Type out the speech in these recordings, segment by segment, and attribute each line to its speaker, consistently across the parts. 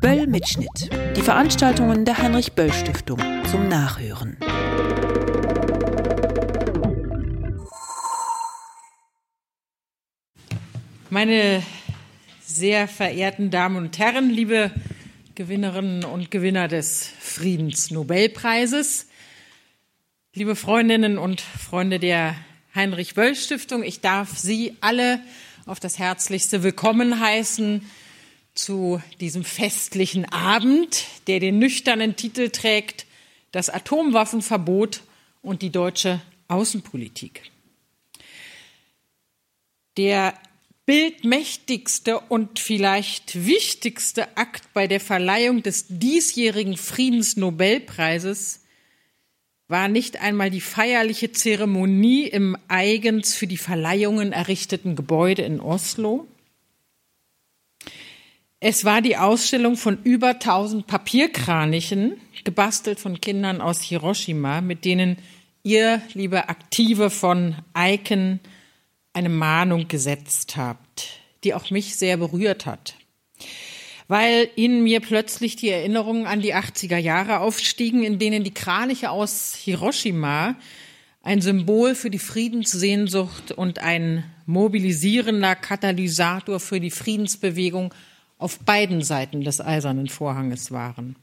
Speaker 1: Böll Mitschnitt. Die Veranstaltungen der Heinrich Böll Stiftung zum Nachhören.
Speaker 2: Meine sehr verehrten Damen und Herren, liebe Gewinnerinnen und Gewinner des Friedensnobelpreises, liebe Freundinnen und Freunde der Heinrich Böll Stiftung, ich darf Sie alle auf das herzlichste Willkommen heißen zu diesem festlichen Abend, der den nüchternen Titel trägt Das Atomwaffenverbot und die deutsche Außenpolitik. Der bildmächtigste und vielleicht wichtigste Akt bei der Verleihung des diesjährigen Friedensnobelpreises war nicht einmal die feierliche Zeremonie im eigens für die Verleihungen errichteten Gebäude in Oslo. Es war die Ausstellung von über 1000 Papierkranichen, gebastelt von Kindern aus Hiroshima, mit denen ihr, liebe Aktive von Icon, eine Mahnung gesetzt habt, die auch mich sehr berührt hat, weil in mir plötzlich die Erinnerungen an die 80er Jahre aufstiegen, in denen die Kraniche aus Hiroshima ein Symbol für die Friedenssehnsucht und ein mobilisierender Katalysator für die Friedensbewegung auf beiden Seiten des Eisernen Vorhanges waren.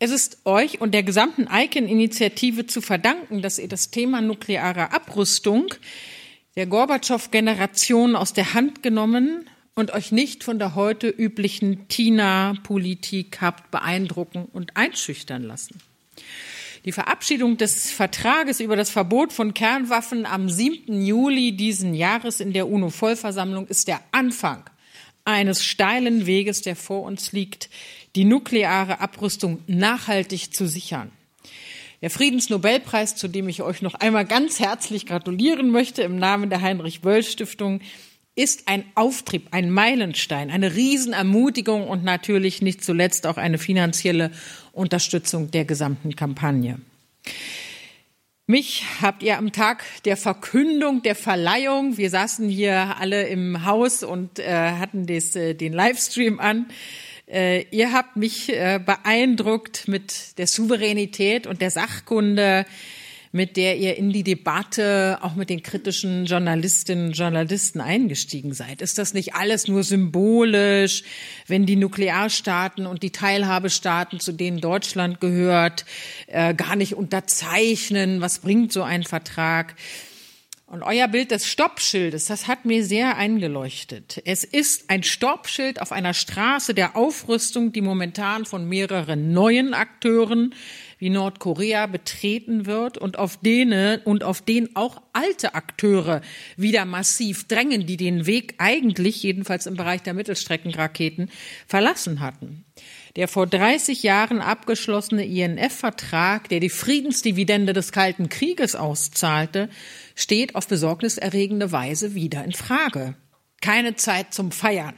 Speaker 2: Es ist euch und der gesamten ICAN-Initiative zu verdanken, dass ihr das Thema nukleare Abrüstung der Gorbatschow-Generation aus der Hand genommen und euch nicht von der heute üblichen Tina-Politik habt beeindrucken und einschüchtern lassen. Die Verabschiedung des Vertrages über das Verbot von Kernwaffen am 7. Juli diesen Jahres in der UNO-Vollversammlung ist der Anfang eines steilen Weges, der vor uns liegt, die nukleare Abrüstung nachhaltig zu sichern. Der Friedensnobelpreis, zu dem ich euch noch einmal ganz herzlich gratulieren möchte im Namen der Heinrich Böll Stiftung, ist ein Auftrieb, ein Meilenstein, eine Riesenermutigung und natürlich nicht zuletzt auch eine finanzielle Unterstützung der gesamten Kampagne. Mich habt ihr am Tag der Verkündung, der Verleihung, wir saßen hier alle im Haus und äh, hatten des, äh, den Livestream an, äh, ihr habt mich äh, beeindruckt mit der Souveränität und der Sachkunde, mit der ihr in die Debatte auch mit den kritischen Journalistinnen und Journalisten eingestiegen seid. Ist das nicht alles nur symbolisch, wenn die Nuklearstaaten und die Teilhabestaaten, zu denen Deutschland gehört, äh, gar nicht unterzeichnen? Was bringt so ein Vertrag? Und euer Bild des Stoppschildes, das hat mir sehr eingeleuchtet. Es ist ein Stoppschild auf einer Straße der Aufrüstung, die momentan von mehreren neuen Akteuren wie Nordkorea betreten wird und auf denen und auf den auch alte Akteure wieder massiv drängen, die den Weg eigentlich, jedenfalls im Bereich der Mittelstreckenraketen, verlassen hatten. Der vor 30 Jahren abgeschlossene INF-Vertrag, der die Friedensdividende des Kalten Krieges auszahlte, steht auf besorgniserregende Weise wieder in Frage. Keine Zeit zum Feiern.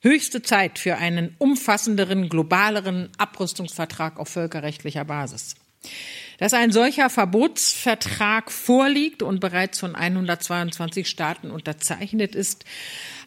Speaker 2: Höchste Zeit für einen umfassenderen, globaleren Abrüstungsvertrag auf völkerrechtlicher Basis. Dass ein solcher Verbotsvertrag vorliegt und bereits von 122 Staaten unterzeichnet ist,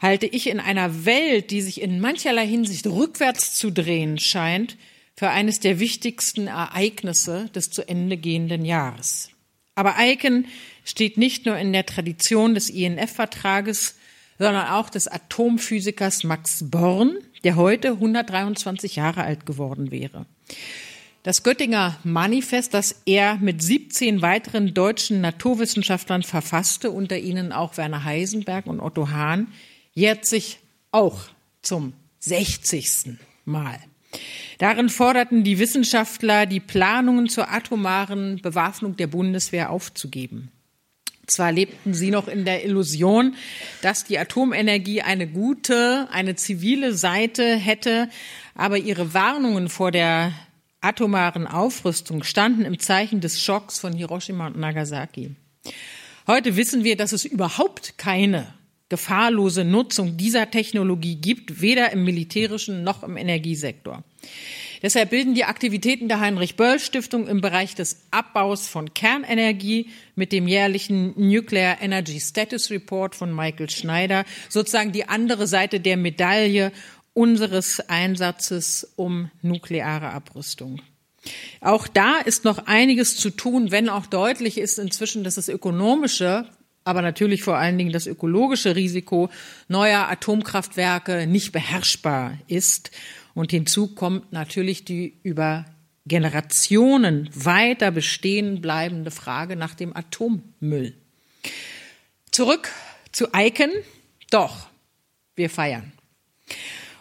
Speaker 2: halte ich in einer Welt, die sich in mancherlei Hinsicht rückwärts zu drehen scheint, für eines der wichtigsten Ereignisse des zu Ende gehenden Jahres. Aber Eiken steht nicht nur in der Tradition des INF-Vertrages, sondern auch des Atomphysikers Max Born, der heute 123 Jahre alt geworden wäre. Das Göttinger Manifest, das er mit 17 weiteren deutschen Naturwissenschaftlern verfasste, unter ihnen auch Werner Heisenberg und Otto Hahn, jährt sich auch zum 60. Mal. Darin forderten die Wissenschaftler, die Planungen zur atomaren Bewaffnung der Bundeswehr aufzugeben. Zwar lebten sie noch in der Illusion, dass die Atomenergie eine gute, eine zivile Seite hätte, aber ihre Warnungen vor der atomaren Aufrüstung standen im Zeichen des Schocks von Hiroshima und Nagasaki. Heute wissen wir, dass es überhaupt keine gefahrlose Nutzung dieser Technologie gibt, weder im militärischen noch im Energiesektor. Deshalb bilden die Aktivitäten der Heinrich Böll Stiftung im Bereich des Abbaus von Kernenergie mit dem jährlichen Nuclear Energy Status Report von Michael Schneider sozusagen die andere Seite der Medaille unseres Einsatzes um nukleare Abrüstung. Auch da ist noch einiges zu tun, wenn auch deutlich ist inzwischen, dass das ökonomische, aber natürlich vor allen Dingen das ökologische Risiko neuer Atomkraftwerke nicht beherrschbar ist. Und hinzu kommt natürlich die über Generationen weiter bestehen bleibende Frage nach dem Atommüll. Zurück zu Icon. Doch, wir feiern.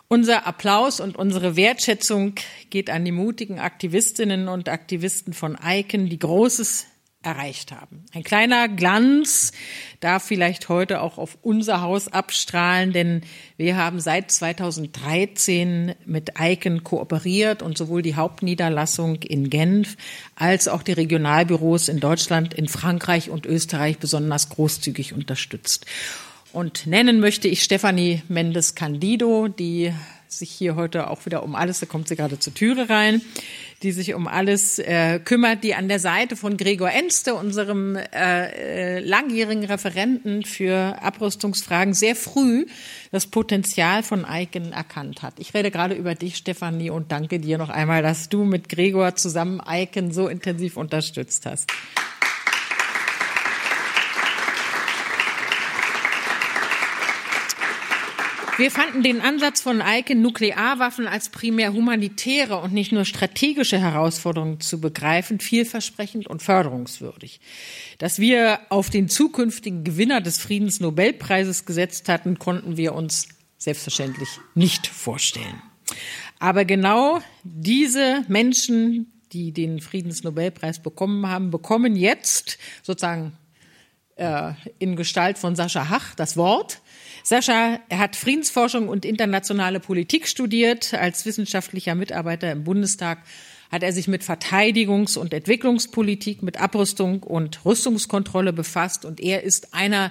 Speaker 2: Unser Applaus und unsere Wertschätzung geht an die mutigen Aktivistinnen und Aktivisten von Icon, die Großes erreicht haben. Ein kleiner Glanz darf vielleicht heute auch auf unser Haus abstrahlen, denn wir haben seit 2013 mit Icon kooperiert und sowohl die Hauptniederlassung in Genf als auch die Regionalbüros in Deutschland, in Frankreich und Österreich besonders großzügig unterstützt. Und nennen möchte ich Stefanie Mendes Candido, die sich hier heute auch wieder um alles, da kommt sie gerade zur Türe rein, die sich um alles äh, kümmert, die an der Seite von Gregor Enste, unserem äh, äh, langjährigen Referenten für Abrüstungsfragen, sehr früh das Potenzial von Icon erkannt hat. Ich rede gerade über dich, Stefanie, und danke dir noch einmal, dass du mit Gregor zusammen Icon so intensiv unterstützt hast. Wir fanden den Ansatz von Eiken, Nuklearwaffen als primär humanitäre und nicht nur strategische Herausforderung zu begreifen, vielversprechend und förderungswürdig. Dass wir auf den zukünftigen Gewinner des Friedensnobelpreises gesetzt hatten, konnten wir uns selbstverständlich nicht vorstellen. Aber genau diese Menschen, die den Friedensnobelpreis bekommen haben, bekommen jetzt sozusagen äh, in Gestalt von Sascha Hach das Wort Sascha, hat Friedensforschung und internationale Politik studiert. Als wissenschaftlicher Mitarbeiter im Bundestag hat er sich mit Verteidigungs- und Entwicklungspolitik, mit Abrüstung und Rüstungskontrolle befasst. Und er ist einer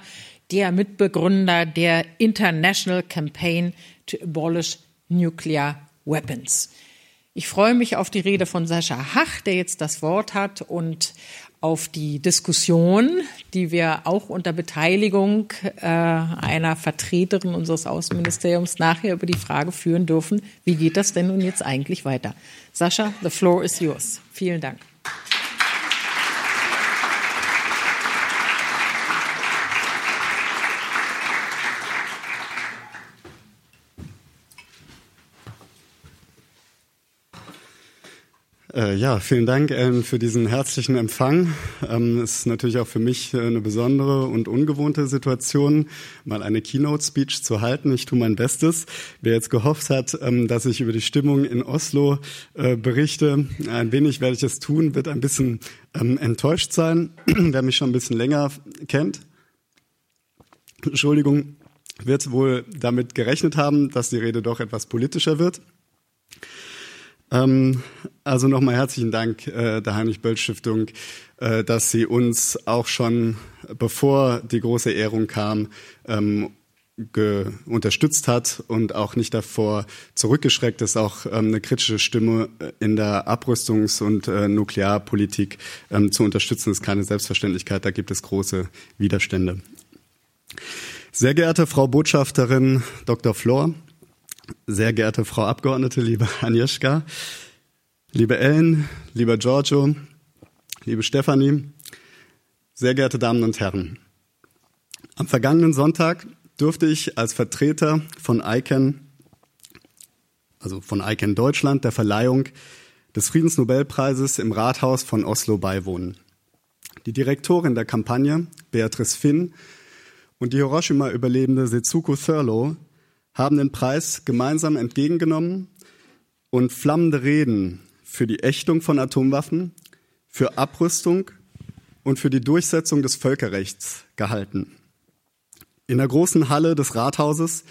Speaker 2: der Mitbegründer der International Campaign to Abolish Nuclear Weapons. Ich freue mich auf die Rede von Sascha Hach, der jetzt das Wort hat und auf die Diskussion, die wir auch unter Beteiligung äh, einer Vertreterin unseres Außenministeriums nachher über die Frage führen dürfen, wie geht das denn nun jetzt eigentlich weiter? Sascha, the floor is yours. Vielen Dank.
Speaker 3: Äh, ja, vielen Dank ähm, für diesen herzlichen Empfang. Ähm, es ist natürlich auch für mich äh, eine besondere und ungewohnte Situation, mal eine Keynote-Speech zu halten. Ich tue mein Bestes. Wer jetzt gehofft hat, ähm, dass ich über die Stimmung in Oslo äh, berichte, ein wenig werde ich es tun, wird ein bisschen ähm, enttäuscht sein. Wer mich schon ein bisschen länger kennt, Entschuldigung, wird wohl damit gerechnet haben, dass die Rede doch etwas politischer wird. Ähm, also nochmal herzlichen Dank äh, der Heinrich-Böll-Stiftung, äh, dass sie uns auch schon, bevor die große Ehrung kam, ähm, unterstützt hat und auch nicht davor zurückgeschreckt ist, auch ähm, eine kritische Stimme in der Abrüstungs- und äh, Nuklearpolitik ähm, zu unterstützen, ist keine Selbstverständlichkeit. Da gibt es große Widerstände. Sehr geehrte Frau Botschafterin Dr. Flor, sehr geehrte Frau Abgeordnete, liebe Agnieszka, liebe Ellen, lieber Giorgio, liebe Stefanie, sehr geehrte Damen und Herren. Am vergangenen Sonntag durfte ich als Vertreter von ICANN, also von ICANN Deutschland, der Verleihung des Friedensnobelpreises im Rathaus von Oslo beiwohnen. Die Direktorin der Kampagne, Beatrice Finn, und die Hiroshima-Überlebende Setsuko Thurlow haben den Preis gemeinsam entgegengenommen und flammende Reden für die Ächtung von Atomwaffen, für Abrüstung und für die Durchsetzung des Völkerrechts gehalten. In der großen Halle des Rathauses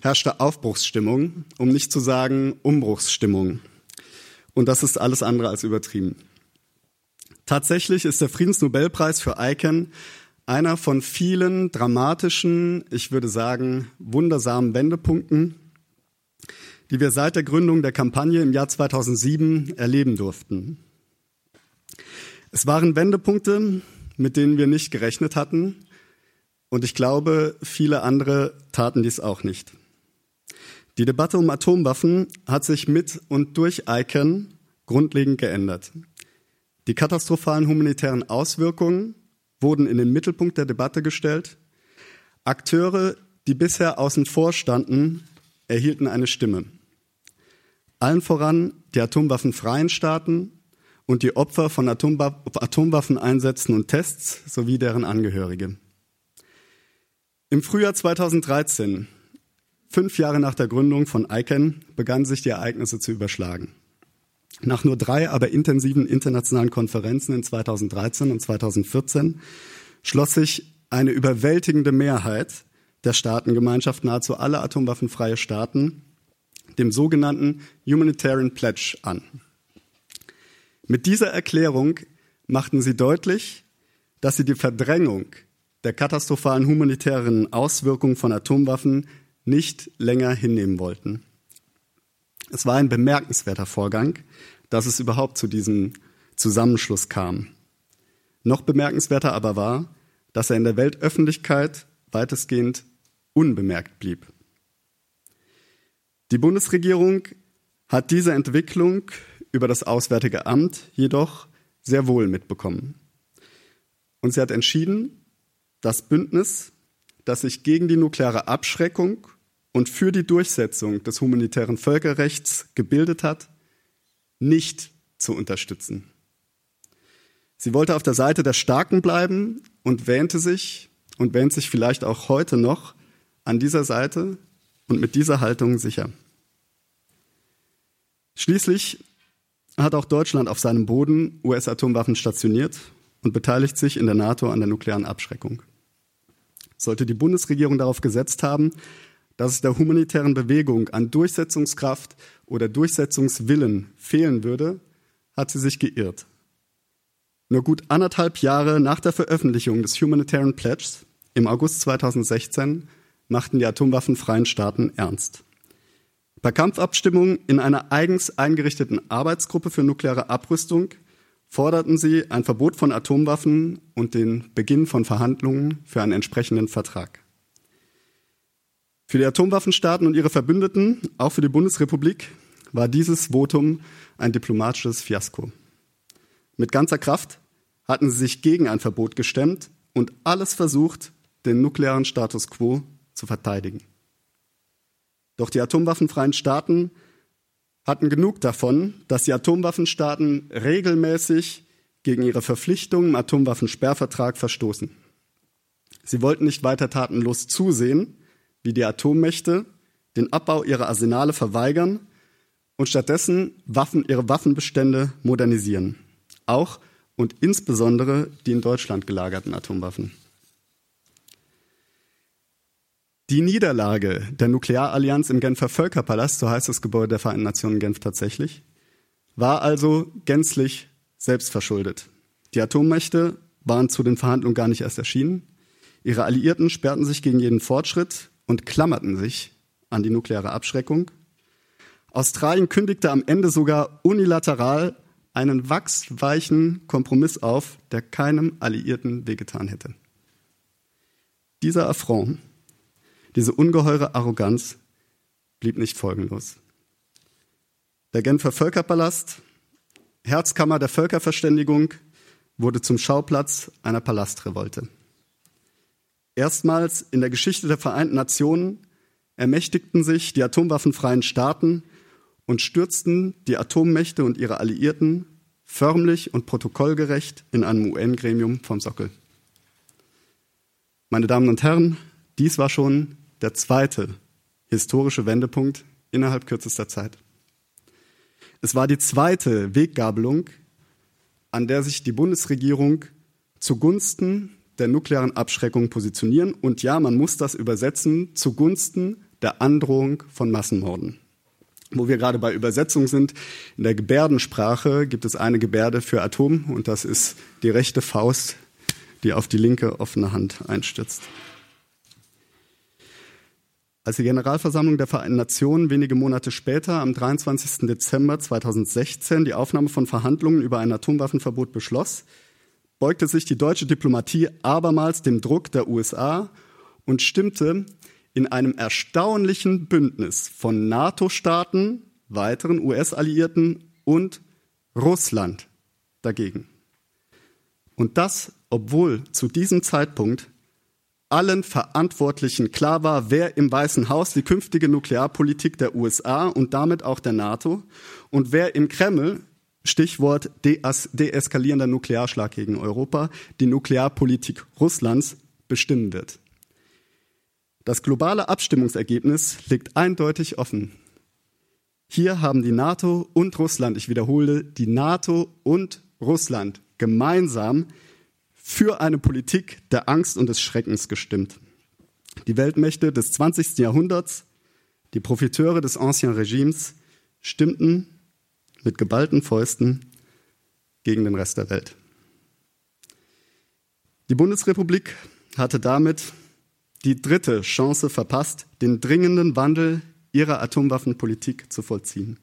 Speaker 3: herrschte Aufbruchsstimmung, um nicht zu sagen Umbruchsstimmung. Und das ist alles andere als übertrieben. Tatsächlich ist der Friedensnobelpreis für ICANN einer von vielen dramatischen, ich würde sagen, wundersamen Wendepunkten, die wir seit der Gründung der Kampagne im Jahr 2007 erleben durften. Es waren Wendepunkte, mit denen wir nicht gerechnet hatten, und ich glaube, viele andere taten dies auch nicht. Die Debatte um Atomwaffen hat sich mit und durch ICANN grundlegend geändert. Die katastrophalen humanitären Auswirkungen wurden in den Mittelpunkt der Debatte gestellt. Akteure, die bisher außen vor standen, erhielten eine Stimme. Allen voran die atomwaffenfreien Staaten und die Opfer von Atomwaffeneinsätzen und Tests sowie deren Angehörige. Im Frühjahr 2013, fünf Jahre nach der Gründung von ICANN, begannen sich die Ereignisse zu überschlagen. Nach nur drei, aber intensiven internationalen Konferenzen in 2013 und 2014 schloss sich eine überwältigende Mehrheit der Staatengemeinschaft, nahezu alle atomwaffenfreie Staaten, dem sogenannten Humanitarian Pledge an. Mit dieser Erklärung machten sie deutlich, dass sie die Verdrängung der katastrophalen humanitären Auswirkungen von Atomwaffen nicht länger hinnehmen wollten. Es war ein bemerkenswerter Vorgang, dass es überhaupt zu diesem Zusammenschluss kam. Noch bemerkenswerter aber war, dass er in der Weltöffentlichkeit weitestgehend unbemerkt blieb. Die Bundesregierung hat diese Entwicklung über das Auswärtige Amt jedoch sehr wohl mitbekommen. Und sie hat entschieden, das Bündnis, das sich gegen die nukleare Abschreckung und für die Durchsetzung des humanitären Völkerrechts gebildet hat, nicht zu unterstützen. Sie wollte auf der Seite der Starken bleiben und wähnte sich und wähnt sich vielleicht auch heute noch an dieser Seite und mit dieser Haltung sicher. Schließlich hat auch Deutschland auf seinem Boden US-Atomwaffen stationiert und beteiligt sich in der NATO an der nuklearen Abschreckung. Sollte die Bundesregierung darauf gesetzt haben, dass es der humanitären Bewegung an Durchsetzungskraft oder Durchsetzungswillen fehlen würde, hat sie sich geirrt. Nur gut anderthalb Jahre nach der Veröffentlichung des Humanitarian Pledges im August 2016 machten die atomwaffenfreien Staaten ernst. Bei Kampfabstimmungen in einer eigens eingerichteten Arbeitsgruppe für nukleare Abrüstung forderten sie ein Verbot von Atomwaffen und den Beginn von Verhandlungen für einen entsprechenden Vertrag. Für die Atomwaffenstaaten und ihre Verbündeten, auch für die Bundesrepublik, war dieses Votum ein diplomatisches Fiasko. Mit ganzer Kraft hatten sie sich gegen ein Verbot gestemmt und alles versucht, den nuklearen Status quo zu verteidigen. Doch die atomwaffenfreien Staaten hatten genug davon, dass die Atomwaffenstaaten regelmäßig gegen ihre Verpflichtungen im Atomwaffensperrvertrag verstoßen. Sie wollten nicht weiter tatenlos zusehen, wie die Atommächte den Abbau ihrer Arsenale verweigern und stattdessen Waffen, ihre Waffenbestände modernisieren. Auch und insbesondere die in Deutschland gelagerten Atomwaffen. Die Niederlage der Nuklearallianz im Genfer Völkerpalast, so heißt das Gebäude der Vereinten Nationen Genf tatsächlich, war also gänzlich selbstverschuldet. Die Atommächte waren zu den Verhandlungen gar nicht erst erschienen. Ihre Alliierten sperrten sich gegen jeden Fortschritt und klammerten sich an die nukleare Abschreckung. Australien kündigte am Ende sogar unilateral einen wachsweichen Kompromiss auf, der keinem Alliierten wehgetan hätte. Dieser Affront diese ungeheure Arroganz blieb nicht folgenlos. Der Genfer Völkerpalast, Herzkammer der Völkerverständigung, wurde zum Schauplatz einer Palastrevolte. Erstmals in der Geschichte der Vereinten Nationen ermächtigten sich die atomwaffenfreien Staaten und stürzten die Atommächte und ihre Alliierten förmlich und protokollgerecht in einem UN-Gremium vom Sockel. Meine Damen und Herren, dies war schon der zweite historische Wendepunkt innerhalb kürzester Zeit. Es war die zweite Weggabelung, an der sich die Bundesregierung zugunsten der nuklearen Abschreckung positionieren. Und ja, man muss das übersetzen zugunsten der Androhung von Massenmorden. Wo wir gerade bei Übersetzung sind, in der Gebärdensprache gibt es eine Gebärde für Atom und das ist die rechte Faust, die auf die linke offene Hand einstürzt. Als die Generalversammlung der Vereinten Nationen wenige Monate später, am 23. Dezember 2016, die Aufnahme von Verhandlungen über ein Atomwaffenverbot beschloss, beugte sich die deutsche Diplomatie abermals dem Druck der USA und stimmte in einem erstaunlichen Bündnis von NATO-Staaten, weiteren US-Alliierten und Russland dagegen. Und das, obwohl zu diesem Zeitpunkt allen Verantwortlichen klar war, wer im Weißen Haus die künftige Nuklearpolitik der USA und damit auch der NATO und wer im Kreml, Stichwort deeskalierender Nuklearschlag gegen Europa, die Nuklearpolitik Russlands bestimmen wird. Das globale Abstimmungsergebnis liegt eindeutig offen. Hier haben die NATO und Russland, ich wiederhole, die NATO und Russland gemeinsam für eine Politik der Angst und des Schreckens gestimmt. Die Weltmächte des 20. Jahrhunderts, die Profiteure des Ancien Regimes, stimmten mit geballten Fäusten gegen den Rest der Welt. Die Bundesrepublik hatte damit die dritte Chance verpasst, den dringenden Wandel ihrer Atomwaffenpolitik zu vollziehen.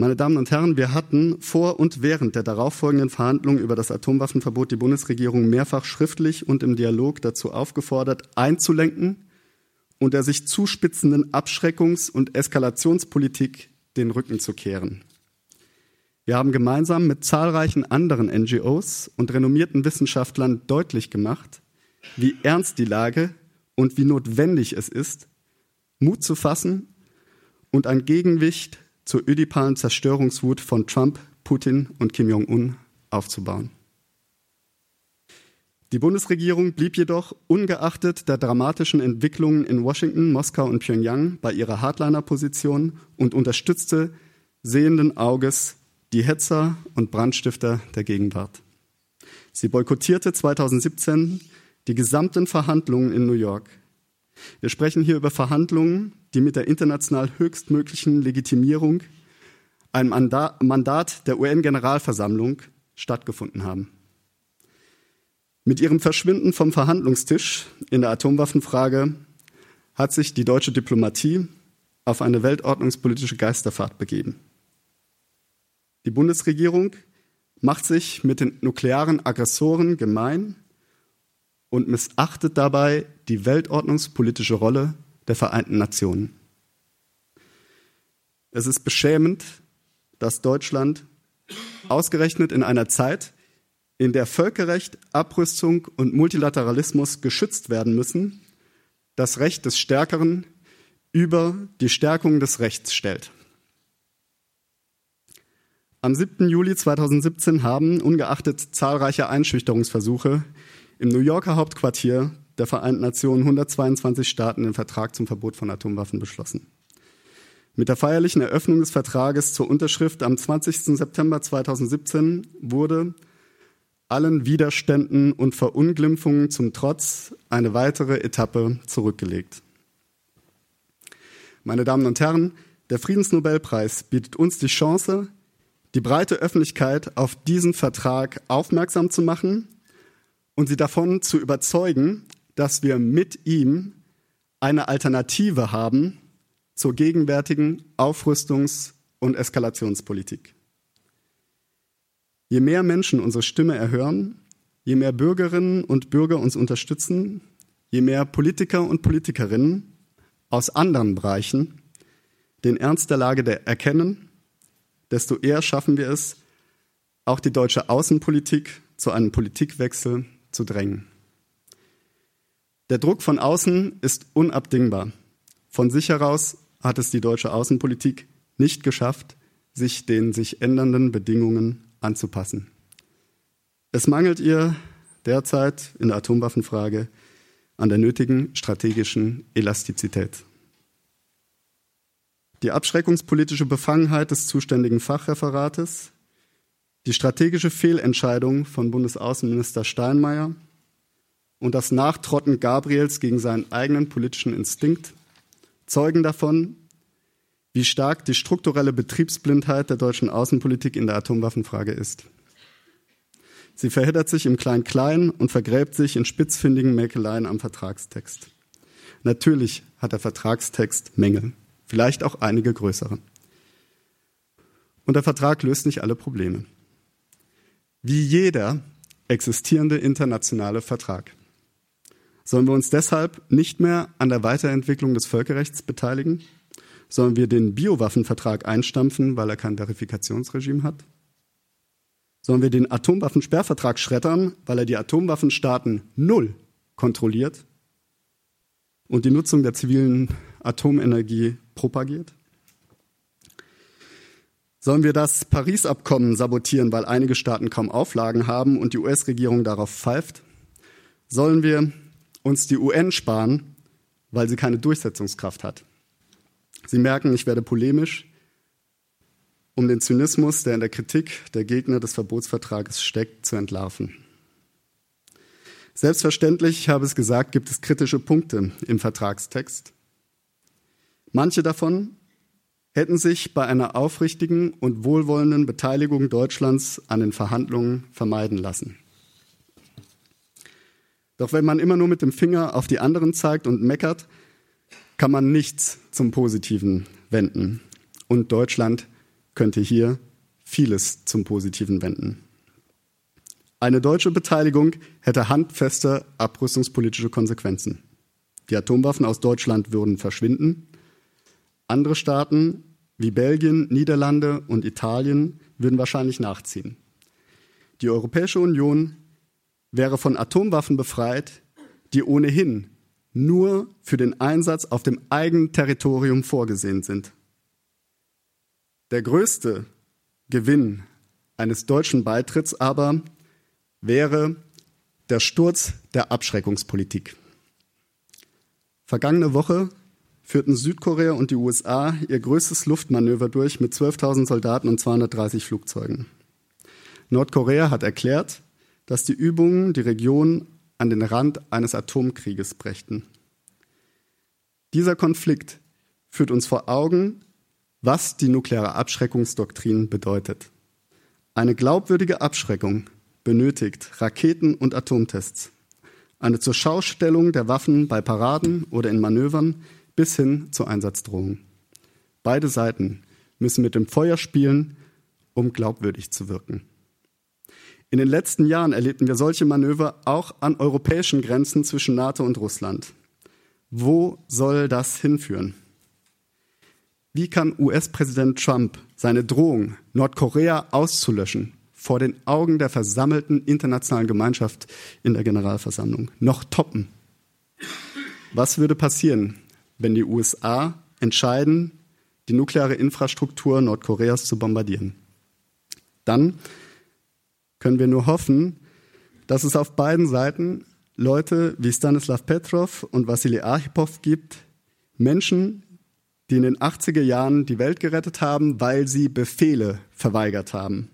Speaker 3: Meine Damen und Herren, wir hatten vor und während der darauffolgenden Verhandlungen über das Atomwaffenverbot die Bundesregierung mehrfach schriftlich und im Dialog dazu aufgefordert, einzulenken und der sich zuspitzenden Abschreckungs- und Eskalationspolitik den Rücken zu kehren. Wir haben gemeinsam mit zahlreichen anderen NGOs und renommierten Wissenschaftlern deutlich gemacht, wie ernst die Lage und wie notwendig es ist, Mut zu fassen und ein Gegenwicht zur ödipalen Zerstörungswut von Trump, Putin und Kim Jong-un aufzubauen. Die Bundesregierung blieb jedoch ungeachtet der dramatischen Entwicklungen in Washington, Moskau und Pyongyang bei ihrer Hardliner-Position und unterstützte sehenden Auges die Hetzer und Brandstifter der Gegenwart. Sie boykottierte 2017 die gesamten Verhandlungen in New York. Wir sprechen hier über Verhandlungen, die mit der international höchstmöglichen Legitimierung, einem Mandat der UN-Generalversammlung stattgefunden haben. Mit ihrem Verschwinden vom Verhandlungstisch in der Atomwaffenfrage hat sich die deutsche Diplomatie auf eine weltordnungspolitische Geisterfahrt begeben. Die Bundesregierung macht sich mit den nuklearen Aggressoren gemein und missachtet dabei die weltordnungspolitische Rolle der Vereinten Nationen. Es ist beschämend, dass Deutschland ausgerechnet in einer Zeit, in der Völkerrecht, Abrüstung und Multilateralismus geschützt werden müssen, das Recht des Stärkeren über die Stärkung des Rechts stellt. Am 7. Juli 2017 haben, ungeachtet zahlreicher Einschüchterungsversuche, im New Yorker Hauptquartier der Vereinten Nationen 122 Staaten den Vertrag zum Verbot von Atomwaffen beschlossen. Mit der feierlichen Eröffnung des Vertrages zur Unterschrift am 20. September 2017 wurde allen Widerständen und Verunglimpfungen zum Trotz eine weitere Etappe zurückgelegt. Meine Damen und Herren, der Friedensnobelpreis bietet uns die Chance, die breite Öffentlichkeit auf diesen Vertrag aufmerksam zu machen und sie davon zu überzeugen, dass wir mit ihm eine Alternative haben zur gegenwärtigen Aufrüstungs- und Eskalationspolitik. Je mehr Menschen unsere Stimme erhören, je mehr Bürgerinnen und Bürger uns unterstützen, je mehr Politiker und Politikerinnen aus anderen Bereichen den Ernst der Lage erkennen, desto eher schaffen wir es, auch die deutsche Außenpolitik zu einem Politikwechsel zu drängen. Der Druck von außen ist unabdingbar. Von sich heraus hat es die deutsche Außenpolitik nicht geschafft, sich den sich ändernden Bedingungen anzupassen. Es mangelt ihr derzeit in der Atomwaffenfrage an der nötigen strategischen Elastizität. Die abschreckungspolitische Befangenheit des zuständigen Fachreferates, die strategische Fehlentscheidung von Bundesaußenminister Steinmeier und das Nachtrotten Gabriels gegen seinen eigenen politischen Instinkt zeugen davon, wie stark die strukturelle Betriebsblindheit der deutschen Außenpolitik in der Atomwaffenfrage ist. Sie verheddert sich im Klein-Klein und vergräbt sich in spitzfindigen Mäkeleien am Vertragstext. Natürlich hat der Vertragstext Mängel, vielleicht auch einige größere. Und der Vertrag löst nicht alle Probleme. Wie jeder existierende internationale Vertrag. Sollen wir uns deshalb nicht mehr an der Weiterentwicklung des Völkerrechts beteiligen? Sollen wir den Biowaffenvertrag einstampfen, weil er kein Verifikationsregime hat? Sollen wir den Atomwaffensperrvertrag schreddern, weil er die Atomwaffenstaaten null kontrolliert und die Nutzung der zivilen Atomenergie propagiert? Sollen wir das Paris-Abkommen sabotieren, weil einige Staaten kaum Auflagen haben und die US-Regierung darauf pfeift? Sollen wir uns die UN sparen, weil sie keine Durchsetzungskraft hat? Sie merken, ich werde polemisch, um den Zynismus, der in der Kritik der Gegner des Verbotsvertrages steckt, zu entlarven. Selbstverständlich, ich habe es gesagt, gibt es kritische Punkte im Vertragstext. Manche davon hätten sich bei einer aufrichtigen und wohlwollenden Beteiligung Deutschlands an den Verhandlungen vermeiden lassen. Doch wenn man immer nur mit dem Finger auf die anderen zeigt und meckert, kann man nichts zum Positiven wenden. Und Deutschland könnte hier vieles zum Positiven wenden. Eine deutsche Beteiligung hätte handfeste abrüstungspolitische Konsequenzen. Die Atomwaffen aus Deutschland würden verschwinden. Andere Staaten wie Belgien, Niederlande und Italien würden wahrscheinlich nachziehen. Die Europäische Union wäre von Atomwaffen befreit, die ohnehin nur für den Einsatz auf dem eigenen Territorium vorgesehen sind. Der größte Gewinn eines deutschen Beitritts aber wäre der Sturz der Abschreckungspolitik. Vergangene Woche führten Südkorea und die USA ihr größtes Luftmanöver durch mit 12.000 Soldaten und 230 Flugzeugen. Nordkorea hat erklärt, dass die Übungen die Region an den Rand eines Atomkrieges brächten. Dieser Konflikt führt uns vor Augen, was die nukleare Abschreckungsdoktrin bedeutet. Eine glaubwürdige Abschreckung benötigt Raketen- und Atomtests. Eine Zurschaustellung der Waffen bei Paraden oder in Manövern bis hin zur Einsatzdrohung. Beide Seiten müssen mit dem Feuer spielen, um glaubwürdig zu wirken. In den letzten Jahren erlebten wir solche Manöver auch an europäischen Grenzen zwischen NATO und Russland. Wo soll das hinführen? Wie kann US-Präsident Trump seine Drohung, Nordkorea auszulöschen, vor den Augen der versammelten internationalen Gemeinschaft in der Generalversammlung noch toppen? Was würde passieren, wenn die USA entscheiden, die nukleare Infrastruktur Nordkoreas zu bombardieren. Dann können wir nur hoffen, dass es auf beiden Seiten Leute wie Stanislav Petrov und Wassily Archipov gibt, Menschen, die in den 80er Jahren die Welt gerettet haben, weil sie Befehle verweigert haben.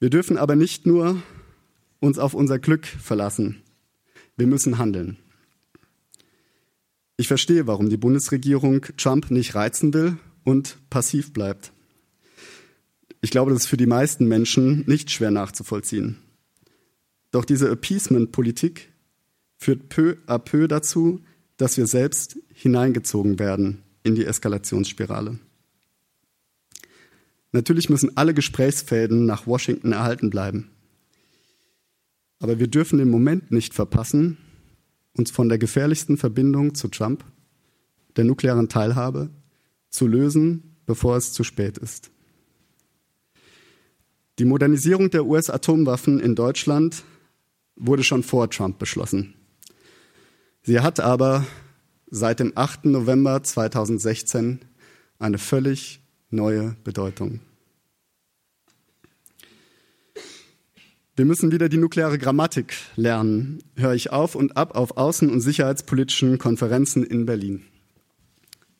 Speaker 3: Wir dürfen aber nicht nur uns auf unser Glück verlassen. Wir müssen handeln. Ich verstehe, warum die Bundesregierung Trump nicht reizen will und passiv bleibt. Ich glaube, das ist für die meisten Menschen nicht schwer nachzuvollziehen. Doch diese Appeasement-Politik führt peu à peu dazu, dass wir selbst hineingezogen werden in die Eskalationsspirale. Natürlich müssen alle Gesprächsfäden nach Washington erhalten bleiben. Aber wir dürfen den Moment nicht verpassen, uns von der gefährlichsten Verbindung zu Trump, der nuklearen Teilhabe, zu lösen, bevor es zu spät ist. Die Modernisierung der US-Atomwaffen in Deutschland wurde schon vor Trump beschlossen. Sie hat aber seit dem 8. November 2016 eine völlig neue Bedeutung. Wir müssen wieder die nukleare Grammatik lernen, höre ich auf und ab auf außen- und sicherheitspolitischen Konferenzen in Berlin.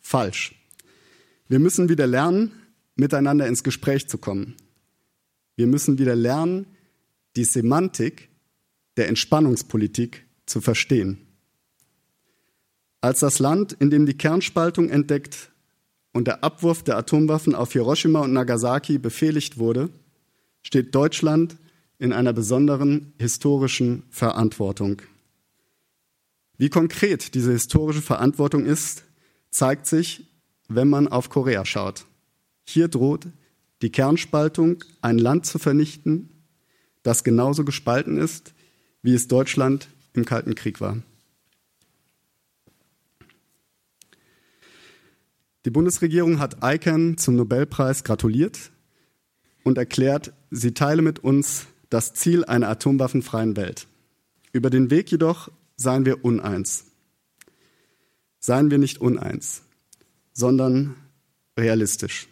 Speaker 3: Falsch. Wir müssen wieder lernen, miteinander ins Gespräch zu kommen. Wir müssen wieder lernen, die Semantik der Entspannungspolitik zu verstehen. Als das Land, in dem die Kernspaltung entdeckt und der Abwurf der Atomwaffen auf Hiroshima und Nagasaki befehligt wurde, steht Deutschland in einer besonderen historischen Verantwortung. Wie konkret diese historische Verantwortung ist, zeigt sich, wenn man auf Korea schaut. Hier droht die Kernspaltung, ein Land zu vernichten, das genauso gespalten ist, wie es Deutschland im Kalten Krieg war. Die Bundesregierung hat ICANN zum Nobelpreis gratuliert und erklärt, sie teile mit uns das Ziel einer atomwaffenfreien Welt. Über den Weg jedoch seien wir uneins. Seien wir nicht uneins, sondern realistisch.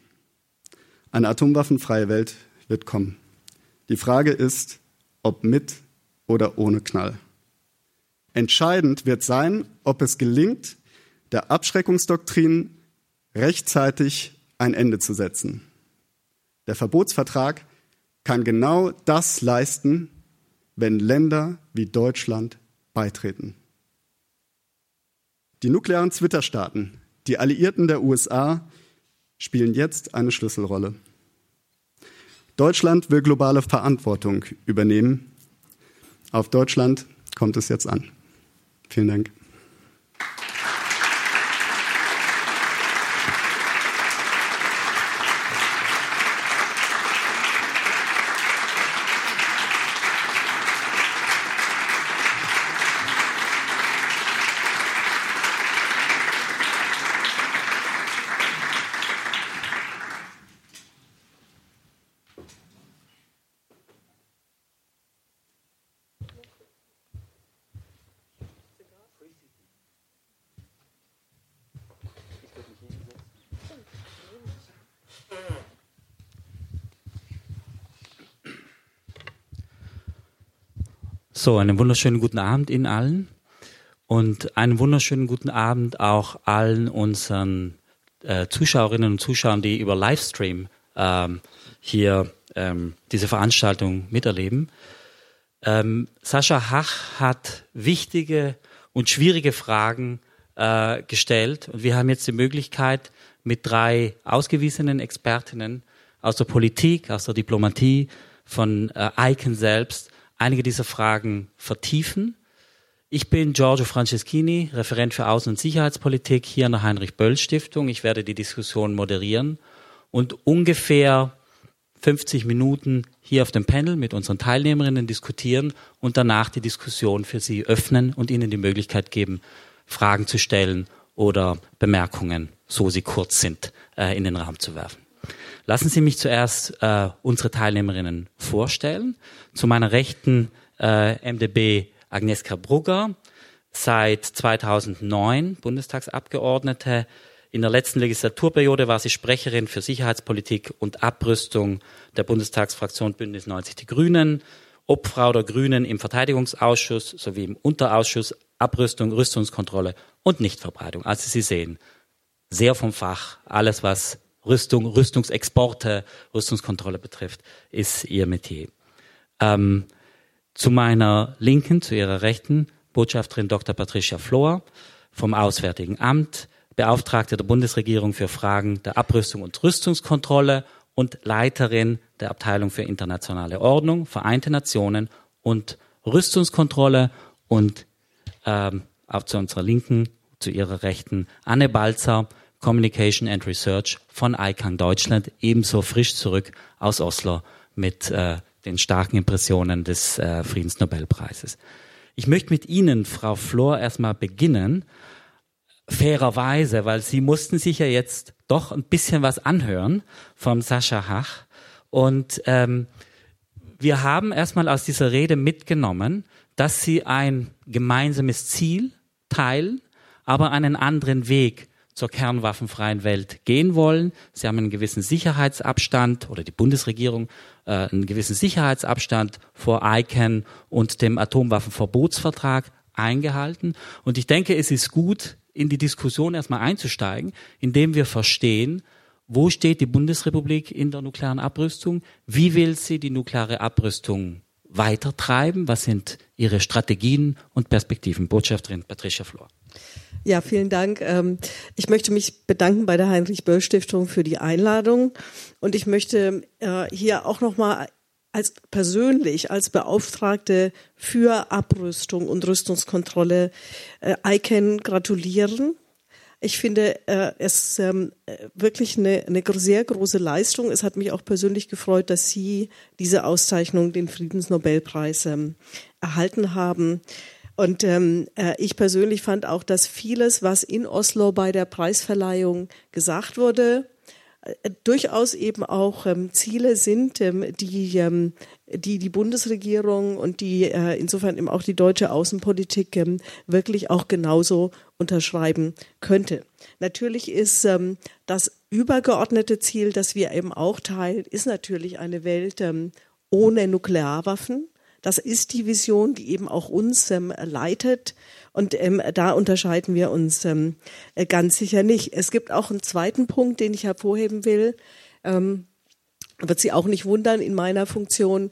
Speaker 3: Eine atomwaffenfreie Welt wird kommen. Die Frage ist, ob mit oder ohne Knall. Entscheidend wird sein, ob es gelingt, der Abschreckungsdoktrin rechtzeitig ein Ende zu setzen. Der Verbotsvertrag kann genau das leisten, wenn Länder wie Deutschland beitreten. Die nuklearen Zwitterstaaten, die Alliierten der USA, spielen jetzt eine Schlüsselrolle. Deutschland will globale Verantwortung übernehmen. Auf Deutschland kommt es jetzt an. Vielen Dank.
Speaker 4: So, einen wunderschönen guten Abend Ihnen allen und einen wunderschönen guten Abend auch allen unseren äh, Zuschauerinnen und Zuschauern, die über Livestream ähm, hier ähm, diese Veranstaltung miterleben. Ähm, Sascha Hach hat wichtige und schwierige Fragen äh, gestellt und wir haben jetzt die Möglichkeit, mit drei ausgewiesenen Expertinnen aus der Politik, aus der Diplomatie, von äh, ICANN selbst, einige dieser Fragen vertiefen. Ich bin Giorgio Franceschini, Referent für Außen- und Sicherheitspolitik hier an der Heinrich-Böll-Stiftung. Ich werde die Diskussion moderieren und ungefähr 50 Minuten hier auf dem Panel mit unseren Teilnehmerinnen diskutieren und danach die Diskussion für Sie öffnen und Ihnen die Möglichkeit geben, Fragen zu stellen oder Bemerkungen, so sie kurz sind, äh, in den Raum zu werfen. Lassen Sie mich zuerst äh, unsere Teilnehmerinnen vorstellen. Zu meiner Rechten äh, MdB Agnieszka Brugger, seit 2009 Bundestagsabgeordnete. In der letzten Legislaturperiode war sie Sprecherin für Sicherheitspolitik und Abrüstung der Bundestagsfraktion Bündnis 90 Die Grünen, Obfrau der Grünen im Verteidigungsausschuss sowie im Unterausschuss Abrüstung, Rüstungskontrolle und Nichtverbreitung. Also Sie sehen, sehr vom Fach, alles was Rüstung, Rüstungsexporte, Rüstungskontrolle betrifft, ist ihr Metier. Ähm, zu meiner Linken, zu ihrer Rechten, Botschafterin Dr. Patricia Flor vom Auswärtigen Amt, Beauftragte der Bundesregierung für Fragen der Abrüstung und Rüstungskontrolle und Leiterin der Abteilung für internationale Ordnung, Vereinte Nationen und Rüstungskontrolle und ähm, auch zu unserer Linken, zu ihrer Rechten, Anne Balzer, Communication and Research von ICANN Deutschland, ebenso frisch zurück aus Oslo mit äh, den starken Impressionen des äh, Friedensnobelpreises. Ich möchte mit Ihnen, Frau Flor, erstmal beginnen, fairerweise, weil Sie mussten sich ja jetzt doch ein bisschen was anhören vom Sascha Hach. Und ähm, wir haben erstmal aus dieser Rede mitgenommen, dass Sie ein gemeinsames Ziel teilen, aber einen anderen Weg zur kernwaffenfreien Welt gehen wollen. Sie haben einen gewissen Sicherheitsabstand oder die Bundesregierung äh, einen gewissen Sicherheitsabstand vor ICANN und dem Atomwaffenverbotsvertrag eingehalten. Und ich denke, es ist gut, in die Diskussion erstmal einzusteigen, indem wir verstehen, wo steht die Bundesrepublik in der nuklearen Abrüstung? Wie will sie die nukleare Abrüstung weitertreiben? Was sind ihre Strategien und Perspektiven? Botschafterin Patricia Flor.
Speaker 5: Ja, vielen Dank. Ähm, ich möchte mich bedanken bei der Heinrich-Böll-Stiftung für die Einladung. Und ich möchte äh, hier auch nochmal als persönlich als Beauftragte für Abrüstung und Rüstungskontrolle äh, ICANN gratulieren. Ich finde äh, es ähm, wirklich eine, eine sehr große Leistung. Es hat mich auch persönlich gefreut, dass Sie diese Auszeichnung, den Friedensnobelpreis, ähm, erhalten haben. Und ähm, äh, ich persönlich fand auch, dass vieles, was in Oslo bei der Preisverleihung gesagt wurde, äh, durchaus eben auch ähm, Ziele sind, ähm, die, ähm, die die Bundesregierung und die äh, insofern eben auch die deutsche Außenpolitik ähm, wirklich auch genauso unterschreiben könnte. Natürlich ist ähm, das übergeordnete Ziel, das wir eben auch teilen, ist natürlich eine Welt ähm, ohne Nuklearwaffen. Das ist die Vision, die eben auch uns ähm, leitet. Und ähm, da unterscheiden wir uns ähm, äh, ganz sicher nicht. Es gibt auch einen zweiten Punkt, den ich hervorheben will. Ähm, wird Sie auch nicht wundern in meiner Funktion.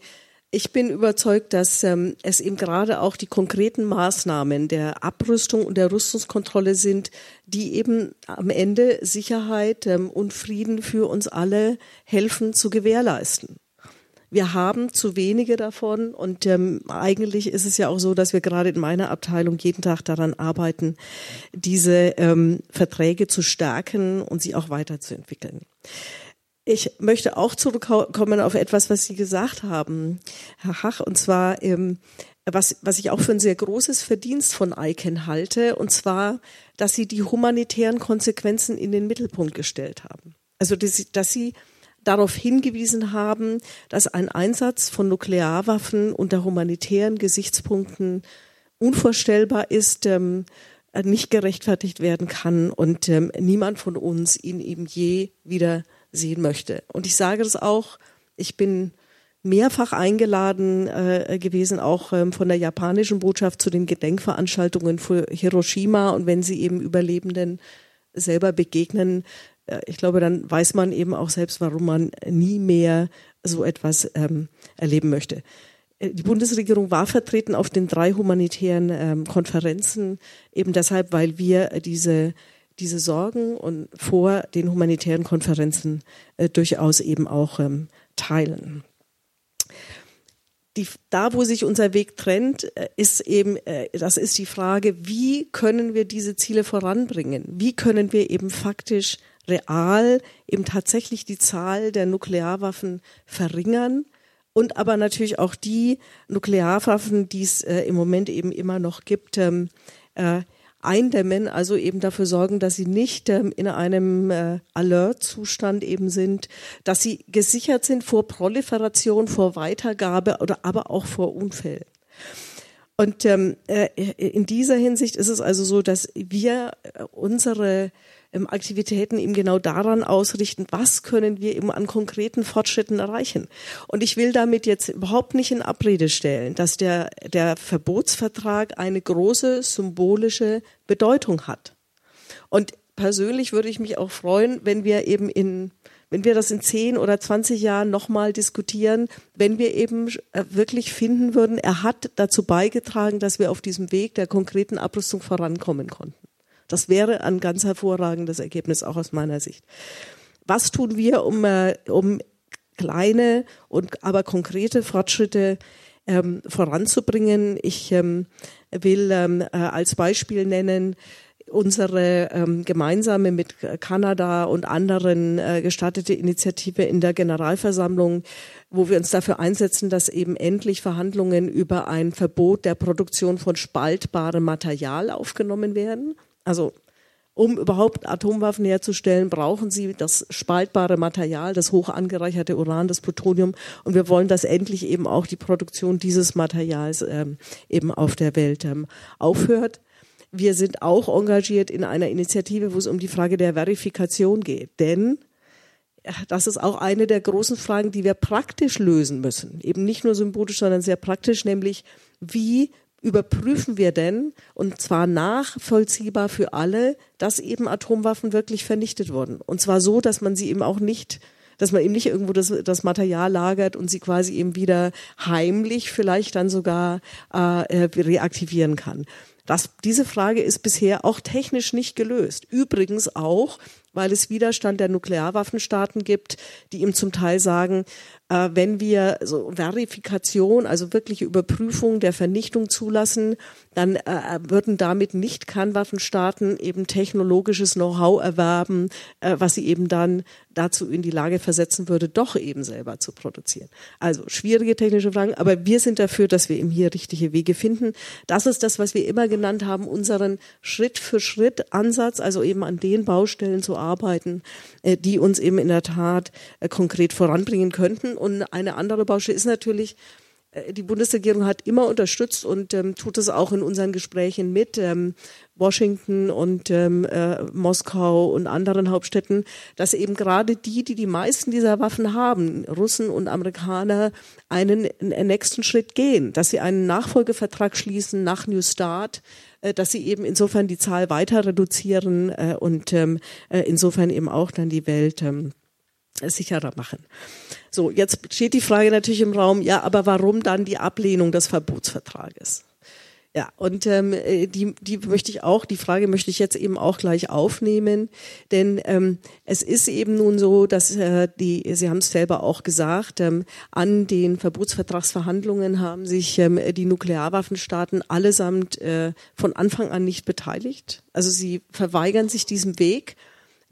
Speaker 5: Ich bin überzeugt, dass ähm, es eben gerade auch die konkreten Maßnahmen der Abrüstung und der Rüstungskontrolle sind, die eben am Ende Sicherheit ähm, und Frieden für uns alle helfen zu gewährleisten. Wir haben zu wenige davon und ähm, eigentlich ist es ja auch so, dass wir gerade in meiner Abteilung jeden Tag daran arbeiten, diese ähm, Verträge zu stärken und sie auch weiterzuentwickeln. Ich möchte auch zurückkommen auf etwas, was Sie gesagt haben, Herr Hach, und zwar ähm, was, was ich auch für ein sehr großes Verdienst von ICANN halte, und zwar, dass Sie die humanitären Konsequenzen in den Mittelpunkt gestellt haben. Also, dass dass Sie darauf hingewiesen haben, dass ein Einsatz von Nuklearwaffen unter humanitären Gesichtspunkten unvorstellbar ist, ähm, nicht gerechtfertigt werden kann und ähm, niemand von uns ihn eben je wieder sehen möchte. Und ich sage das auch, ich bin mehrfach eingeladen äh, gewesen, auch ähm, von der japanischen Botschaft zu den Gedenkveranstaltungen für Hiroshima. Und wenn sie eben Überlebenden selber begegnen, ich glaube, dann weiß man eben auch selbst, warum man nie mehr so etwas ähm, erleben möchte. Äh, die Bundesregierung war vertreten auf den drei humanitären ähm, Konferenzen, eben deshalb, weil wir diese, diese Sorgen und vor den humanitären Konferenzen äh, durchaus eben auch ähm, teilen. Die, da, wo sich unser Weg trennt, äh, ist eben, äh, das ist die Frage, wie können wir diese Ziele voranbringen? Wie können wir eben faktisch real eben tatsächlich die Zahl der Nuklearwaffen verringern und aber natürlich auch die Nuklearwaffen, die es äh, im Moment eben immer noch gibt, ähm, äh, eindämmen, also eben dafür sorgen, dass sie nicht ähm, in einem äh, Alert-Zustand eben sind, dass sie gesichert sind vor Proliferation, vor Weitergabe oder aber auch vor Unfällen. Und ähm, äh, in dieser Hinsicht ist es also so, dass wir äh, unsere ähm, Aktivitäten eben genau daran ausrichten, was können wir eben an konkreten Fortschritten erreichen. Und ich will damit jetzt überhaupt nicht in Abrede stellen, dass der, der Verbotsvertrag eine große symbolische Bedeutung hat. Und persönlich würde ich mich auch freuen, wenn wir eben in wenn wir das in 10 oder 20 Jahren nochmal diskutieren, wenn wir eben äh, wirklich finden würden, er hat dazu beigetragen, dass wir auf diesem Weg der konkreten Abrüstung vorankommen konnten. Das wäre ein ganz hervorragendes Ergebnis, auch aus meiner Sicht. Was tun wir, um, äh, um kleine und aber konkrete Fortschritte ähm, voranzubringen? Ich ähm, will ähm, äh, als Beispiel nennen, unsere ähm, gemeinsame mit Kanada und anderen äh, gestattete Initiative in der Generalversammlung, wo wir uns dafür einsetzen, dass eben endlich Verhandlungen über ein Verbot der Produktion von spaltbarem Material aufgenommen werden. Also um überhaupt Atomwaffen herzustellen, brauchen sie das spaltbare Material, das hoch angereicherte Uran, das Plutonium. Und wir wollen, dass endlich eben auch die Produktion dieses Materials ähm, eben auf der Welt ähm, aufhört. Wir sind auch engagiert in einer Initiative, wo es um die Frage der Verifikation geht. Denn äh, das ist auch eine der großen Fragen, die wir praktisch lösen müssen. Eben nicht nur symbolisch, sondern sehr praktisch, nämlich wie überprüfen wir denn, und zwar nachvollziehbar für alle, dass eben Atomwaffen wirklich vernichtet wurden. Und zwar so, dass man sie eben auch nicht dass man eben nicht irgendwo das, das Material lagert und sie quasi eben wieder heimlich vielleicht dann sogar äh, reaktivieren kann. Das, diese Frage ist bisher auch technisch nicht gelöst. Übrigens auch weil es Widerstand der Nuklearwaffenstaaten gibt, die ihm zum Teil sagen, äh, wenn wir so Verifikation, also wirkliche Überprüfung der Vernichtung zulassen, dann äh, würden damit nicht Kernwaffenstaaten eben technologisches Know-how erwerben, äh, was sie eben dann dazu in die Lage versetzen würde, doch eben selber zu produzieren. Also schwierige technische Fragen, aber wir sind dafür, dass wir eben hier richtige Wege finden. Das ist das, was wir immer genannt haben, unseren Schritt für Schritt Ansatz, also eben an den Baustellen zu arbeiten, äh, die uns eben in der Tat äh, konkret voranbringen könnten. Und eine andere Baustelle ist natürlich, die Bundesregierung hat immer unterstützt und ähm, tut es auch in unseren Gesprächen mit ähm, Washington und ähm, äh, Moskau und anderen Hauptstädten, dass eben gerade die, die die meisten dieser Waffen haben, Russen und Amerikaner, einen, einen nächsten Schritt gehen, dass sie einen Nachfolgevertrag schließen nach New Start, äh, dass sie eben insofern die Zahl weiter reduzieren äh, und ähm, äh, insofern eben auch dann die Welt ähm, sicherer machen. So, jetzt steht die Frage natürlich im Raum, ja, aber warum dann die Ablehnung des Verbotsvertrages? Ja, und ähm, die, die möchte ich auch, die Frage möchte ich jetzt eben auch gleich aufnehmen, denn ähm, es ist eben nun so, dass äh, die, Sie haben es selber auch gesagt, ähm, an den Verbotsvertragsverhandlungen haben sich ähm, die Nuklearwaffenstaaten allesamt äh, von Anfang an nicht beteiligt. Also sie verweigern sich diesem Weg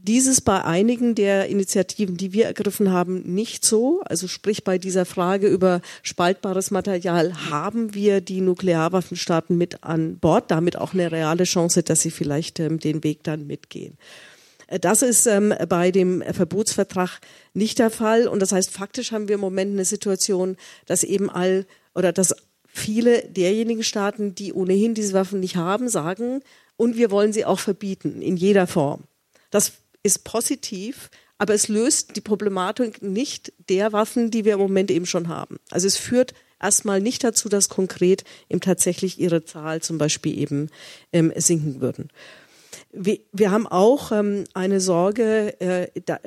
Speaker 5: dieses bei einigen der Initiativen, die wir ergriffen haben, nicht so. Also sprich bei dieser Frage über spaltbares Material haben wir die Nuklearwaffenstaaten mit an Bord, damit auch eine reale Chance, dass sie vielleicht ähm, den Weg dann mitgehen. Äh, das ist ähm, bei dem Verbotsvertrag nicht der Fall. Und das heißt, faktisch haben wir im Moment eine Situation, dass eben all oder dass viele derjenigen Staaten, die ohnehin diese Waffen nicht haben, sagen, und wir wollen sie auch verbieten in jeder Form. Das ist positiv, aber es löst die Problematik nicht der Waffen, die wir im Moment eben schon haben. Also es führt erstmal nicht dazu, dass konkret eben tatsächlich ihre Zahl zum Beispiel eben ähm, sinken würden. Wir, wir haben auch ähm, eine Sorge, äh, da,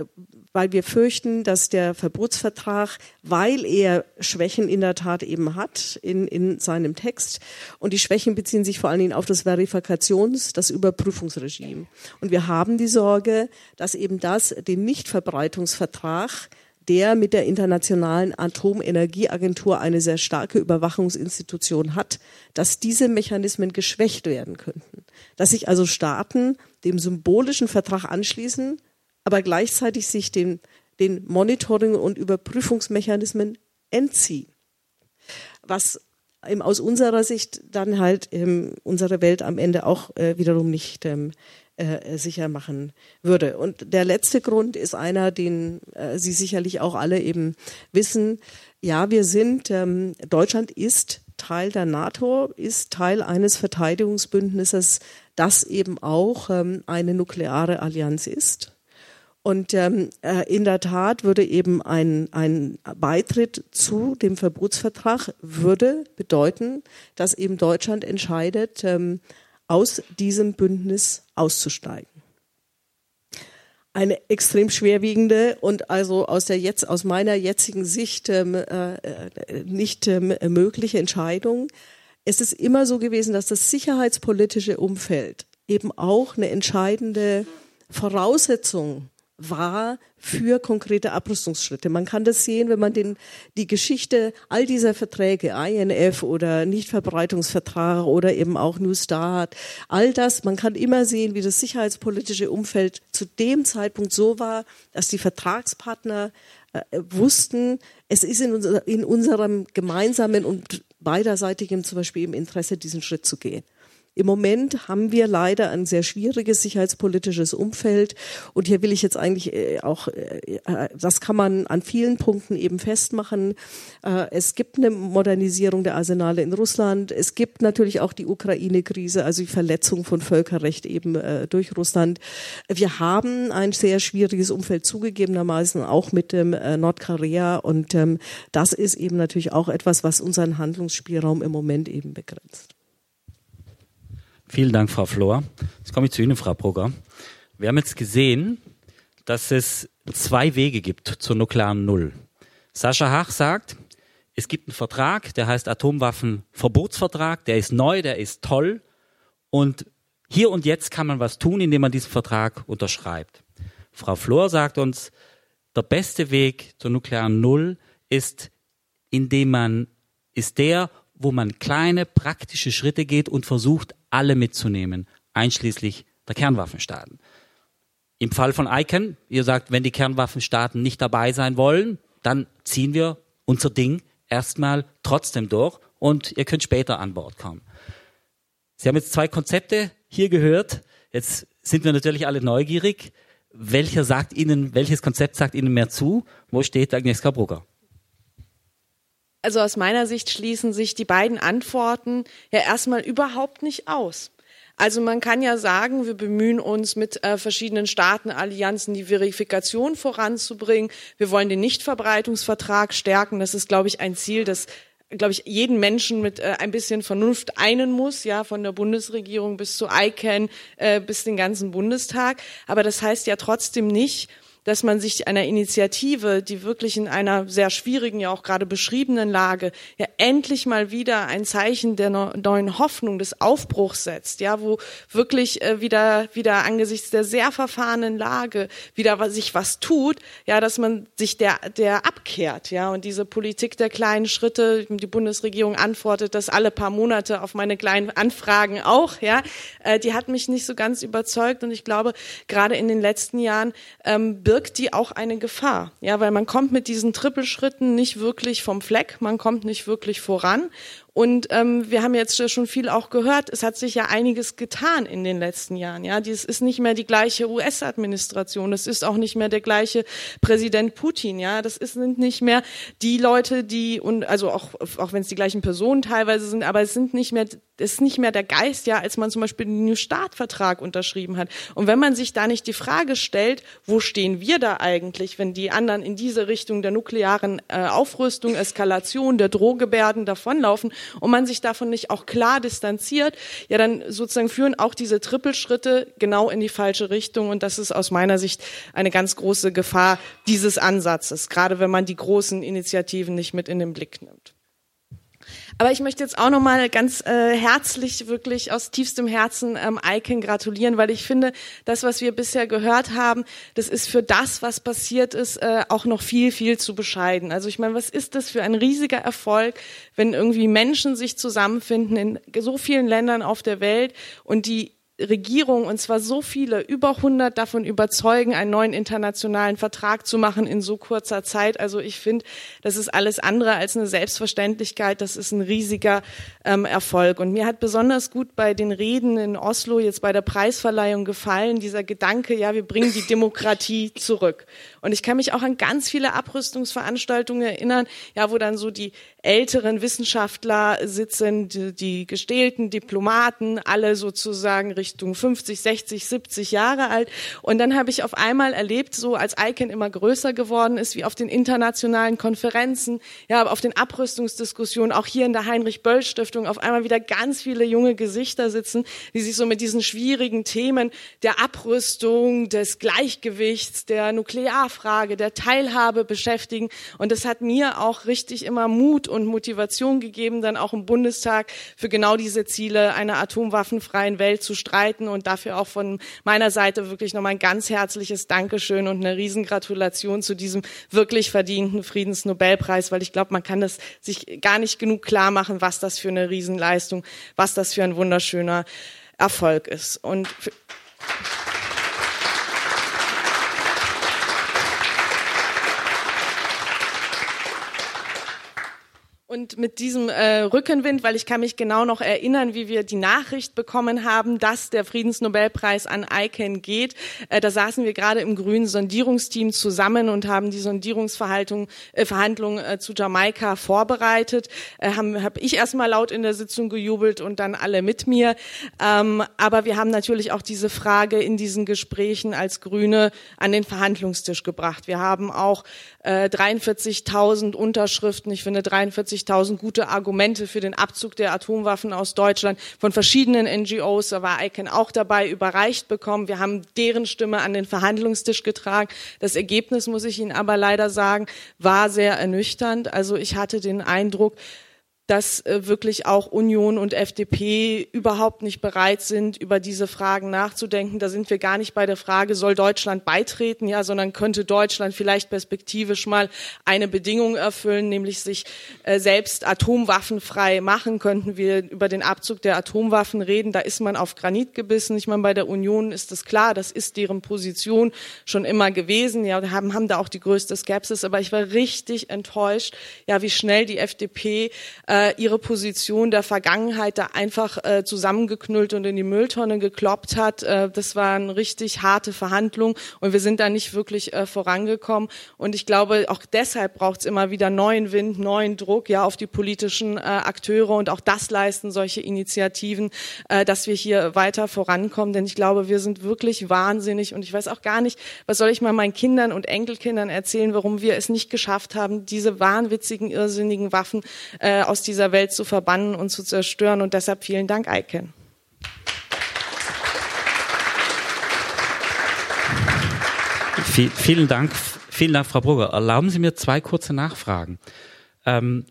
Speaker 5: weil wir fürchten, dass der Verbotsvertrag, weil er Schwächen in der Tat eben hat in, in seinem Text, und die Schwächen beziehen sich vor allen Dingen auf das Verifikations-, das Überprüfungsregime. Und wir haben die Sorge, dass eben das den Nichtverbreitungsvertrag der mit der Internationalen Atomenergieagentur eine sehr starke Überwachungsinstitution hat, dass diese Mechanismen geschwächt werden könnten. Dass sich also Staaten dem symbolischen Vertrag anschließen, aber gleichzeitig sich den, den Monitoring- und Überprüfungsmechanismen entziehen. Was aus unserer Sicht dann halt ähm, unsere Welt am Ende auch äh, wiederum nicht ähm, äh, sicher machen würde. Und der letzte Grund ist einer, den äh, Sie sicherlich auch alle eben wissen. Ja, wir sind, ähm, Deutschland ist Teil der NATO, ist Teil eines Verteidigungsbündnisses, das eben auch ähm, eine nukleare Allianz ist. Und ähm, äh, in der Tat würde eben ein, ein Beitritt zu dem Verbotsvertrag würde bedeuten, dass eben Deutschland entscheidet, ähm, aus diesem Bündnis auszusteigen. Eine extrem schwerwiegende und also aus der jetzt aus meiner jetzigen Sicht ähm, äh, nicht ähm, mögliche Entscheidung. Es ist immer so gewesen, dass das sicherheitspolitische Umfeld eben auch eine entscheidende Voraussetzung war für konkrete Abrüstungsschritte. Man kann das sehen, wenn man den, die Geschichte all dieser Verträge, INF oder Nichtverbreitungsvertrag oder eben auch New Start, all das, man kann immer sehen, wie das sicherheitspolitische Umfeld zu dem Zeitpunkt so war, dass die Vertragspartner äh, wussten, es ist in, unser, in unserem gemeinsamen und beiderseitigen zum Beispiel im Interesse, diesen Schritt zu gehen. Im Moment haben wir leider ein sehr schwieriges sicherheitspolitisches Umfeld und hier will ich jetzt eigentlich äh, auch, äh, äh, das kann man an vielen Punkten eben festmachen. Es gibt eine Modernisierung der Arsenale in Russland. Es gibt natürlich auch die Ukraine-Krise, also die Verletzung von Völkerrecht eben durch Russland. Wir haben ein sehr schwieriges Umfeld zugegebenermaßen auch mit dem Nordkorea und ähm, das ist eben natürlich auch etwas, was unseren Handlungsspielraum im Moment eben begrenzt.
Speaker 4: Vielen Dank, Frau Flor. Jetzt komme ich zu Ihnen, Frau Brugger. Wir haben jetzt gesehen, dass es zwei Wege gibt zur nuklearen Null. Sascha Hach sagt, es gibt einen Vertrag, der heißt Atomwaffenverbotsvertrag, der ist neu, der ist toll und hier und jetzt kann man was tun, indem man diesen Vertrag unterschreibt. Frau Flor sagt uns, der beste Weg zur nuklearen Null ist, indem man, ist der, wo man kleine praktische Schritte geht und versucht, alle mitzunehmen, einschließlich der Kernwaffenstaaten. Im Fall von ICAN, ihr sagt, wenn die Kernwaffenstaaten nicht dabei sein wollen, dann ziehen wir unser Ding erstmal trotzdem durch und ihr könnt später an Bord kommen. Sie haben jetzt zwei Konzepte hier gehört. Jetzt sind wir natürlich alle neugierig. Welcher sagt Ihnen, welches Konzept sagt Ihnen mehr zu? Wo steht Agnieszka Brugger?
Speaker 6: Also aus meiner Sicht schließen sich die beiden Antworten ja erstmal überhaupt nicht aus. Also man kann ja sagen, wir bemühen uns mit äh, verschiedenen Staatenallianzen die Verifikation voranzubringen. Wir wollen den Nichtverbreitungsvertrag stärken. Das ist, glaube ich, ein Ziel, das glaube ich, jeden Menschen mit äh, ein bisschen Vernunft einen muss, ja, von der Bundesregierung bis zu ICANN, äh, bis den ganzen Bundestag. Aber das heißt ja trotzdem nicht, dass man sich einer Initiative, die wirklich in einer sehr schwierigen, ja auch gerade beschriebenen Lage, ja endlich mal wieder ein Zeichen der neuen Hoffnung, des Aufbruchs setzt, ja, wo wirklich äh, wieder, wieder angesichts der sehr verfahrenen Lage wieder sich was tut, ja, dass man sich der, der abkehrt, ja, und diese Politik der kleinen Schritte, die Bundesregierung antwortet das alle paar Monate auf meine kleinen Anfragen auch, ja, äh, die hat mich nicht so ganz überzeugt. Und ich glaube, gerade in den letzten Jahren ähm, die auch eine Gefahr. Ja, weil man kommt mit diesen Trippelschritten nicht wirklich vom Fleck, man kommt nicht wirklich voran. Und ähm, wir haben jetzt schon viel auch gehört, es hat sich ja einiges getan in den letzten Jahren. Ja, dies ist nicht mehr die gleiche US-Administration, das ist auch nicht mehr der gleiche Präsident Putin. Ja, das ist, sind nicht mehr die Leute, die und also auch auch wenn es die gleichen Personen teilweise sind, aber es sind nicht mehr es ist nicht mehr der Geist, ja, als man zum Beispiel den New Start Vertrag unterschrieben hat. Und wenn man sich da nicht die Frage stellt, wo stehen wir da eigentlich, wenn die anderen in diese Richtung der nuklearen äh, Aufrüstung, Eskalation, der Drohgebärden davonlaufen und man sich davon nicht auch klar distanziert, ja, dann sozusagen führen auch diese Trippelschritte genau in die falsche Richtung. Und das ist aus meiner Sicht eine ganz große Gefahr dieses Ansatzes, gerade wenn man die großen Initiativen nicht mit in den Blick nimmt. Aber ich möchte jetzt auch nochmal ganz äh, herzlich, wirklich aus tiefstem Herzen ähm, Icon gratulieren, weil ich finde, das, was wir bisher gehört haben, das ist für das, was passiert ist, äh, auch noch viel, viel zu bescheiden. Also ich meine, was ist das für ein riesiger Erfolg, wenn irgendwie Menschen sich zusammenfinden in so vielen Ländern auf der Welt und die Regierung, und zwar so viele, über 100 davon überzeugen, einen neuen internationalen Vertrag zu machen in so kurzer Zeit. Also ich finde, das ist alles andere als eine Selbstverständlichkeit. Das ist ein riesiger ähm, Erfolg. Und mir hat besonders gut bei den Reden in Oslo, jetzt bei der Preisverleihung gefallen, dieser Gedanke, ja, wir bringen die Demokratie zurück. Und ich kann mich auch an ganz viele Abrüstungsveranstaltungen erinnern, ja, wo dann so die älteren Wissenschaftler sitzen, die, die gestählten Diplomaten, alle sozusagen Richtung 50, 60, 70 Jahre alt. Und dann habe ich auf einmal erlebt, so als ICANN immer größer geworden ist, wie auf den internationalen Konferenzen, ja, auf den Abrüstungsdiskussionen, auch hier in der Heinrich-Böll-Stiftung, auf einmal wieder ganz viele junge Gesichter sitzen, die sich so mit diesen schwierigen Themen der Abrüstung, des Gleichgewichts, der Nuklearfrage, der Teilhabe beschäftigen. Und das hat mir auch richtig immer Mut und Motivation gegeben, dann auch im Bundestag für genau diese Ziele einer atomwaffenfreien Welt zu streiten und dafür auch von meiner Seite wirklich nochmal ein ganz herzliches Dankeschön und eine Riesengratulation zu diesem wirklich verdienten Friedensnobelpreis, weil ich glaube, man kann das sich gar nicht genug klar machen, was das für eine Riesenleistung, was das für ein wunderschöner Erfolg ist. Und Und mit diesem äh, Rückenwind, weil ich kann mich genau noch erinnern, wie wir die Nachricht bekommen haben, dass der Friedensnobelpreis an ICANN geht. Äh, da saßen wir gerade im grünen Sondierungsteam zusammen und haben die Sondierungsverhandlungen äh, Verhandlungen, äh, zu Jamaika vorbereitet. Äh, Habe hab ich erstmal laut in der Sitzung gejubelt und dann alle mit mir. Ähm, aber wir haben natürlich auch diese Frage in diesen Gesprächen als Grüne an den Verhandlungstisch gebracht. Wir haben auch äh, 43.000 Unterschriften, ich finde 43.000 gute Argumente für den Abzug der Atomwaffen aus Deutschland von verschiedenen NGOs, da war ICANN auch dabei, überreicht bekommen. Wir haben deren Stimme an den Verhandlungstisch getragen. Das Ergebnis, muss ich Ihnen aber leider sagen, war sehr ernüchternd. Also ich hatte den Eindruck, dass äh, wirklich auch Union und FDP überhaupt nicht bereit sind, über diese Fragen nachzudenken. Da sind wir gar nicht bei der Frage, soll Deutschland beitreten, ja, sondern könnte Deutschland vielleicht perspektivisch mal eine Bedingung erfüllen, nämlich sich äh, selbst atomwaffenfrei machen. Könnten wir über den Abzug der Atomwaffen reden? Da ist man auf Granit gebissen. Ich meine, bei der Union ist das klar, das ist deren Position schon immer gewesen. Ja, haben, haben da auch die größte Skepsis. Aber ich war richtig enttäuscht, ja, wie schnell die FDP äh, ihre Position der Vergangenheit da einfach äh, zusammengeknüllt und in die Mülltonne gekloppt hat. Äh, das waren richtig harte Verhandlungen und wir sind da nicht wirklich äh, vorangekommen. Und ich glaube, auch deshalb braucht es immer wieder neuen Wind, neuen Druck ja auf die politischen äh, Akteure und auch das leisten solche Initiativen, äh, dass wir hier weiter vorankommen. Denn ich glaube, wir sind wirklich wahnsinnig und ich weiß auch gar nicht, was soll ich mal meinen Kindern und Enkelkindern erzählen, warum wir es nicht geschafft haben, diese wahnwitzigen, irrsinnigen Waffen äh, aus dieser Welt zu verbannen und zu zerstören. Und deshalb vielen Dank, Eiken.
Speaker 4: vielen Dank, vielen Dank, Frau Brugger. Erlauben Sie mir zwei kurze Nachfragen. Ähm,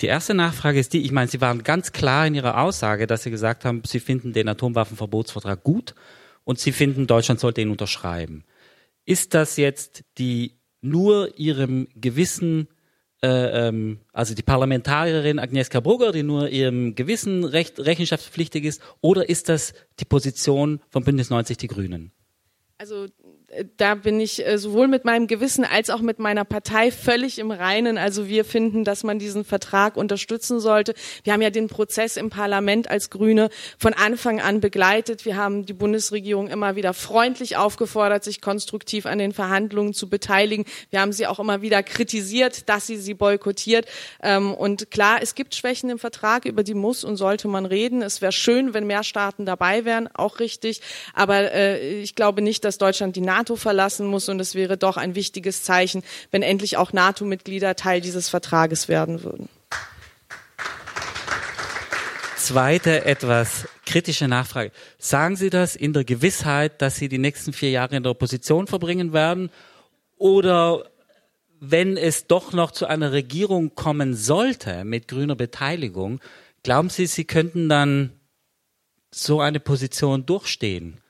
Speaker 4: die erste Nachfrage ist die, ich meine, Sie waren ganz klar in Ihrer Aussage, dass Sie gesagt haben, Sie finden den Atomwaffenverbotsvertrag gut und Sie finden, Deutschland sollte ihn unterschreiben. Ist das jetzt die nur Ihrem Gewissen äh, ähm, also die Parlamentarierin Agnieszka Brugger, die nur ihrem Gewissen recht, rechenschaftspflichtig ist, oder ist das die Position von Bündnis 90 Die Grünen?
Speaker 6: Also da bin ich äh, sowohl mit meinem Gewissen als auch mit meiner Partei völlig im Reinen. Also wir finden, dass man diesen Vertrag unterstützen sollte. Wir haben ja den Prozess im Parlament als Grüne von Anfang an begleitet. Wir haben die Bundesregierung immer wieder freundlich aufgefordert, sich konstruktiv an den Verhandlungen zu beteiligen. Wir haben sie auch immer wieder kritisiert, dass sie sie boykottiert. Ähm, und klar, es gibt Schwächen im Vertrag, über die muss und sollte man reden. Es wäre schön, wenn mehr Staaten dabei wären, auch richtig. Aber äh, ich glaube nicht, dass Deutschland die NATO verlassen muss. Und es wäre doch ein wichtiges Zeichen, wenn endlich auch NATO-Mitglieder Teil dieses Vertrages werden würden.
Speaker 4: Zweite etwas kritische Nachfrage. Sagen Sie das in der Gewissheit, dass Sie die nächsten vier Jahre in der Opposition verbringen werden? Oder wenn es doch noch zu einer Regierung kommen sollte mit grüner Beteiligung, glauben Sie, Sie könnten dann so eine Position durchstehen?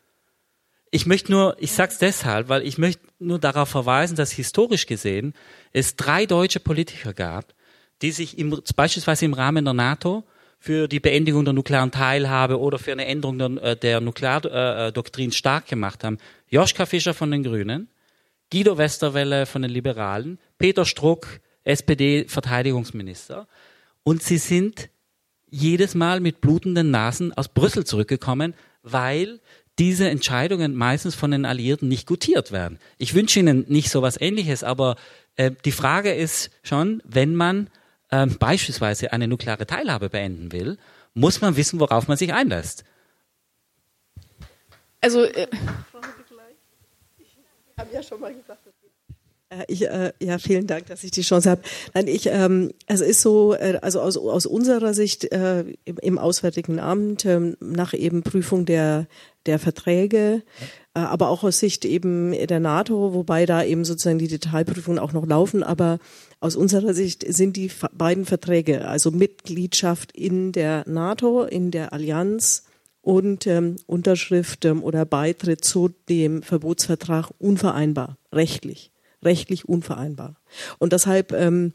Speaker 4: Ich möchte nur, ich sag's deshalb, weil ich möchte nur darauf verweisen, dass historisch gesehen es drei deutsche Politiker gab, die sich im, beispielsweise im Rahmen der NATO für die Beendigung der nuklearen Teilhabe oder für eine Änderung der, äh, der Nukleardoktrin äh, stark gemacht haben. Joschka Fischer von den Grünen, Guido Westerwelle von den Liberalen, Peter Struck, SPD-Verteidigungsminister. Und sie sind jedes Mal mit blutenden Nasen aus Brüssel zurückgekommen, weil diese Entscheidungen meistens von den Alliierten nicht gutiert werden. Ich wünsche Ihnen nicht so etwas Ähnliches, aber äh, die Frage ist schon, wenn man äh, beispielsweise eine nukleare Teilhabe beenden will, muss man wissen, worauf man sich einlässt.
Speaker 6: Also, äh,
Speaker 5: ich habe ja schon mal gesagt, ich, äh, ja, vielen Dank, dass ich die Chance habe. Nein, ich, ähm, also ist so, äh, also aus, aus unserer Sicht äh, im, im Auswärtigen Amt äh, nach eben Prüfung der der Verträge, äh, aber auch aus Sicht eben der NATO, wobei da eben sozusagen die Detailprüfungen auch noch laufen. Aber aus unserer Sicht sind die beiden Verträge, also Mitgliedschaft in der NATO, in der Allianz und ähm, Unterschrift ähm, oder Beitritt zu dem Verbotsvertrag unvereinbar, rechtlich rechtlich unvereinbar. Und deshalb, ähm,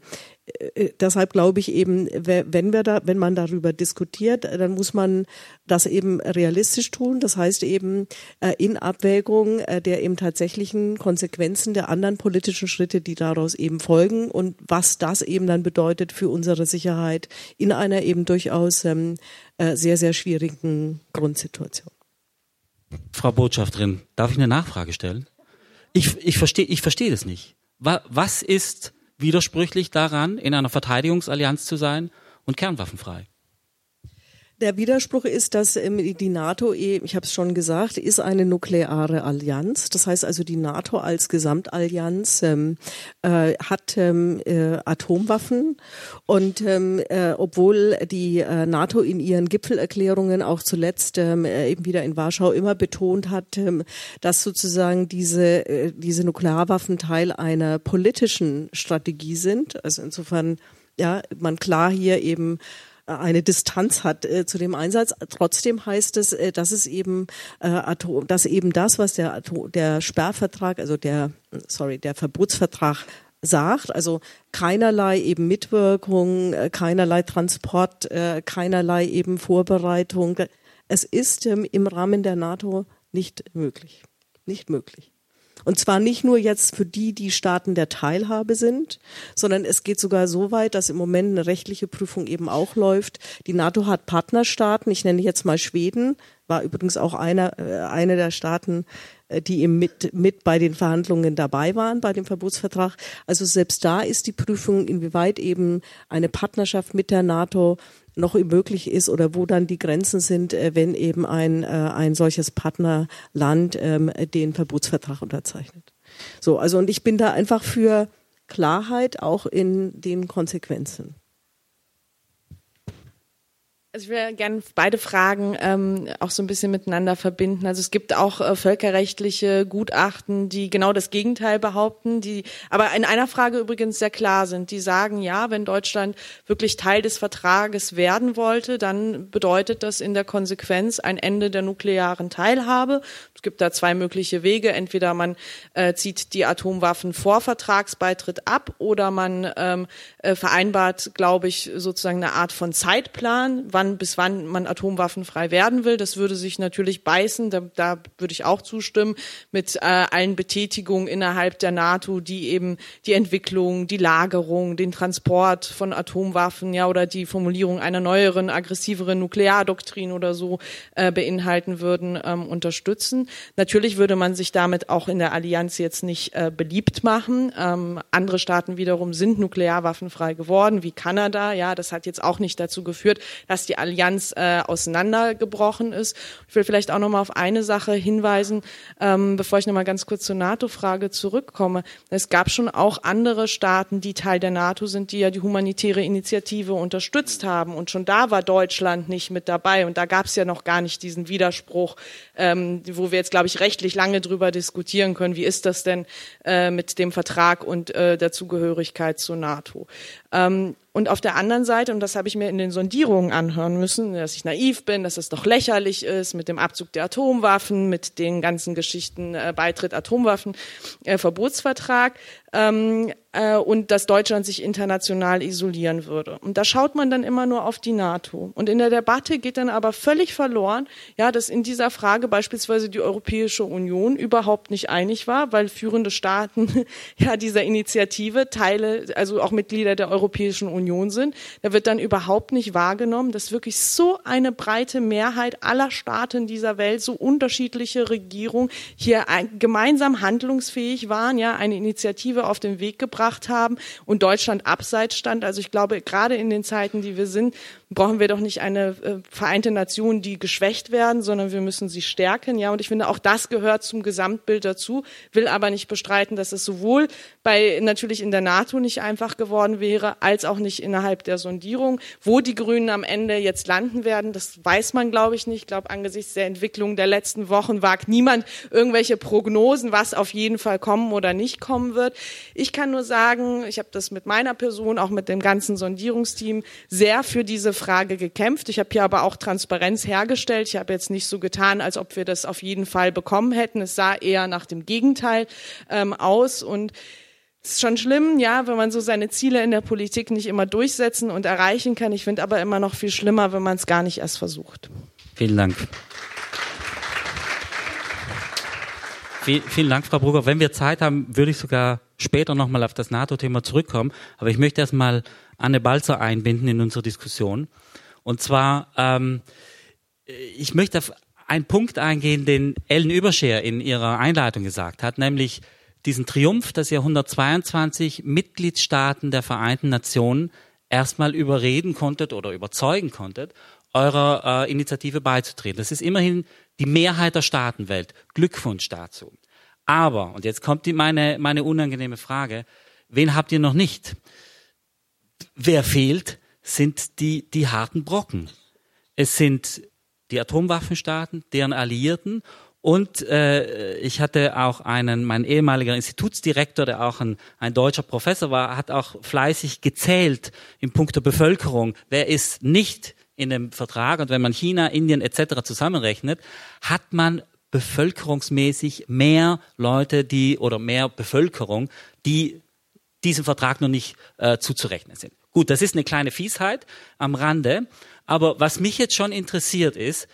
Speaker 5: äh, deshalb glaube ich eben, wenn wir da, wenn man darüber diskutiert, dann muss man das eben realistisch tun. Das heißt eben äh, in Abwägung äh, der eben tatsächlichen Konsequenzen der anderen politischen Schritte, die daraus eben folgen und was das eben dann bedeutet für unsere Sicherheit in einer eben durchaus ähm, äh, sehr, sehr schwierigen Grundsituation.
Speaker 4: Frau Botschafterin, darf ich eine Nachfrage stellen? Ich, ich verstehe ich versteh das nicht. Was ist widersprüchlich daran, in einer Verteidigungsallianz zu sein und kernwaffenfrei?
Speaker 5: Der Widerspruch ist, dass ähm, die NATO, eh, ich habe es schon gesagt, ist eine nukleare Allianz. Das heißt also, die NATO als Gesamtallianz ähm, äh, hat ähm, äh, Atomwaffen und ähm, äh, obwohl die äh, NATO in ihren Gipfelerklärungen auch zuletzt ähm, äh, eben wieder in Warschau immer betont hat, ähm, dass sozusagen diese äh, diese Nuklearwaffen Teil einer politischen Strategie sind. Also insofern ja man klar hier eben eine Distanz hat äh, zu dem Einsatz. Trotzdem heißt es, äh, dass es eben äh, Atom, dass eben das, was der Atom, der Sperrvertrag, also der sorry, der Verbotsvertrag sagt, also keinerlei eben Mitwirkung, äh, keinerlei Transport, äh, keinerlei eben Vorbereitung. Es ist ähm, im Rahmen der NATO nicht möglich. Nicht möglich. Und zwar nicht nur jetzt für die, die Staaten der Teilhabe sind, sondern es geht sogar so weit, dass im Moment eine rechtliche Prüfung eben auch läuft. Die NATO hat Partnerstaaten, ich nenne jetzt mal Schweden, war übrigens auch einer, äh, eine der Staaten, äh, die eben mit, mit bei den Verhandlungen dabei waren, bei dem Verbotsvertrag. Also selbst da ist die Prüfung, inwieweit eben eine Partnerschaft mit der NATO noch möglich ist oder wo dann die Grenzen sind, äh, wenn eben ein, äh, ein solches Partnerland ähm, den Verbotsvertrag unterzeichnet. So, also und ich bin da einfach für Klarheit auch in den Konsequenzen.
Speaker 6: Also ich will gerne beide Fragen ähm, auch so ein bisschen miteinander verbinden. Also es gibt auch äh, völkerrechtliche Gutachten, die genau das Gegenteil behaupten, die aber in einer Frage übrigens sehr klar sind. Die sagen, ja, wenn Deutschland wirklich Teil des Vertrages werden wollte, dann bedeutet das in der Konsequenz ein Ende der nuklearen Teilhabe. Es gibt da zwei mögliche Wege. Entweder man äh, zieht die Atomwaffen vor Vertragsbeitritt ab oder man ähm, äh, vereinbart, glaube ich, sozusagen eine Art von Zeitplan wann bis wann man atomwaffenfrei werden will. Das würde sich natürlich beißen, da, da würde ich auch zustimmen, mit äh, allen Betätigungen innerhalb der NATO, die eben die Entwicklung, die Lagerung, den Transport von Atomwaffen, ja, oder die Formulierung einer neueren, aggressiveren Nukleardoktrin oder so äh, beinhalten würden, ähm, unterstützen. Natürlich würde man sich damit auch in der Allianz jetzt nicht äh, beliebt machen. Ähm, andere Staaten wiederum sind nuklearwaffenfrei geworden, wie Kanada. Ja, das hat jetzt auch nicht dazu geführt, dass die Allianz äh, auseinandergebrochen ist. Ich will vielleicht auch noch mal auf eine Sache hinweisen, ähm, bevor ich noch mal ganz kurz zur NATO-Frage zurückkomme. Es gab schon auch andere Staaten, die Teil der NATO sind, die ja die humanitäre Initiative unterstützt haben. Und schon da war Deutschland nicht mit dabei. Und da gab es ja noch gar nicht diesen Widerspruch, ähm, wo wir jetzt, glaube ich, rechtlich lange drüber diskutieren können. Wie ist das denn äh, mit dem Vertrag und äh, der Zugehörigkeit zur NATO? Ähm, und auf der anderen Seite, und das habe ich mir in den Sondierungen anhören müssen, dass ich naiv bin, dass es doch lächerlich ist mit dem Abzug der Atomwaffen, mit den ganzen Geschichten äh, Beitritt Atomwaffen, äh, Verbotsvertrag. Ähm, äh, und dass Deutschland sich international isolieren würde. Und da schaut man dann immer nur auf die NATO. Und in der Debatte geht dann aber völlig verloren, ja, dass in dieser Frage beispielsweise die Europäische Union überhaupt nicht einig war, weil führende Staaten ja dieser Initiative Teile, also auch Mitglieder der Europäischen Union sind. Da wird dann überhaupt nicht wahrgenommen, dass wirklich so eine breite Mehrheit aller Staaten dieser Welt, so unterschiedliche Regierungen hier gemeinsam handlungsfähig waren, ja, eine Initiative Initiative auf den Weg gebracht haben und Deutschland abseits stand. Also ich glaube, gerade in den Zeiten, die wir sind, brauchen wir doch nicht eine äh, Vereinte Nation, die geschwächt werden, sondern wir müssen sie stärken. Ja, und ich finde, auch das gehört zum Gesamtbild dazu, will aber nicht bestreiten, dass es sowohl bei natürlich in der NATO nicht einfach geworden wäre, als auch nicht innerhalb der Sondierung. Wo die Grünen am Ende jetzt landen werden, das weiß man, glaube ich, nicht. Ich glaube, angesichts der Entwicklung der letzten Wochen wagt niemand irgendwelche Prognosen, was auf jeden Fall kommen oder nicht kommen wird. Ich kann nur sagen, ich habe das mit meiner Person, auch mit dem ganzen Sondierungsteam sehr für diese Frage gekämpft. Ich habe hier aber auch Transparenz hergestellt. Ich habe jetzt nicht so getan, als ob wir das auf jeden Fall bekommen hätten. Es sah eher nach dem Gegenteil ähm, aus und es ist schon schlimm, ja, wenn man so seine Ziele in der Politik nicht immer durchsetzen und erreichen kann. Ich finde aber immer noch viel schlimmer, wenn man es gar nicht erst versucht.
Speaker 4: Vielen Dank. Vielen Dank, Frau Brugger. Wenn wir Zeit haben, würde ich sogar später nochmal auf das NATO-Thema zurückkommen. Aber ich möchte erstmal Anne Balzer einbinden in unsere Diskussion. Und zwar, ähm, ich möchte auf einen Punkt eingehen, den Ellen Überscher in ihrer Einleitung gesagt hat, nämlich diesen Triumph, dass ihr 122 Mitgliedstaaten der Vereinten Nationen erstmal überreden konntet oder überzeugen konntet, eurer äh, Initiative beizutreten. Das ist immerhin die Mehrheit der Staatenwelt. Glückwunsch dazu. Aber, und jetzt kommt die, meine, meine unangenehme Frage, wen habt ihr noch nicht? Wer fehlt, sind die, die harten Brocken. Es sind die Atomwaffenstaaten, deren Alliierten Und äh, ich hatte auch einen, mein ehemaliger Institutsdirektor, der auch ein, ein deutscher Professor war, hat auch fleißig gezählt im Punkt der Bevölkerung. Wer ist nicht in dem Vertrag? Und wenn man China, Indien etc. zusammenrechnet, hat man bevölkerungsmäßig mehr Leute, die oder mehr Bevölkerung, die diesem Vertrag noch nicht äh, zuzurechnen sind. Gut, das ist eine kleine Fiesheit am Rande, aber was mich jetzt schon interessiert ist,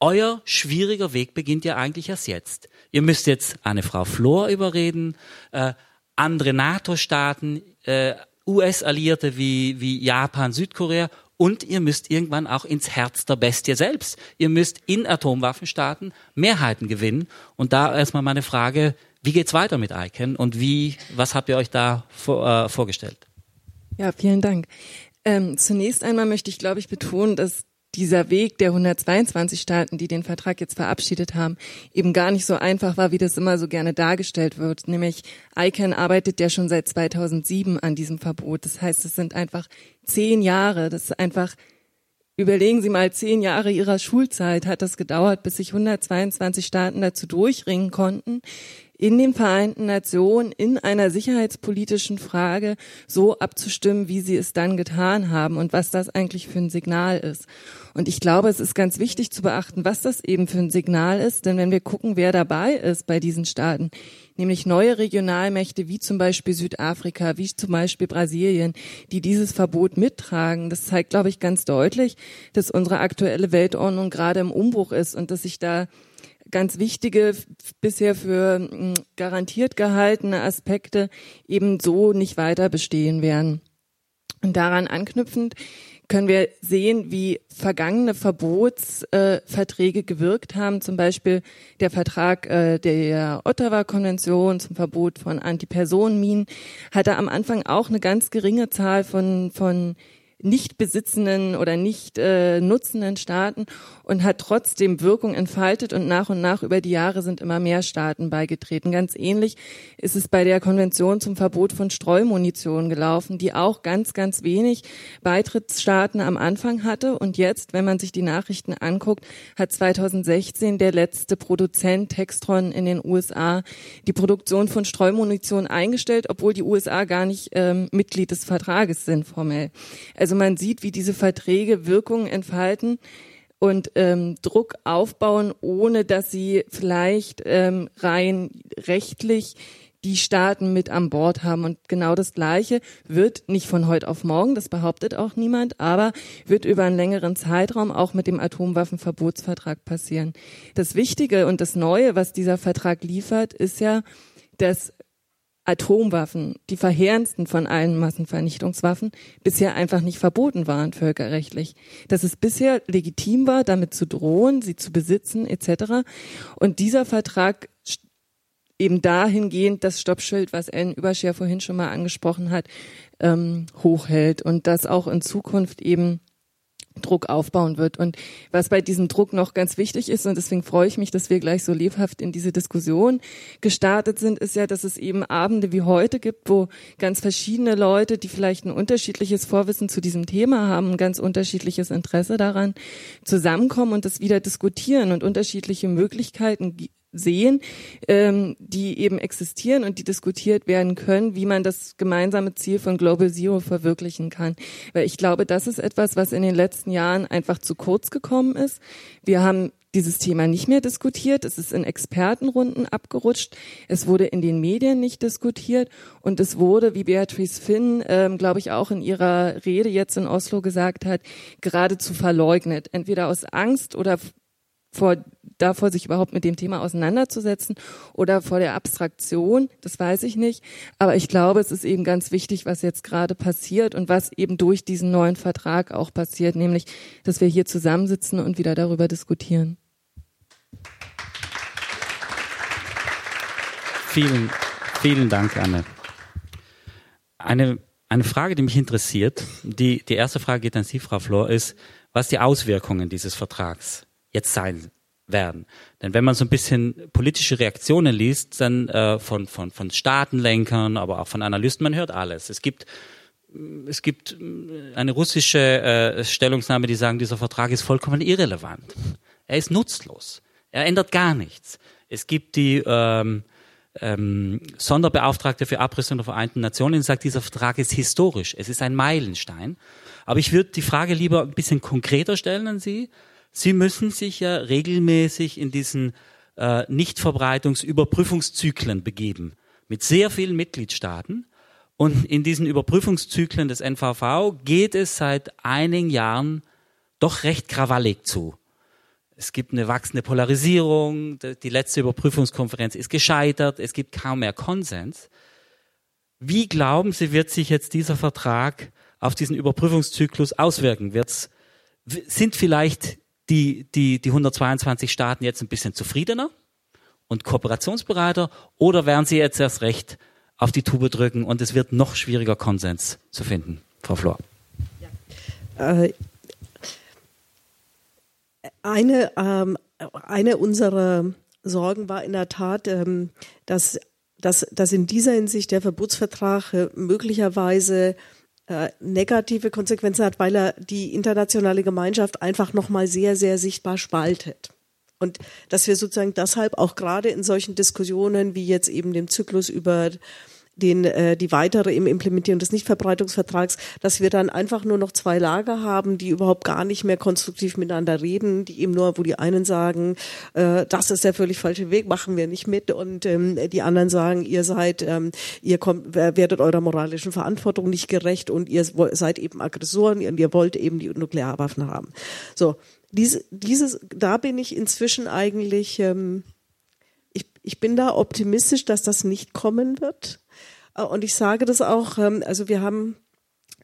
Speaker 4: euer schwieriger Weg beginnt ja eigentlich erst jetzt. Ihr müsst jetzt eine Frau Flor überreden, äh, andere NATO-Staaten, äh, US-Alliierte wie, wie Japan, Südkorea und ihr müsst irgendwann auch ins Herz der Bestie selbst. Ihr müsst in Atomwaffenstaaten Mehrheiten gewinnen. Und da erstmal meine Frage, wie geht's weiter mit ICANN und wie, was habt ihr euch da vor, äh, vorgestellt?
Speaker 7: Ja, vielen Dank. Ähm, zunächst einmal möchte ich, glaube ich, betonen, dass dieser Weg der 122 Staaten, die den Vertrag jetzt verabschiedet haben, eben gar nicht so einfach war, wie das immer so gerne dargestellt wird. Nämlich ICANN arbeitet ja schon seit 2007 an diesem Verbot. Das heißt, es sind einfach zehn Jahre. Das ist einfach, überlegen Sie mal, zehn Jahre Ihrer Schulzeit hat das gedauert, bis sich 122 Staaten dazu durchringen konnten, in den Vereinten Nationen in einer sicherheitspolitischen Frage so abzustimmen, wie sie es dann getan haben und was das eigentlich für ein Signal ist. Und ich glaube, es ist ganz wichtig zu beachten, was das eben für ein Signal ist, denn wenn wir gucken, wer dabei ist bei diesen Staaten, nämlich neue Regionalmächte wie zum Beispiel Südafrika, wie zum Beispiel Brasilien, die dieses Verbot mittragen. Das zeigt, glaube ich, ganz deutlich, dass unsere aktuelle Weltordnung gerade im Umbruch ist und dass sich da ganz wichtige, bisher für garantiert gehaltene Aspekte eben so nicht weiter bestehen werden. Und daran anknüpfend können wir sehen, wie vergangene Verbotsverträge äh, gewirkt haben. Zum Beispiel der Vertrag äh, der Ottawa-Konvention zum Verbot von Antipersonenminen hatte am Anfang auch eine ganz geringe Zahl von, von nicht besitzenden oder nicht äh, nutzenden Staaten und hat trotzdem Wirkung entfaltet und nach und nach über die Jahre sind immer mehr Staaten beigetreten. Ganz ähnlich ist es bei der Konvention zum Verbot von Streumunition gelaufen, die auch ganz, ganz wenig Beitrittsstaaten am Anfang hatte und jetzt, wenn man sich die Nachrichten anguckt, hat 2016 der letzte Produzent Textron in den USA die Produktion von Streumunition eingestellt, obwohl die USA gar nicht ähm, Mitglied des Vertrages sind formell. Also man sieht, wie diese Verträge Wirkungen entfalten und ähm, Druck aufbauen, ohne dass sie vielleicht ähm, rein rechtlich die Staaten mit an Bord haben. Und genau das Gleiche wird nicht von heute auf morgen, das behauptet auch niemand, aber wird über einen längeren Zeitraum auch mit dem Atomwaffenverbotsvertrag passieren. Das Wichtige und das Neue, was dieser Vertrag liefert, ist ja, dass Atomwaffen, die verheerendsten von allen Massenvernichtungswaffen, bisher einfach nicht verboten waren völkerrechtlich. Dass es bisher legitim war, damit zu drohen, sie zu besitzen etc. Und dieser Vertrag eben dahingehend das Stoppschild, was Ellen Überscher vorhin schon mal angesprochen hat, ähm, hochhält und das auch in Zukunft eben Druck aufbauen wird. Und was bei diesem Druck noch ganz wichtig ist, und deswegen freue ich mich, dass wir gleich so lebhaft in diese Diskussion gestartet sind, ist ja, dass es eben Abende wie heute gibt, wo ganz verschiedene Leute, die vielleicht ein unterschiedliches Vorwissen zu diesem Thema haben, ein ganz unterschiedliches Interesse daran, zusammenkommen und das wieder diskutieren und unterschiedliche Möglichkeiten sehen, ähm, die eben existieren und die diskutiert werden können, wie man das gemeinsame Ziel von Global Zero verwirklichen kann. Weil ich glaube, das ist etwas, was in den letzten Jahren einfach zu kurz gekommen ist. Wir haben dieses Thema nicht mehr diskutiert. Es ist in Expertenrunden abgerutscht. Es wurde in den Medien nicht diskutiert. Und es wurde, wie Beatrice Finn, ähm, glaube ich, auch in ihrer Rede jetzt in Oslo gesagt hat, geradezu verleugnet. Entweder aus Angst oder vor davor, sich überhaupt mit dem Thema auseinanderzusetzen oder vor der Abstraktion, das weiß ich nicht. Aber ich glaube, es ist eben ganz wichtig, was jetzt gerade passiert und was eben durch diesen neuen Vertrag auch passiert, nämlich, dass wir hier zusammensitzen und wieder darüber diskutieren.
Speaker 4: Vielen, vielen Dank, Anne. Eine, eine Frage, die mich interessiert, die, die erste Frage geht an Sie, Frau Flor, ist, was die Auswirkungen dieses Vertrags jetzt sein werden. Denn wenn man so ein bisschen politische Reaktionen liest, dann äh, von, von, von Staatenlenkern, aber auch von Analysten, man hört alles. Es gibt es gibt eine russische äh, Stellungnahme, die sagen, dieser Vertrag ist vollkommen irrelevant. Er ist nutzlos. Er ändert gar nichts. Es gibt die ähm, ähm, Sonderbeauftragte für Abrüstung der Vereinten Nationen, die sagt, dieser Vertrag ist historisch. Es ist ein Meilenstein. Aber ich würde die Frage lieber ein bisschen konkreter stellen an Sie. Sie müssen sich ja regelmäßig in diesen äh, Nichtverbreitungsüberprüfungszyklen begeben mit sehr vielen Mitgliedstaaten. Und in diesen Überprüfungszyklen des NVV geht es seit einigen Jahren doch recht krawallig zu. Es gibt eine wachsende Polarisierung, die letzte Überprüfungskonferenz ist gescheitert, es gibt kaum mehr Konsens. Wie glauben Sie, wird sich jetzt dieser Vertrag auf diesen Überprüfungszyklus auswirken? Wird's, sind vielleicht die, die, die 122 Staaten jetzt ein bisschen zufriedener und kooperationsbereiter oder werden sie jetzt erst recht auf die Tube drücken und es wird noch schwieriger, Konsens zu finden? Frau Flor.
Speaker 5: Ja. Äh, eine, ähm, eine unserer Sorgen war in der Tat, ähm, dass, dass, dass in dieser Hinsicht der Verbotsvertrag äh, möglicherweise äh, negative Konsequenzen hat, weil er die internationale Gemeinschaft einfach nochmal sehr, sehr sichtbar spaltet. Und dass wir sozusagen deshalb auch gerade in solchen Diskussionen wie jetzt eben dem Zyklus über den, äh, die weitere im Implementieren des Nichtverbreitungsvertrags, dass wir dann einfach nur noch zwei Lager haben, die überhaupt gar nicht mehr konstruktiv miteinander reden, die eben nur, wo die einen sagen, äh, das ist der völlig falsche Weg, machen wir nicht mit und ähm, die anderen sagen, ihr seid, ähm, ihr kommt, werdet eurer moralischen Verantwortung nicht gerecht und ihr seid eben Aggressoren und ihr wollt eben die Nuklearwaffen haben. So, diese, dieses, da bin ich inzwischen eigentlich, ähm, ich, ich bin da optimistisch, dass das nicht kommen wird. Äh, und ich sage das auch, ähm, also wir haben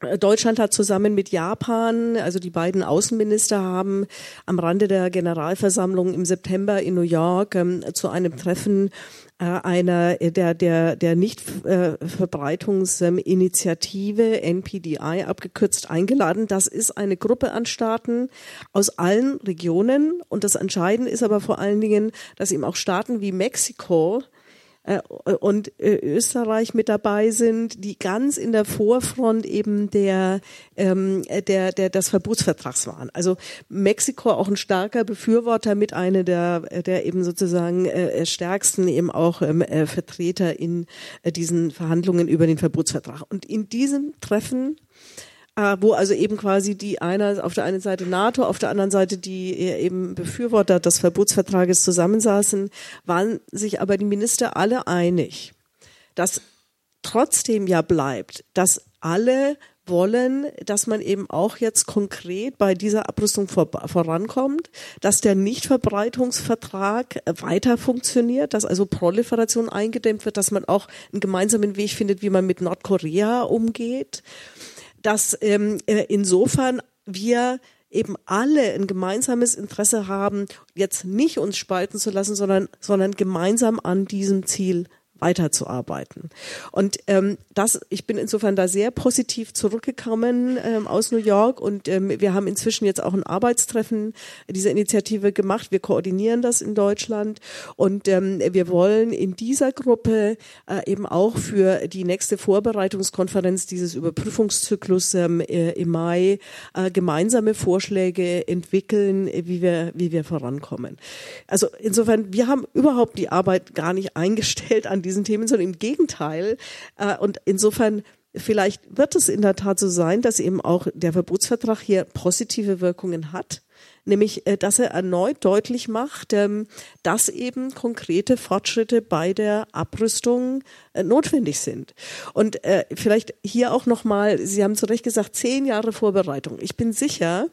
Speaker 5: äh, Deutschland hat zusammen mit Japan, also die beiden Außenminister haben am Rande der Generalversammlung im September in New York ähm, zu einem Treffen äh, einer der der der Nichtverbreitungsinitiative NPDI abgekürzt eingeladen. Das ist eine Gruppe an Staaten aus allen Regionen und das Entscheidende ist aber vor allen Dingen, dass eben auch Staaten wie Mexiko und äh, Österreich mit dabei sind, die ganz in der Vorfront eben der, ähm, der, der des Verbotsvertrags waren. Also Mexiko auch ein starker Befürworter mit einer der, der eben sozusagen äh, stärksten eben auch ähm, äh, Vertreter in äh, diesen Verhandlungen über den Verbotsvertrag. Und in diesem Treffen äh, wo also eben quasi die einer auf der einen Seite NATO, auf der anderen Seite die eben Befürworter des Verbotsvertrages zusammensaßen, waren sich aber die Minister alle einig, dass trotzdem ja bleibt, dass alle wollen, dass man eben auch jetzt konkret bei dieser Abrüstung vor, vorankommt, dass der Nichtverbreitungsvertrag weiter funktioniert, dass also Proliferation eingedämmt wird, dass man auch einen gemeinsamen Weg findet, wie man mit Nordkorea umgeht dass ähm, äh, insofern wir eben alle ein gemeinsames Interesse haben, jetzt nicht uns spalten zu lassen, sondern, sondern gemeinsam an diesem Ziel weiterzuarbeiten. Und ähm, das, ich bin insofern da sehr positiv zurückgekommen ähm, aus New York und ähm, wir haben inzwischen jetzt auch ein Arbeitstreffen dieser Initiative gemacht. Wir koordinieren das in Deutschland und ähm, wir wollen in dieser Gruppe äh, eben auch für die nächste Vorbereitungskonferenz dieses Überprüfungszyklus ähm, äh, im Mai äh, gemeinsame Vorschläge entwickeln, wie wir, wie wir vorankommen. Also insofern, wir haben überhaupt die Arbeit gar nicht eingestellt an diesen Themen, sondern im Gegenteil. Äh, und insofern vielleicht wird es in der Tat so sein, dass eben auch der Verbotsvertrag hier positive Wirkungen hat nämlich äh, dass er erneut deutlich macht, ähm, dass eben konkrete Fortschritte bei der Abrüstung äh, notwendig sind. Und vielleicht hier auch nochmal, Sie haben zu Recht gesagt, zehn Jahre Vorbereitung. Ich bin sicher,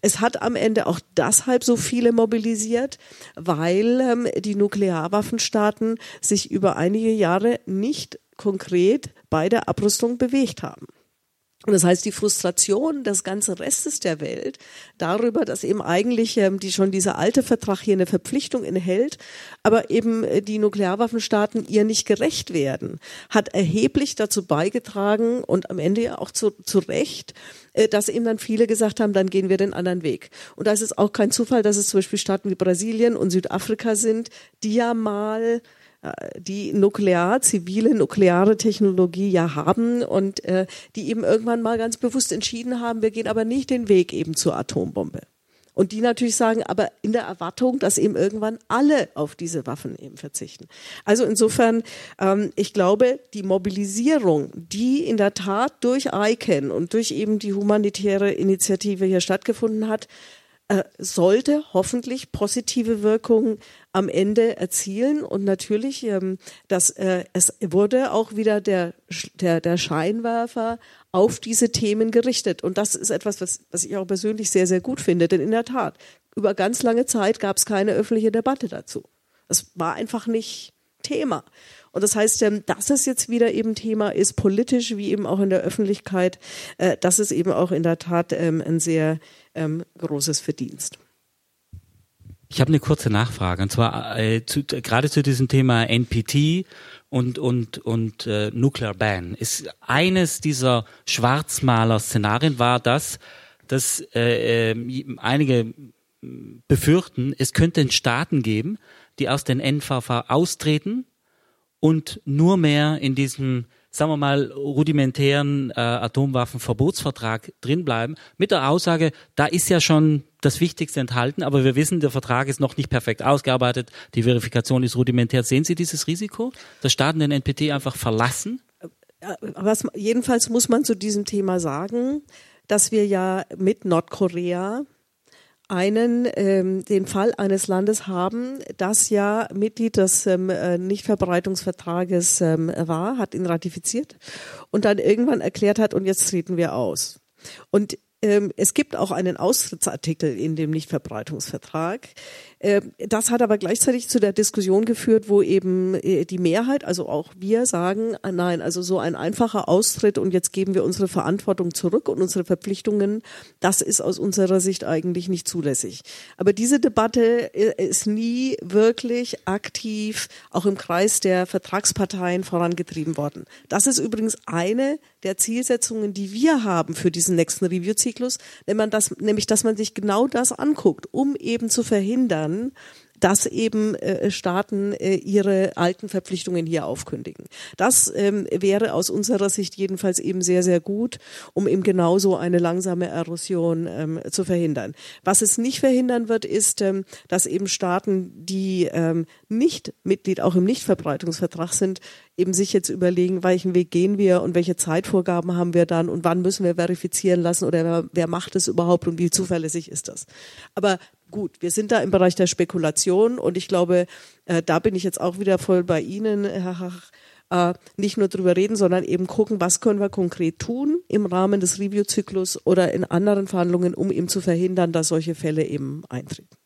Speaker 5: es hat am Ende auch deshalb so viele mobilisiert, weil ähm, die Nuklearwaffenstaaten sich über einige Jahre nicht konkret bei der Abrüstung bewegt haben. Und das heißt, die Frustration des ganzen Restes der Welt darüber, dass eben eigentlich ähm, die schon dieser alte Vertrag hier eine Verpflichtung enthält, aber eben äh, die Nuklearwaffenstaaten ihr nicht gerecht werden, hat erheblich dazu beigetragen und am Ende ja auch zu, zu Recht, äh, dass eben dann viele gesagt haben, dann gehen wir den anderen Weg. Und da ist es auch kein Zufall, dass es zum Beispiel Staaten wie Brasilien und Südafrika sind, die ja mal die nuklear, zivile nukleare Technologie ja haben und äh, die eben irgendwann mal ganz bewusst entschieden haben, wir gehen aber nicht den Weg eben zur Atombombe. Und die natürlich sagen, aber in der Erwartung, dass eben irgendwann alle auf diese Waffen eben verzichten. Also insofern, ähm, ich glaube, die Mobilisierung, die in der Tat durch ICANN und durch eben die humanitäre Initiative hier stattgefunden hat, äh, sollte hoffentlich positive Wirkungen am Ende erzielen. Und natürlich, ähm, das, äh, es wurde auch wieder der, der, der Scheinwerfer auf diese Themen gerichtet. Und das ist etwas, was, was ich auch persönlich sehr, sehr gut finde. Denn in der Tat, über ganz lange Zeit gab es keine öffentliche Debatte dazu. Es war einfach nicht Thema. Und das heißt, ähm, dass es jetzt wieder eben Thema ist, politisch wie eben auch in der Öffentlichkeit, äh, das ist eben auch in der Tat ähm, ein sehr ähm, großes Verdienst.
Speaker 4: Ich habe eine kurze Nachfrage und zwar äh, zu, gerade zu diesem Thema NPT und und und äh, Nuclear Ban. Ist eines dieser Schwarzmaler-Szenarien war das, dass äh, äh, einige befürchten, es könnte Staaten geben, die aus den NVV austreten und nur mehr in diesem sagen wir mal, rudimentären äh, Atomwaffenverbotsvertrag drinbleiben, mit der Aussage, da ist ja schon das Wichtigste enthalten, aber wir wissen, der Vertrag ist noch nicht perfekt ausgearbeitet, die Verifikation ist rudimentär. Sehen Sie dieses Risiko, dass Staaten den NPT einfach verlassen?
Speaker 5: Was, jedenfalls muss man zu diesem Thema sagen, dass wir ja mit Nordkorea einen ähm, den Fall eines Landes haben, das ja Mitglied des ähm, äh, Nichtverbreitungsvertrages ähm, war, hat ihn ratifiziert und dann irgendwann erklärt hat, und jetzt treten wir aus. Und ähm, es gibt auch einen Austrittsartikel in dem Nichtverbreitungsvertrag. Ähm, das hat aber gleichzeitig zu der Diskussion geführt, wo eben äh, die Mehrheit, also auch wir sagen, ah, nein, also so ein einfacher Austritt und jetzt geben wir unsere Verantwortung zurück und unsere Verpflichtungen, das ist aus unserer Sicht eigentlich nicht zulässig. Aber diese Debatte äh, ist nie wirklich aktiv auch im Kreis der Vertragsparteien vorangetrieben worden. Das ist übrigens eine der Zielsetzungen, die wir haben für diesen nächsten Review-Zyklus, nämlich dass man sich genau das anguckt, um eben zu verhindern, kann, dass eben äh, Staaten äh, ihre alten Verpflichtungen hier aufkündigen. Das ähm, wäre aus unserer Sicht jedenfalls eben sehr, sehr gut, um eben genauso eine langsame Erosion ähm, zu verhindern. Was es nicht verhindern wird, ist, ähm, dass eben Staaten, die ähm, nicht Mitglied auch im Nichtverbreitungsvertrag sind, eben sich jetzt überlegen, welchen Weg gehen wir und welche Zeitvorgaben haben wir dann und wann müssen wir verifizieren lassen oder wer, wer macht es überhaupt und wie zuverlässig ist das. Aber gut, wir sind da im Bereich der Spekulation und ich glaube, äh, da bin ich jetzt auch wieder voll bei Ihnen, Herr Hach. Äh, nicht nur drüber reden, sondern eben gucken, was können wir konkret tun im Rahmen des Review-Zyklus oder in anderen Verhandlungen, um eben zu verhindern, dass solche Fälle eben eintreten.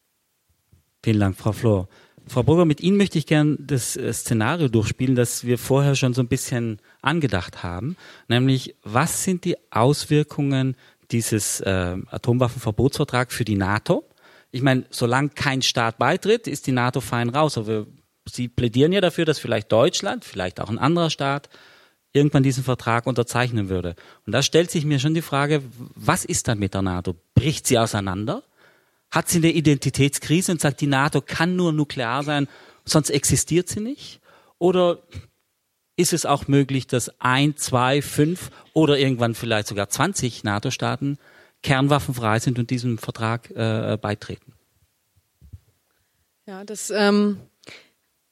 Speaker 4: Vielen Dank, Frau Flor. Frau Burger, mit Ihnen möchte ich gern das äh, Szenario durchspielen, das wir vorher schon so ein bisschen angedacht haben, nämlich was sind die Auswirkungen dieses äh, Atomwaffenverbotsvertrags für die NATO? Ich meine, solange kein Staat beitritt, ist die NATO fein raus. Aber Sie plädieren ja dafür, dass vielleicht Deutschland, vielleicht auch ein anderer Staat, irgendwann diesen Vertrag unterzeichnen würde. Und da stellt sich mir schon die Frage, was ist dann mit der NATO? Bricht sie auseinander? Hat sie eine Identitätskrise und sagt, die NATO kann nur nuklear sein, sonst existiert sie nicht? Oder ist es auch möglich, dass ein, zwei, fünf oder irgendwann vielleicht sogar 20 NATO-Staaten kernwaffenfrei sind und diesem Vertrag äh, beitreten.
Speaker 6: Ja, das ähm,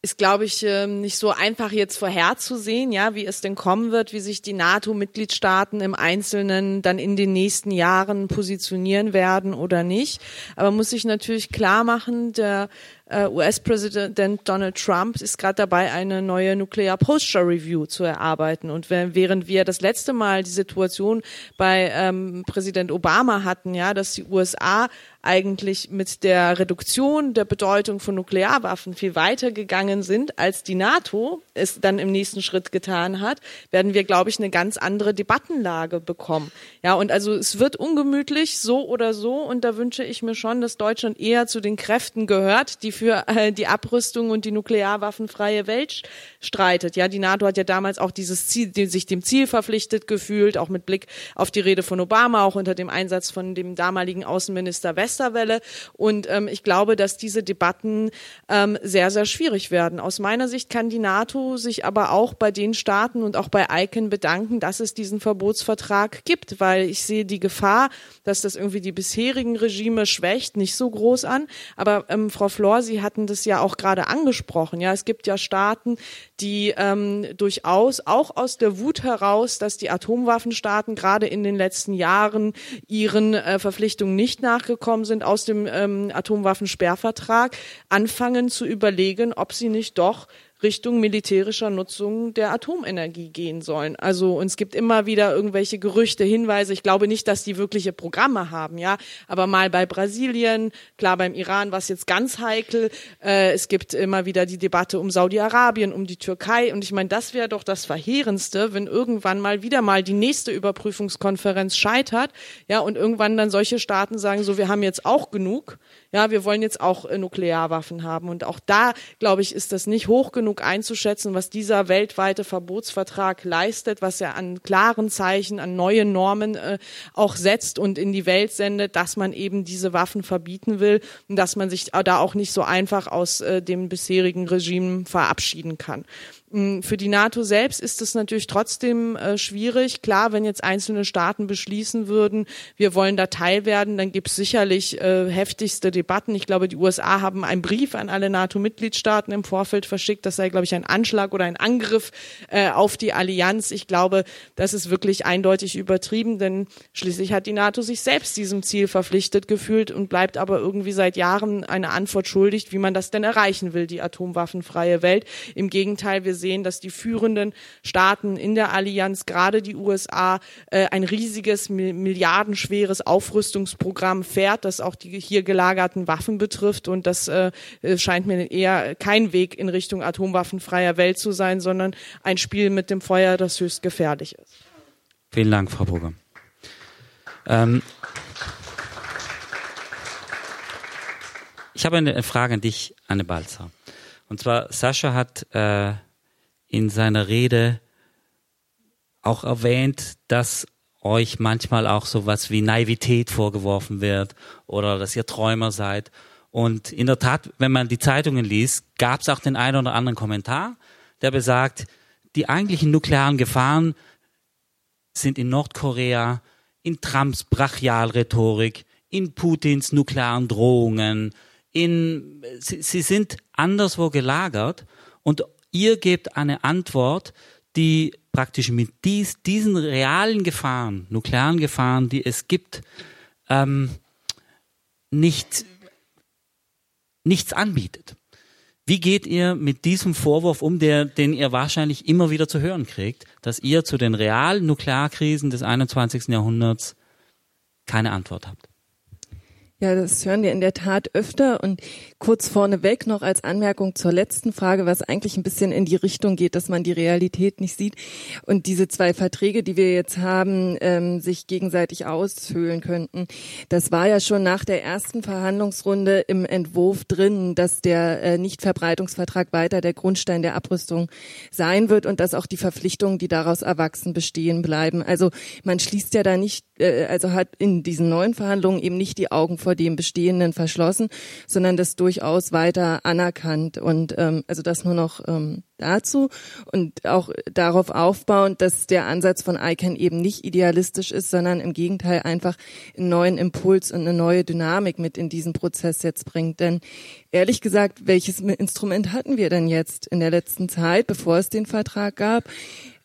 Speaker 6: ist, glaube ich, ähm, nicht so einfach jetzt vorherzusehen, ja, wie es denn kommen wird, wie sich die NATO-Mitgliedstaaten im Einzelnen dann in den nächsten Jahren positionieren werden oder nicht. Aber muss sich natürlich klar machen, der US-Präsident Donald Trump ist gerade dabei, eine neue Nuclear Posture Review zu erarbeiten. Und während wir das letzte Mal die Situation bei ähm, Präsident Obama hatten, ja, dass die USA eigentlich mit der Reduktion der Bedeutung von Nuklearwaffen viel weiter gegangen sind, als die NATO es dann im nächsten Schritt getan hat, werden wir, glaube ich, eine ganz andere Debattenlage bekommen. Ja, und also es wird ungemütlich, so oder so, und da wünsche ich mir schon, dass Deutschland eher zu den Kräften gehört, die für äh, die Abrüstung und die nuklearwaffenfreie Welt streitet. Ja, die NATO hat ja damals auch dieses Ziel, sich dem Ziel verpflichtet gefühlt, auch mit Blick auf die Rede von Obama, auch unter dem Einsatz von dem damaligen Außenminister West Westerwelle. Und ähm, ich glaube, dass diese Debatten ähm, sehr, sehr schwierig werden. Aus meiner Sicht kann die NATO sich aber auch bei den Staaten und auch bei ICANN bedanken, dass es diesen Verbotsvertrag gibt, weil ich sehe die Gefahr, dass das irgendwie die bisherigen Regime schwächt, nicht so groß an. Aber ähm, Frau Flor, Sie hatten das ja auch gerade angesprochen. Ja, es gibt ja Staaten, die ähm, durchaus auch aus der Wut heraus, dass die Atomwaffenstaaten gerade in den letzten Jahren ihren äh, Verpflichtungen nicht nachgekommen sind aus dem ähm, Atomwaffensperrvertrag, anfangen zu überlegen, ob sie nicht doch Richtung militärischer Nutzung der Atomenergie gehen sollen. Also und es gibt immer wieder irgendwelche Gerüchte, Hinweise. Ich glaube nicht, dass die wirkliche Programme haben, ja. Aber mal bei Brasilien, klar beim Iran war es jetzt ganz heikel. Äh, es gibt immer wieder die Debatte um Saudi-Arabien, um die Türkei. Und ich meine, das wäre doch das Verheerendste, wenn irgendwann mal wieder mal die nächste Überprüfungskonferenz scheitert, ja, und irgendwann dann solche Staaten sagen, so wir haben jetzt auch genug ja, wir wollen jetzt auch äh, Nuklearwaffen haben. Und auch da, glaube ich, ist das nicht hoch genug einzuschätzen, was dieser weltweite Verbotsvertrag leistet, was er an klaren Zeichen, an neue Normen äh, auch setzt und in die Welt sendet, dass man eben diese Waffen verbieten will und dass man sich da auch nicht so einfach aus äh, dem bisherigen Regime verabschieden kann. Hm, für die NATO selbst ist es natürlich trotzdem äh, schwierig. Klar, wenn jetzt einzelne Staaten beschließen würden, wir wollen da Teil werden, dann gibt es sicherlich äh, heftigste Debatten. Ich glaube, die USA haben einen Brief an alle NATO-Mitgliedstaaten im Vorfeld verschickt. Das sei, glaube ich, ein Anschlag oder ein Angriff äh, auf die Allianz. Ich glaube, das ist wirklich eindeutig übertrieben, denn schließlich hat die NATO sich selbst diesem Ziel verpflichtet gefühlt und bleibt aber irgendwie seit Jahren eine Antwort schuldig, wie man das denn erreichen will, die atomwaffenfreie Welt. Im Gegenteil, wir sehen, dass die führenden Staaten in der Allianz, gerade die USA, äh, ein riesiges, milliardenschweres Aufrüstungsprogramm fährt, das auch die hier gelagerten Waffen betrifft. Und das äh, scheint mir eher kein Weg in Richtung atomwaffenfreier Welt zu sein, sondern ein Spiel mit dem Feuer, das höchst gefährlich ist.
Speaker 4: Vielen Dank, Frau Brugger. Ähm, ich habe eine Frage an dich, Anne Balzer. Und zwar, Sascha hat äh, in seiner Rede auch erwähnt, dass euch manchmal auch so was wie Naivität vorgeworfen wird oder dass ihr Träumer seid. Und in der Tat, wenn man die Zeitungen liest, gab es auch den einen oder anderen Kommentar, der besagt, die eigentlichen nuklearen Gefahren sind in Nordkorea, in Trumps Brachialrhetorik, in Putins nuklearen Drohungen, in, sie, sie sind anderswo gelagert und ihr gebt eine Antwort, die praktisch mit dies, diesen realen Gefahren, nuklearen Gefahren, die es gibt, ähm, nicht, nichts anbietet. Wie geht ihr mit diesem Vorwurf um, der, den ihr wahrscheinlich immer wieder zu hören kriegt, dass ihr zu den realen Nuklearkrisen des 21. Jahrhunderts keine Antwort habt?
Speaker 7: Ja, das hören wir in der Tat öfter. Und kurz vorneweg noch als Anmerkung zur letzten Frage, was eigentlich ein bisschen in die Richtung geht, dass man die Realität nicht sieht und diese zwei Verträge, die wir jetzt haben, ähm, sich gegenseitig aushöhlen könnten. Das war ja schon nach der ersten Verhandlungsrunde im Entwurf drin, dass der äh, Nichtverbreitungsvertrag weiter der Grundstein der Abrüstung sein wird und dass auch die Verpflichtungen, die daraus erwachsen, bestehen bleiben. Also man schließt ja da nicht, äh, also hat in diesen neuen Verhandlungen eben nicht die Augen vor dem Bestehenden verschlossen, sondern das durchaus weiter anerkannt. Und ähm, also das nur noch ähm, dazu und auch darauf aufbauend, dass der Ansatz von ICANN eben nicht idealistisch ist, sondern im Gegenteil einfach einen neuen Impuls und eine neue Dynamik mit in diesen Prozess jetzt bringt. Denn ehrlich gesagt, welches Instrument hatten wir denn jetzt in der letzten Zeit, bevor es den Vertrag gab?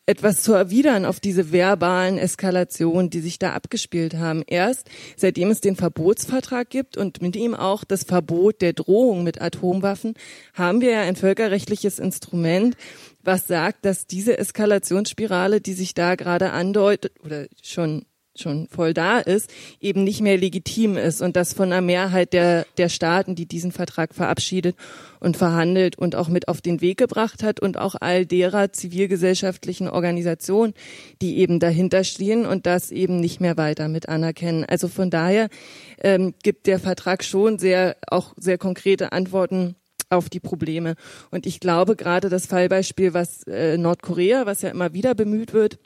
Speaker 7: Etwas zu erwidern auf diese verbalen Eskalationen, die sich da abgespielt haben. Erst seitdem es den Verbotsvertrag gibt und mit ihm auch das Verbot der Drohung mit Atomwaffen, haben wir ja ein völkerrechtliches Instrument, was sagt, dass diese Eskalationsspirale, die sich da gerade andeutet oder schon schon voll da ist, eben nicht mehr legitim ist und das von einer Mehrheit der, der Staaten, die diesen Vertrag verabschiedet und verhandelt und auch mit auf den Weg gebracht hat und auch all derer zivilgesellschaftlichen Organisationen, die eben dahinter stehen und das eben nicht mehr weiter mit anerkennen. Also von daher ähm, gibt der Vertrag schon sehr, auch sehr konkrete Antworten auf die Probleme. Und ich glaube gerade das Fallbeispiel, was äh, Nordkorea, was ja immer wieder bemüht wird,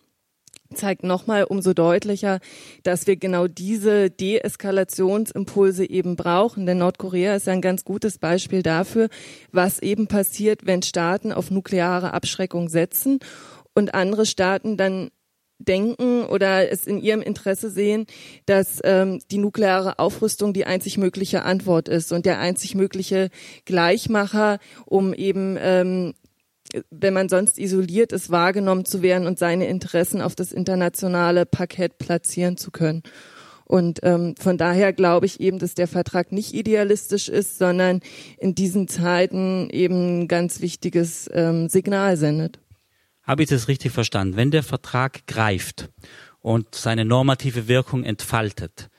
Speaker 7: zeigt nochmal umso deutlicher, dass wir genau diese Deeskalationsimpulse eben brauchen. Denn Nordkorea ist ein ganz gutes Beispiel dafür, was eben passiert, wenn Staaten auf nukleare Abschreckung setzen und andere Staaten dann denken oder es in ihrem Interesse sehen, dass ähm, die nukleare Aufrüstung die einzig mögliche Antwort ist und der einzig mögliche Gleichmacher, um eben ähm, wenn man sonst isoliert ist, wahrgenommen zu werden und seine Interessen auf das internationale Parkett platzieren zu können. Und ähm, von daher glaube ich eben, dass der Vertrag nicht idealistisch ist, sondern in diesen Zeiten eben ein ganz wichtiges ähm, Signal sendet.
Speaker 4: Habe ich das richtig verstanden? Wenn der Vertrag greift und seine normative Wirkung entfaltet,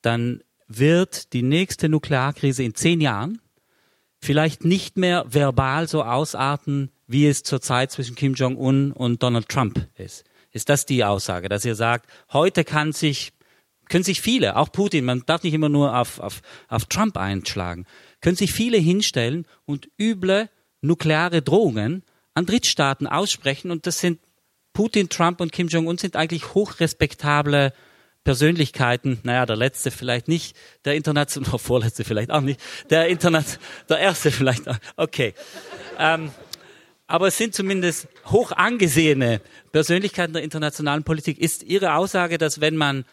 Speaker 4: dann wird die nächste Nuklearkrise in zehn Jahren vielleicht nicht mehr verbal so ausarten, wie es zurzeit zwischen Kim Jong-un und Donald Trump ist. Ist das die Aussage, dass ihr sagt, heute kann sich, können sich viele, auch Putin, man darf nicht immer nur auf, auf, auf Trump einschlagen, können sich viele hinstellen und üble nukleare Drohungen an Drittstaaten aussprechen und das sind Putin, Trump und Kim Jong-un sind eigentlich hochrespektable Persönlichkeiten, naja, der letzte vielleicht nicht, der internationale, vorletzte vielleicht auch nicht, der Internet, der erste vielleicht auch, okay. Ähm, aber es sind zumindest hoch angesehene Persönlichkeiten der internationalen Politik. Ist Ihre Aussage, dass wenn man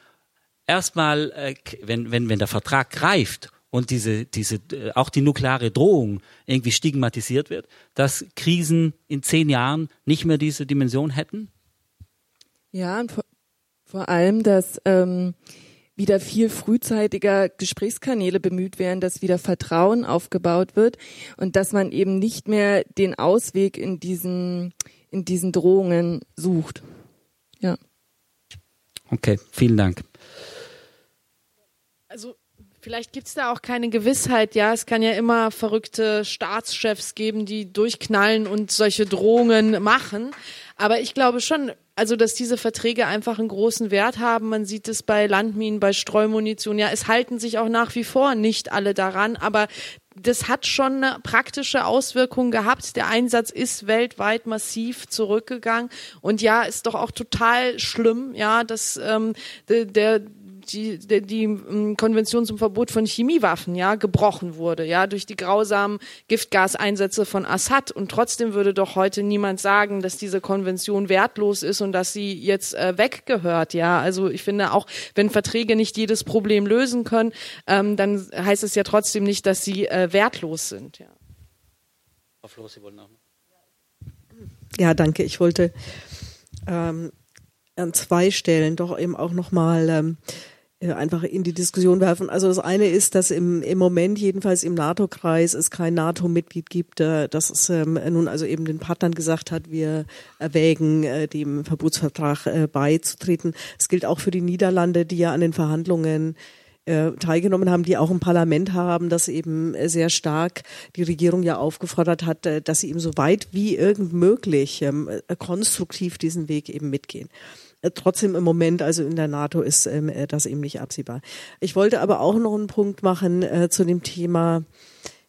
Speaker 4: erstmal, äh, wenn, wenn, wenn der Vertrag greift und diese, diese, äh, auch die nukleare Drohung irgendwie stigmatisiert wird, dass Krisen in zehn Jahren nicht mehr diese Dimension hätten?
Speaker 7: Ja, und vor, vor allem, dass ähm, wieder viel frühzeitiger Gesprächskanäle bemüht werden, dass wieder Vertrauen aufgebaut wird und dass man eben nicht mehr den Ausweg in diesen, in diesen Drohungen sucht. Ja.
Speaker 4: Okay, vielen Dank.
Speaker 6: Also Vielleicht gibt's da auch keine Gewissheit, ja. Es kann ja immer verrückte Staatschefs geben, die durchknallen und solche Drohungen machen. Aber ich glaube schon, also dass diese Verträge einfach einen großen Wert haben. Man sieht es bei Landminen, bei Streumunition. Ja, es halten sich auch nach wie vor nicht alle daran, aber das hat schon eine praktische Auswirkung gehabt. Der Einsatz ist weltweit massiv zurückgegangen. Und ja, ist doch auch total schlimm, ja, dass ähm, der, der die, die, die ähm, Konvention zum Verbot von Chemiewaffen ja gebrochen wurde, ja, durch die grausamen Giftgaseinsätze von Assad. Und trotzdem würde doch heute niemand sagen, dass diese Konvention wertlos ist und dass sie jetzt äh, weggehört, ja. Also ich finde auch, wenn Verträge nicht jedes Problem lösen können, ähm, dann heißt es ja trotzdem nicht, dass sie äh, wertlos sind, ja.
Speaker 5: Frau Floh, Sie wollen auch. Ja, danke. Ich wollte ähm, an zwei Stellen doch eben auch nochmal ähm, äh, einfach in die Diskussion werfen. Also das eine ist, dass im, im Moment jedenfalls im NATO-Kreis es kein NATO-Mitglied gibt, äh, das es ähm, nun also eben den Partnern gesagt hat, wir erwägen, äh, dem Verbotsvertrag äh, beizutreten. Es gilt auch für die Niederlande, die ja an den Verhandlungen äh, teilgenommen haben, die auch ein Parlament haben, das eben sehr stark die Regierung ja aufgefordert hat, äh, dass sie eben so weit wie irgend möglich ähm, konstruktiv diesen Weg eben mitgehen. Äh, trotzdem im Moment, also in der NATO ist ähm, äh, das eben nicht absehbar. Ich wollte aber auch noch einen Punkt machen äh, zu dem Thema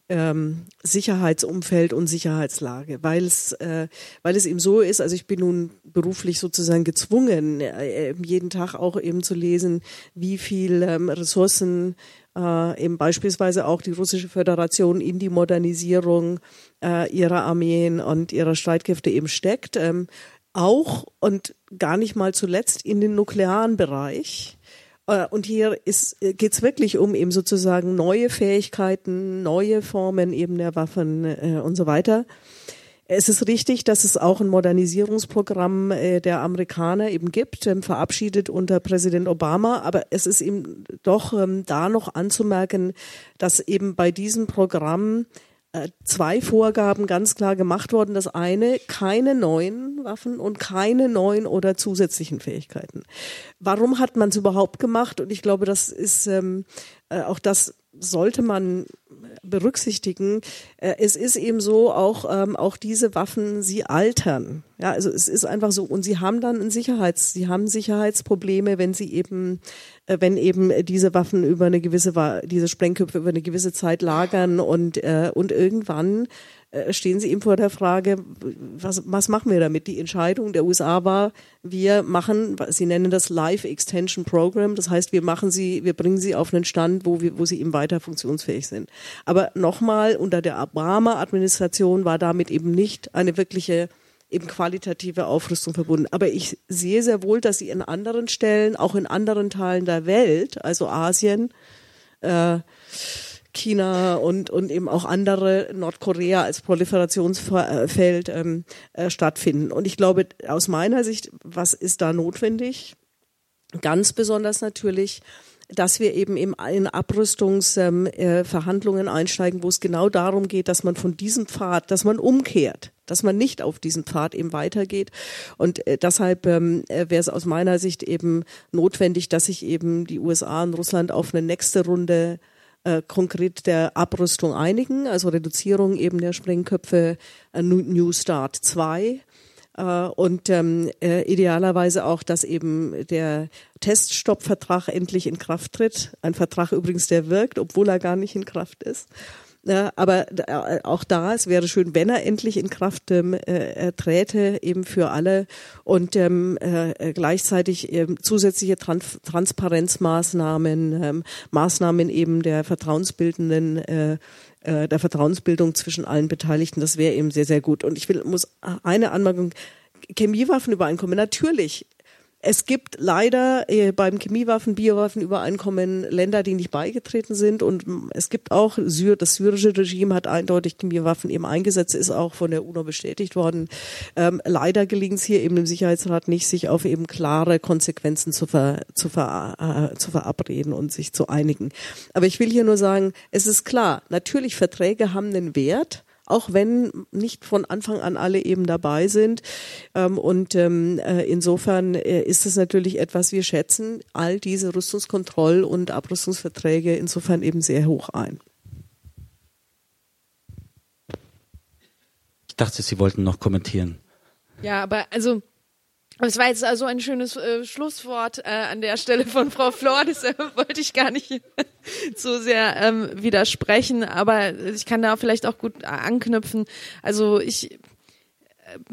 Speaker 5: ähm, Sicherheitsumfeld und Sicherheitslage, weil es, äh, weil es eben so ist, also ich bin nun beruflich sozusagen gezwungen, äh, jeden Tag auch eben zu lesen, wie viel ähm, Ressourcen äh, eben beispielsweise auch die russische Föderation in die Modernisierung äh, ihrer Armeen und ihrer Streitkräfte eben steckt. Ähm, auch und gar nicht mal zuletzt in den nuklearen Bereich. Äh, und hier äh, geht es wirklich um eben sozusagen neue Fähigkeiten, neue Formen eben der Waffen äh, und so weiter. Es ist richtig, dass es auch ein Modernisierungsprogramm der Amerikaner eben gibt, ähm, verabschiedet unter Präsident Obama. Aber es ist eben doch ähm, da noch anzumerken, dass eben bei diesem Programm zwei Vorgaben ganz klar gemacht worden. Das eine, keine neuen Waffen und keine neuen oder zusätzlichen Fähigkeiten. Warum hat man es überhaupt gemacht? Und ich glaube, das ist ähm, äh, auch das sollte man berücksichtigen. Äh, es ist eben so, auch, ähm, auch diese Waffen, sie altern. Ja, also es ist einfach so. Und sie haben dann ein Sicherheits, sie haben Sicherheitsprobleme, wenn sie eben, äh, wenn eben diese Waffen über eine gewisse, diese Sprengköpfe über eine gewisse Zeit lagern und, äh, und irgendwann stehen sie ihm vor der Frage, was, was machen wir damit? Die Entscheidung der USA war, wir machen, sie nennen das Life Extension Program, das heißt, wir machen sie, wir bringen sie auf einen Stand, wo, wir, wo sie eben weiter funktionsfähig sind. Aber nochmal, unter der Obama-Administration war damit eben nicht eine wirkliche eben qualitative Aufrüstung verbunden. Aber ich sehe sehr wohl, dass sie in anderen Stellen, auch in anderen Teilen der Welt, also Asien, äh, China und, und eben auch andere Nordkorea als Proliferationsfeld ähm, äh, stattfinden. Und ich glaube, aus meiner Sicht, was ist da notwendig? Ganz besonders natürlich, dass wir eben in Abrüstungsverhandlungen ähm, äh, einsteigen, wo es genau darum geht, dass man von diesem Pfad, dass man umkehrt, dass man nicht auf diesem Pfad eben weitergeht. Und äh, deshalb ähm, äh, wäre es aus meiner Sicht eben notwendig, dass sich eben die USA und Russland auf eine nächste Runde äh, konkret der Abrüstung einigen, also Reduzierung eben der Sprengköpfe äh, New Start 2 äh, und ähm, äh, idealerweise auch, dass eben der Teststoppvertrag endlich in Kraft tritt. Ein Vertrag übrigens, der wirkt, obwohl er gar nicht in Kraft ist. Ja, aber äh, auch da, es wäre schön, wenn er endlich in Kraft ähm, äh, träte, eben für alle und ähm, äh, gleichzeitig ähm, zusätzliche Trans Transparenzmaßnahmen, ähm, Maßnahmen eben der vertrauensbildenden äh, äh, der Vertrauensbildung zwischen allen Beteiligten, das wäre eben sehr, sehr gut. Und ich will, muss eine Anmerkung, Chemiewaffenübereinkommen, natürlich es gibt leider äh, beim Chemiewaffen, Biowaffenübereinkommen Länder, die nicht beigetreten sind und es gibt auch, das syrische Regime hat eindeutig Chemiewaffen eben eingesetzt, ist auch von der UNO bestätigt worden. Ähm, leider gelingt es hier eben im Sicherheitsrat nicht, sich auf eben klare Konsequenzen zu, ver, zu, ver, äh, zu verabreden und sich zu einigen. Aber ich will hier nur sagen, es ist klar, natürlich Verträge haben einen Wert, auch wenn nicht von Anfang an alle eben dabei sind. Ähm, und ähm, äh, insofern äh, ist es natürlich etwas, wir schätzen all diese Rüstungskontroll- und Abrüstungsverträge insofern eben sehr hoch ein.
Speaker 4: Ich dachte, Sie wollten noch kommentieren.
Speaker 6: Ja, aber also das war jetzt also ein schönes äh, Schlusswort äh, an der Stelle von Frau Flor. Das äh, wollte ich gar nicht so sehr ähm, widersprechen, aber ich kann da vielleicht auch gut anknüpfen. Also ich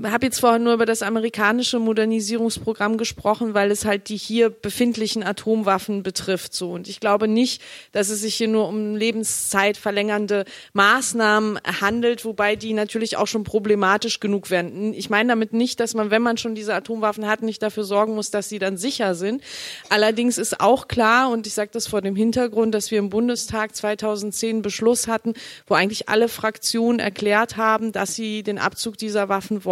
Speaker 6: habe jetzt vorhin nur über das amerikanische Modernisierungsprogramm gesprochen, weil es halt die hier befindlichen Atomwaffen betrifft. So und ich glaube nicht, dass es sich hier nur um Lebenszeit verlängernde Maßnahmen handelt, wobei die natürlich auch schon problematisch genug werden. Ich meine damit nicht, dass man, wenn man schon diese Atomwaffen hat, nicht dafür sorgen muss, dass sie dann sicher sind. Allerdings ist auch klar, und ich sage das vor dem Hintergrund, dass wir im Bundestag 2010 Beschluss hatten, wo eigentlich alle Fraktionen erklärt haben, dass sie den Abzug dieser Waffen wollen.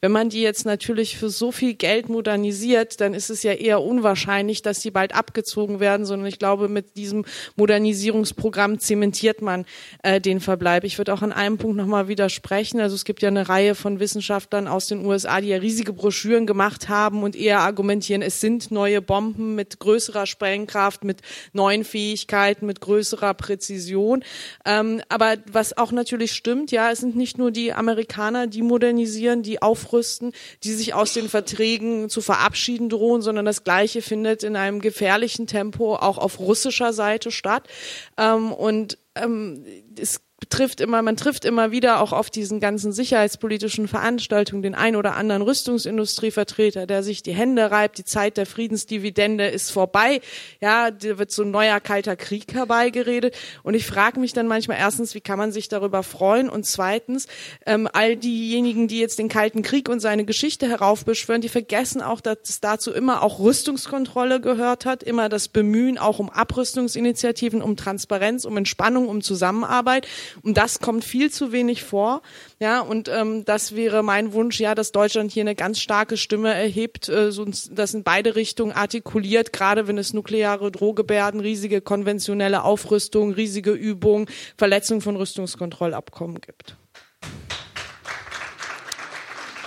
Speaker 6: Wenn man die jetzt natürlich für so viel Geld modernisiert, dann ist es ja eher unwahrscheinlich, dass die bald abgezogen werden, sondern ich glaube, mit diesem Modernisierungsprogramm zementiert man äh, den Verbleib. Ich würde auch an einem Punkt nochmal widersprechen. Also es gibt ja eine Reihe von Wissenschaftlern aus den USA, die ja riesige Broschüren gemacht haben und eher argumentieren, es sind neue Bomben mit größerer Sprengkraft, mit neuen Fähigkeiten, mit größerer Präzision. Ähm, aber was auch natürlich stimmt, ja, es sind nicht nur die Amerikaner, die modernisieren, die aufrüsten, die sich aus den Verträgen zu verabschieden drohen, sondern das Gleiche findet in einem gefährlichen Tempo auch auf russischer Seite statt. Ähm, und ähm, es trifft immer, man trifft immer wieder auch auf diesen ganzen sicherheitspolitischen Veranstaltungen den ein oder anderen Rüstungsindustrievertreter, der sich die Hände reibt, die Zeit der Friedensdividende ist vorbei. Ja, da wird so ein neuer kalter Krieg herbeigeredet. Und ich frage mich dann manchmal erstens, wie kann man sich darüber freuen? Und zweitens, ähm, all diejenigen, die jetzt den Kalten Krieg und seine Geschichte heraufbeschwören, die vergessen auch, dass es dazu immer auch Rüstungskontrolle gehört hat, immer das Bemühen auch um Abrüstungsinitiativen, um Transparenz, um Entspannung, um Zusammenarbeit. Und das kommt viel zu wenig vor. Ja, und ähm, das wäre mein Wunsch, ja, dass Deutschland hier eine ganz starke Stimme erhebt, äh, das in beide Richtungen artikuliert, gerade wenn es nukleare Drohgebärden, riesige konventionelle Aufrüstung, riesige Übungen, Verletzung von Rüstungskontrollabkommen gibt.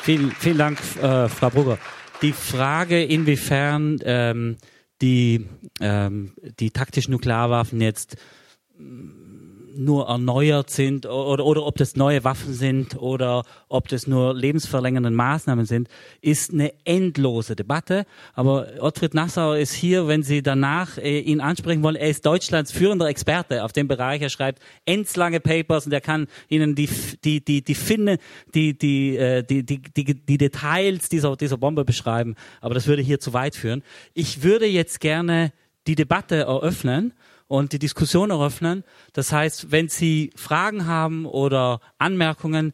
Speaker 4: Vielen, vielen Dank, äh, Frau Brugger. Die Frage, inwiefern ähm, die, ähm, die taktischen Nuklearwaffen jetzt nur erneuert sind oder, oder ob das neue Waffen sind oder ob das nur lebensverlängernde Maßnahmen sind, ist eine endlose Debatte. Aber Ottfried Nassauer ist hier, wenn Sie danach äh, ihn ansprechen wollen. Er ist Deutschlands führender Experte auf dem Bereich. Er schreibt endslange Papers und er kann Ihnen die, die, die, die, Finne, die, die, äh, die, die, die, die Details dieser, dieser Bombe beschreiben. Aber das würde hier zu weit führen. Ich würde jetzt gerne die Debatte eröffnen und die Diskussion eröffnen. Das heißt, wenn Sie Fragen haben oder Anmerkungen,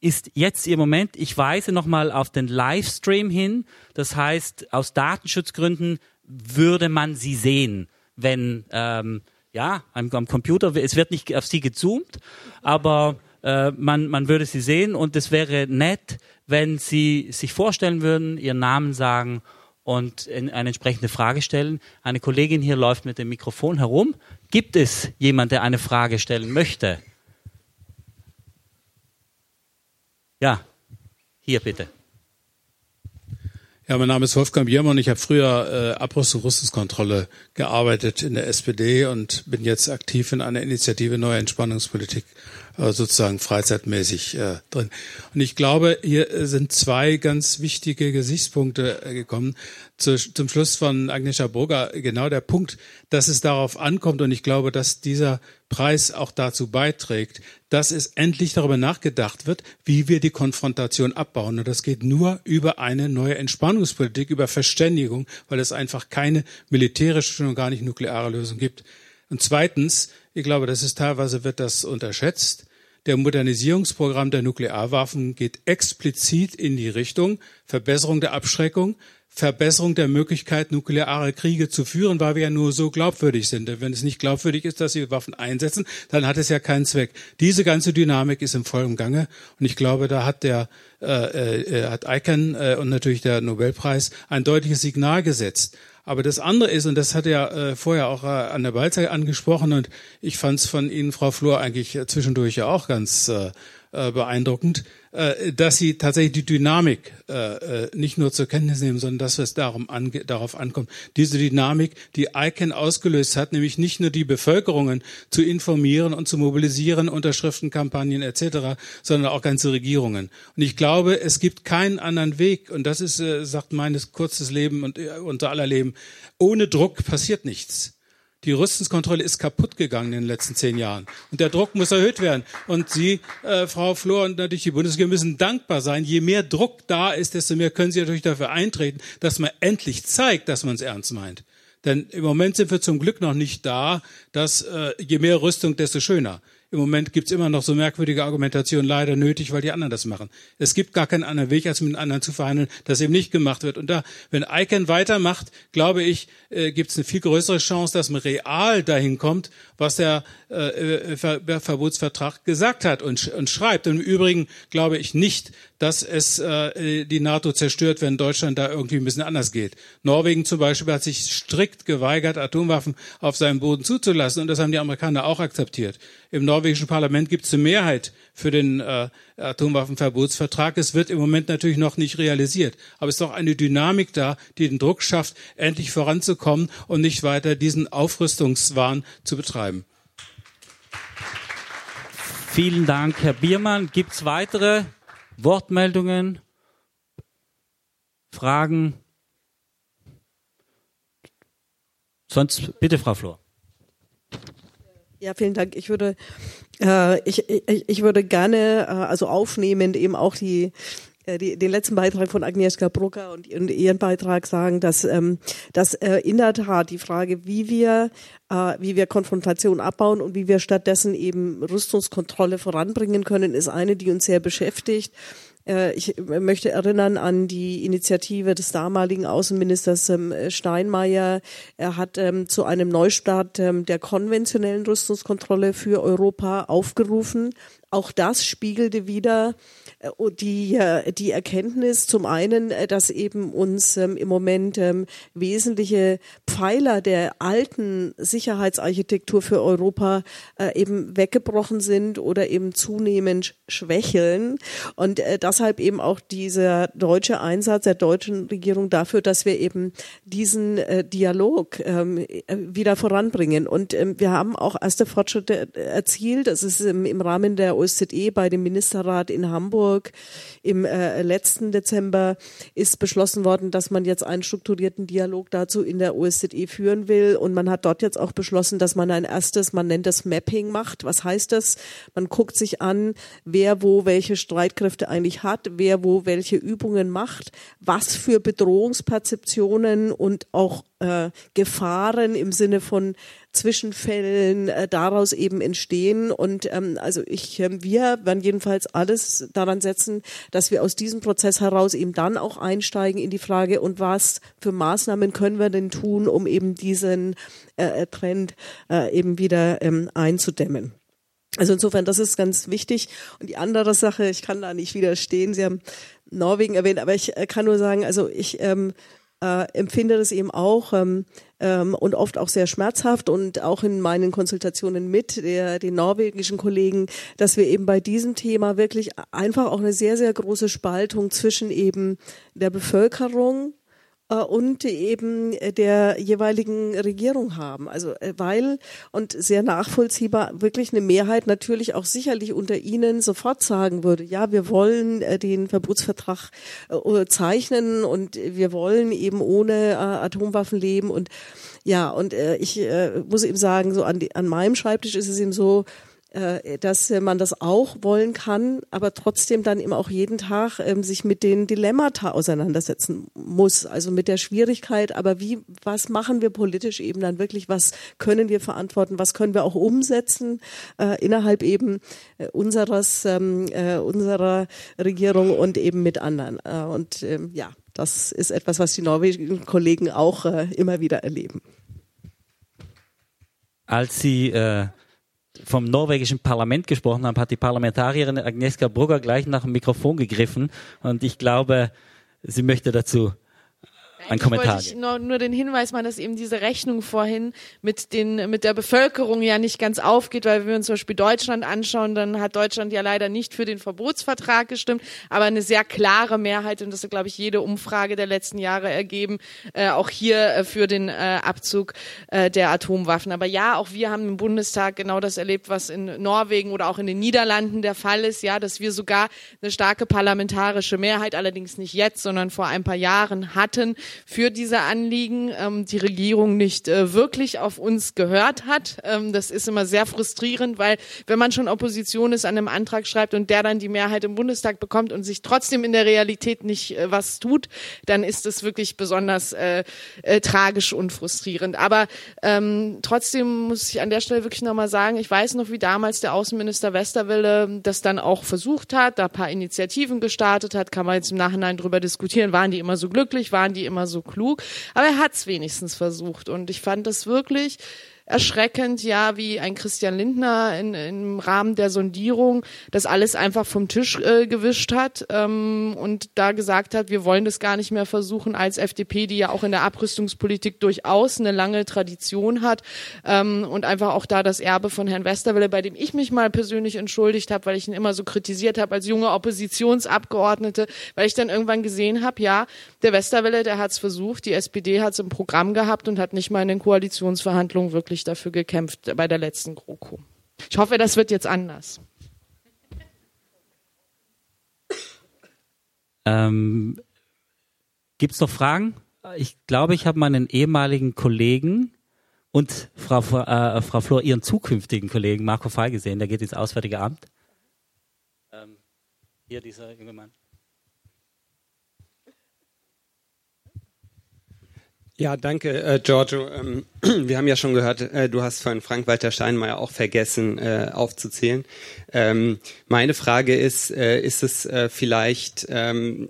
Speaker 4: ist jetzt Ihr Moment. Ich weise nochmal auf den Livestream hin. Das heißt, aus Datenschutzgründen würde man Sie sehen, wenn ähm, ja am, am Computer. Es wird nicht auf Sie gezoomt, aber äh, man, man würde Sie sehen und es wäre nett, wenn Sie sich vorstellen würden, Ihren Namen sagen und eine entsprechende Frage stellen. Eine Kollegin hier läuft mit dem Mikrofon herum. Gibt es jemand, der eine Frage stellen möchte? Ja, hier bitte.
Speaker 8: Ja, mein Name ist Wolfgang Biermann. Ich habe früher äh, Abrüstung Rüstungskontrolle gearbeitet in der SPD und bin jetzt aktiv in einer Initiative Neue Entspannungspolitik sozusagen freizeitmäßig äh, drin. Und ich glaube, hier sind zwei ganz wichtige Gesichtspunkte äh, gekommen. Zu, zum Schluss von Agnieszka Burger genau der Punkt, dass es darauf ankommt. Und ich glaube, dass dieser Preis auch dazu beiträgt, dass es endlich darüber nachgedacht wird, wie wir die Konfrontation abbauen. Und das geht nur über eine neue Entspannungspolitik, über Verständigung, weil es einfach keine militärische und gar nicht nukleare Lösung gibt. Und zweitens, ich glaube, das ist teilweise wird das unterschätzt. Der Modernisierungsprogramm der Nuklearwaffen geht explizit in die Richtung Verbesserung der Abschreckung, Verbesserung der Möglichkeit, nukleare Kriege zu führen, weil wir ja nur so glaubwürdig sind. Wenn es nicht glaubwürdig ist, dass sie Waffen einsetzen, dann hat es ja keinen Zweck. Diese ganze Dynamik ist im vollen Gange und ich glaube, da hat der äh, äh, hat ICANN äh, und natürlich der Nobelpreis ein deutliches Signal gesetzt. Aber das andere ist, und das hat er äh, vorher auch äh, an der Balzer angesprochen, und ich fand es von Ihnen, Frau Flor, eigentlich zwischendurch ja auch ganz äh, äh, beeindruckend, dass sie tatsächlich die Dynamik äh, nicht nur zur Kenntnis nehmen, sondern dass es darum ange darauf ankommt, diese Dynamik, die ICANN ausgelöst hat, nämlich nicht nur die Bevölkerungen zu informieren und zu mobilisieren, Unterschriftenkampagnen etc., sondern auch ganze Regierungen. Und ich glaube, es gibt keinen anderen Weg, und das ist, sagt meines kurzes Leben und unter aller Leben, ohne Druck passiert nichts. Die Rüstungskontrolle ist kaputt gegangen in den letzten zehn Jahren. Und der Druck muss erhöht werden. Und Sie, äh, Frau Flor und natürlich die Bundesregierung müssen dankbar sein. Je mehr Druck da ist, desto mehr können Sie natürlich dafür eintreten, dass man endlich zeigt, dass man es ernst meint. Denn im Moment sind wir zum Glück noch nicht da, dass äh, je mehr Rüstung, desto schöner. Im Moment gibt's immer noch so merkwürdige Argumentationen leider nötig, weil die anderen das machen. Es gibt gar keinen anderen Weg, als mit den anderen zu verhandeln, das eben nicht gemacht wird. Und da, wenn ICANN weitermacht, glaube ich, äh, gibt's eine viel größere Chance, dass man real dahin kommt, was der äh, Ver Verbotsvertrag gesagt hat und, und schreibt. Und im Übrigen glaube ich nicht, dass es äh, die NATO zerstört, wenn Deutschland da irgendwie ein bisschen anders geht. Norwegen zum Beispiel hat sich strikt geweigert, Atomwaffen auf seinem Boden zuzulassen. Und das haben die Amerikaner auch akzeptiert. Im norwegischen Parlament gibt es eine Mehrheit für den äh, Atomwaffenverbotsvertrag. Es wird im Moment natürlich noch nicht realisiert. Aber es ist doch eine Dynamik da, die den Druck schafft, endlich voranzukommen und nicht weiter diesen Aufrüstungswahn zu betreiben.
Speaker 4: Vielen Dank, Herr Biermann. Gibt es weitere Wortmeldungen? Fragen? Sonst bitte, Frau Flor.
Speaker 5: Ja, vielen Dank. Ich würde, äh, ich, ich, ich würde gerne, äh, also aufnehmend eben auch die, äh, die, den letzten Beitrag von Agnieszka Brucker und, ihren Beitrag sagen, dass, ähm, dass äh, in der Tat die Frage, wie wir, äh, wie wir Konfrontation abbauen und wie wir stattdessen eben Rüstungskontrolle voranbringen können, ist eine, die uns sehr beschäftigt. Äh, ich möchte erinnern an die Initiative des damaligen Außenministers ähm, Steinmeier. Er hat ähm, zu einem Neustart ähm, der konventionellen Rüstungskontrolle für Europa aufgerufen auch das spiegelte wieder äh, die, äh, die Erkenntnis zum einen, äh, dass eben uns ähm, im Moment ähm, wesentliche Pfeiler der alten Sicherheitsarchitektur für Europa äh, eben weggebrochen sind oder eben zunehmend schwächeln. Und äh, deshalb eben auch dieser deutsche Einsatz der deutschen Regierung dafür, dass wir eben diesen äh, Dialog ähm, wieder voranbringen. Und wir haben auch erste Fortschritte erzielt. Das ist im Rahmen der OSZE bei dem Ministerrat in Hamburg im äh, letzten Dezember ist beschlossen worden, dass man jetzt einen strukturierten Dialog dazu in der OSZE führen will. Und man hat dort jetzt auch beschlossen, dass man ein erstes, man nennt das Mapping macht. Was heißt das? Man guckt sich an, wer wo welche Streitkräfte eigentlich hat, wer wo welche Übungen macht, was für Bedrohungsperzeptionen und auch äh, Gefahren im Sinne von Zwischenfällen äh, daraus eben entstehen. Und ähm, also ich, äh, wir werden jedenfalls alles daran setzen, dass wir aus diesem Prozess heraus eben dann auch einsteigen in die Frage, und was für Maßnahmen können wir denn tun, um eben diesen äh, Trend äh, eben wieder ähm, einzudämmen. Also insofern, das ist ganz wichtig. Und die andere Sache, ich kann da nicht widerstehen. Sie haben Norwegen erwähnt, aber ich äh, kann nur sagen, also ich ähm, äh, empfinde das eben auch ähm, ähm, und oft auch sehr schmerzhaft und auch in meinen Konsultationen mit der, den norwegischen Kollegen, dass wir eben bei diesem Thema wirklich einfach auch eine sehr, sehr große Spaltung zwischen eben der Bevölkerung und eben der jeweiligen Regierung haben. Also äh, weil und sehr nachvollziehbar wirklich eine Mehrheit natürlich auch sicherlich unter ihnen sofort sagen würde, ja, wir wollen äh, den Verbotsvertrag zeichnen und wir wollen eben ohne Atomwaffen leben und ja, und ich muss eben sagen, so an, die, an meinem Schreibtisch ist es eben so, äh, dass man das auch wollen kann, aber trotzdem dann eben auch jeden Tag ähm, sich mit den Dilemmata auseinandersetzen muss, also mit der Schwierigkeit, aber wie, was machen wir politisch eben dann wirklich, was können wir verantworten, was können wir auch umsetzen äh, innerhalb eben äh, unseres, ähm, äh, unserer Regierung und eben mit anderen. Äh, und ähm, ja, das ist etwas, was die norwegischen Kollegen auch äh, immer wieder erleben.
Speaker 4: Als Sie äh, vom norwegischen Parlament gesprochen haben, hat die Parlamentarierin Agnieszka Brugger gleich nach dem Mikrofon gegriffen. Und ich glaube, sie möchte dazu ein Kommentar.
Speaker 6: Wollte ich nur, nur den Hinweis machen, dass eben diese Rechnung vorhin mit den mit der Bevölkerung ja nicht ganz aufgeht, weil wenn wir uns zum Beispiel Deutschland anschauen, dann hat Deutschland ja leider nicht für den Verbotsvertrag gestimmt, aber eine sehr klare Mehrheit und das hat glaube ich jede Umfrage der letzten Jahre ergeben, äh, auch hier äh, für den äh, Abzug äh, der Atomwaffen. Aber ja, auch wir haben im Bundestag genau das erlebt, was in Norwegen oder auch in den Niederlanden der Fall ist, ja, dass wir sogar eine starke parlamentarische Mehrheit, allerdings nicht jetzt, sondern vor ein paar Jahren hatten für diese Anliegen ähm, die Regierung nicht äh, wirklich auf uns gehört hat. Ähm, das ist immer sehr frustrierend, weil wenn man schon Opposition ist, an einem Antrag schreibt und der dann die Mehrheit im Bundestag bekommt und sich trotzdem in der Realität nicht äh, was tut, dann ist es wirklich besonders äh, äh, tragisch und frustrierend. Aber ähm, trotzdem muss ich an der Stelle wirklich nochmal sagen, ich weiß noch, wie damals der Außenminister Westerwelle das dann auch versucht hat, da paar Initiativen gestartet hat, kann man jetzt im Nachhinein drüber diskutieren, waren die immer so glücklich, waren die immer immer so klug, aber er hat es wenigstens versucht und ich fand das wirklich erschreckend, ja, wie ein Christian Lindner in, im Rahmen der Sondierung das alles einfach vom Tisch äh, gewischt hat ähm, und da gesagt hat, wir wollen das gar nicht mehr versuchen als FDP, die ja auch in der Abrüstungspolitik durchaus eine lange Tradition hat ähm, und einfach auch da das Erbe von Herrn Westerwelle, bei dem ich mich mal persönlich entschuldigt habe, weil ich ihn immer so kritisiert habe als junge Oppositionsabgeordnete, weil ich dann irgendwann gesehen habe, ja, der Westerwelle, der hat es versucht, die SPD hat es im Programm gehabt und hat nicht mal in den Koalitionsverhandlungen wirklich wirklich dafür gekämpft bei der letzten GroKo. Ich hoffe, das wird jetzt anders.
Speaker 4: Ähm, Gibt es noch Fragen? Ich glaube, ich habe meinen ehemaligen Kollegen und Frau, äh, Frau Flor, ihren zukünftigen Kollegen Marco Fall gesehen. Der geht ins Auswärtige Amt. Ähm, hier dieser junge Mann.
Speaker 9: Ja, danke, äh, Giorgio. Ähm, wir haben ja schon gehört, äh, du hast von Frank-Walter Steinmeier auch vergessen äh, aufzuzählen. Ähm, meine Frage ist, äh, ist es äh, vielleicht, ähm,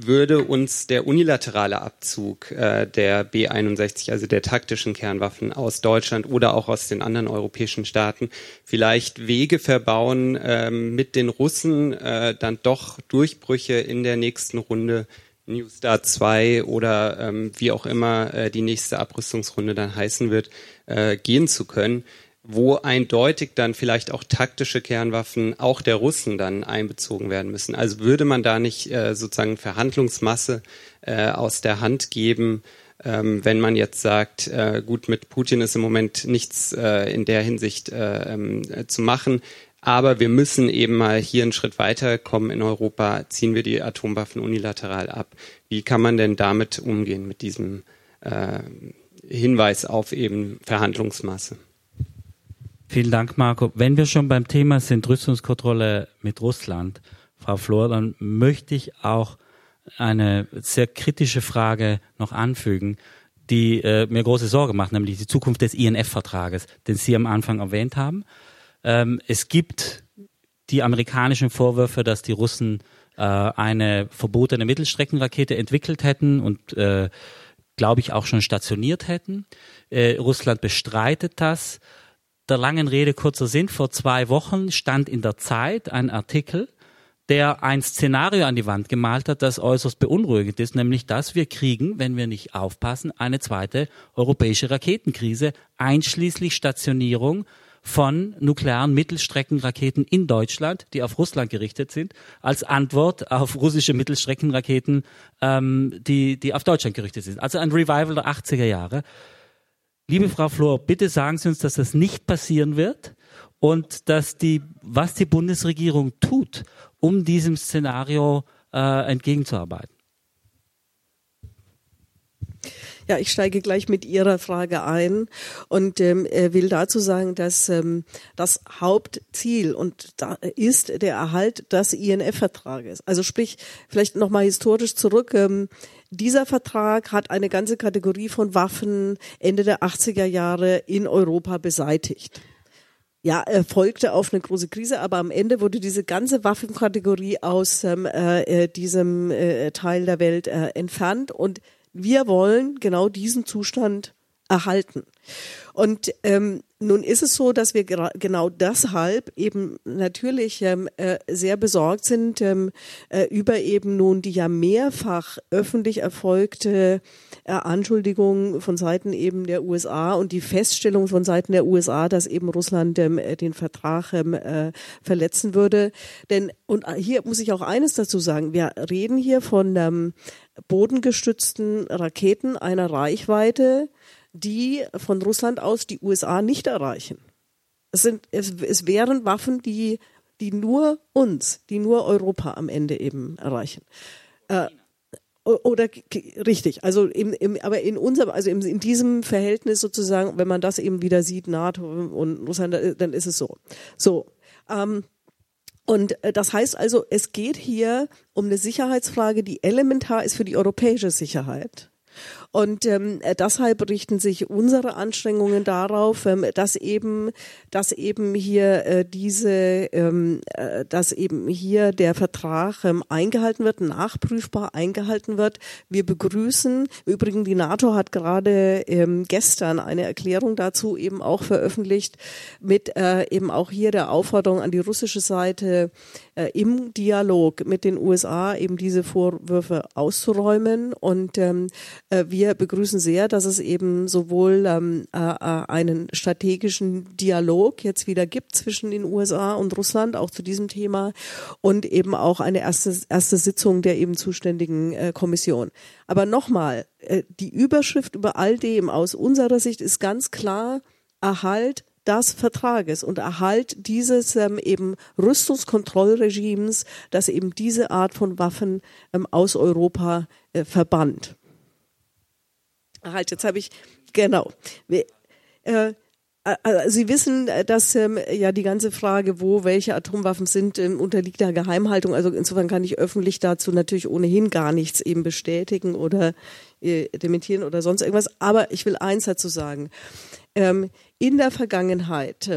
Speaker 9: würde uns der unilaterale Abzug äh, der B-61, also der taktischen Kernwaffen aus Deutschland oder auch aus den anderen europäischen Staaten, vielleicht Wege verbauen, ähm, mit den Russen äh, dann doch Durchbrüche in der nächsten Runde New Start 2 oder ähm, wie auch immer äh, die nächste Abrüstungsrunde dann heißen wird, äh, gehen zu können, wo eindeutig dann vielleicht auch taktische Kernwaffen auch der Russen dann einbezogen werden müssen. Also würde man da nicht äh, sozusagen Verhandlungsmasse äh, aus der Hand geben, ähm, wenn man jetzt sagt, äh, gut, mit Putin ist im Moment nichts äh, in der Hinsicht äh, ähm, zu machen, aber wir müssen eben mal hier einen Schritt weiterkommen in Europa, ziehen wir die Atomwaffen unilateral ab. Wie kann man denn damit umgehen, mit diesem äh, Hinweis auf eben Verhandlungsmasse?
Speaker 4: Vielen Dank, Marco. Wenn wir schon beim Thema sind, Rüstungskontrolle mit Russland, Frau Flor, dann möchte ich auch eine sehr kritische Frage noch anfügen, die äh, mir große Sorge macht, nämlich die Zukunft des INF-Vertrages, den Sie am Anfang erwähnt haben. Ähm, es gibt die amerikanischen Vorwürfe, dass die Russen äh, eine verbotene Mittelstreckenrakete entwickelt hätten und äh, glaube ich auch schon stationiert hätten. Äh, Russland bestreitet das. Der langen Rede kurzer Sinn, vor zwei Wochen stand in der Zeit ein Artikel, der ein Szenario an die Wand gemalt hat, das äußerst beunruhigend ist, nämlich dass wir kriegen, wenn wir nicht aufpassen, eine zweite europäische Raketenkrise, einschließlich Stationierung von nuklearen Mittelstreckenraketen in Deutschland, die auf Russland gerichtet sind, als Antwort auf russische Mittelstreckenraketen, ähm, die, die auf Deutschland gerichtet sind. Also ein Revival der 80er Jahre. Liebe Frau Flor, bitte sagen Sie uns, dass das nicht passieren wird und dass die, was die Bundesregierung tut, um diesem Szenario äh, entgegenzuarbeiten.
Speaker 5: Ja, ich steige gleich mit Ihrer Frage ein und ähm, will dazu sagen, dass ähm, das Hauptziel und da ist der Erhalt des INF-Vertrages. Also sprich, vielleicht nochmal historisch zurück. Ähm, dieser Vertrag hat eine ganze Kategorie von Waffen Ende der 80er Jahre in Europa beseitigt ja, er folgte auf eine große Krise, aber am Ende wurde diese ganze Waffenkategorie aus ähm, äh, äh diesem äh, Teil der Welt äh, entfernt und wir wollen genau diesen Zustand erhalten. Und ähm, nun ist es so, dass wir genau deshalb eben natürlich ähm, äh, sehr besorgt sind ähm, äh, über eben nun die ja mehrfach öffentlich erfolgte äh, Anschuldigung von Seiten eben der USA und die Feststellung von Seiten der USA, dass eben Russland ähm, äh, den Vertrag ähm, äh, verletzen würde. Denn und hier muss ich auch eines dazu sagen: Wir reden hier von ähm, bodengestützten Raketen einer Reichweite die von Russland aus die USA nicht erreichen. Es sind, es, es wären Waffen, die, die nur uns, die nur Europa am Ende eben erreichen. Äh, oder richtig, also im, im, aber in unserem, also im, in diesem Verhältnis sozusagen, wenn man das eben wieder sieht, NATO und Russland, dann ist es so. So. Ähm, und äh, das heißt also, es geht hier um eine Sicherheitsfrage, die elementar ist für die europäische Sicherheit. Und ähm, deshalb richten sich unsere Anstrengungen darauf, ähm, dass eben, dass eben hier äh, diese, ähm, äh, dass eben hier der Vertrag ähm, eingehalten wird, nachprüfbar eingehalten wird. Wir begrüßen, übrigens die NATO hat gerade ähm, gestern eine Erklärung dazu eben auch veröffentlicht mit äh, eben auch hier der Aufforderung an die russische Seite äh, im Dialog mit den USA eben diese Vorwürfe auszuräumen und ähm, äh, wir begrüßen sehr, dass es eben sowohl ähm, äh, äh, einen strategischen Dialog jetzt wieder gibt zwischen den USA und Russland, auch zu diesem Thema, und eben auch eine erste, erste Sitzung der eben zuständigen äh, Kommission. Aber nochmal, äh, die Überschrift über all dem aus unserer Sicht ist ganz klar Erhalt des Vertrages und Erhalt dieses ähm, eben Rüstungskontrollregimes, das eben diese Art von Waffen ähm, aus Europa äh, verbannt. Halt, jetzt habe ich, genau. Wir, äh, also Sie wissen, dass ähm, ja die ganze Frage, wo welche Atomwaffen sind, ähm, unterliegt der Geheimhaltung. Also insofern kann ich öffentlich dazu natürlich ohnehin gar nichts eben bestätigen oder äh, dementieren oder sonst irgendwas. Aber ich will eins dazu sagen. Ähm, in der Vergangenheit,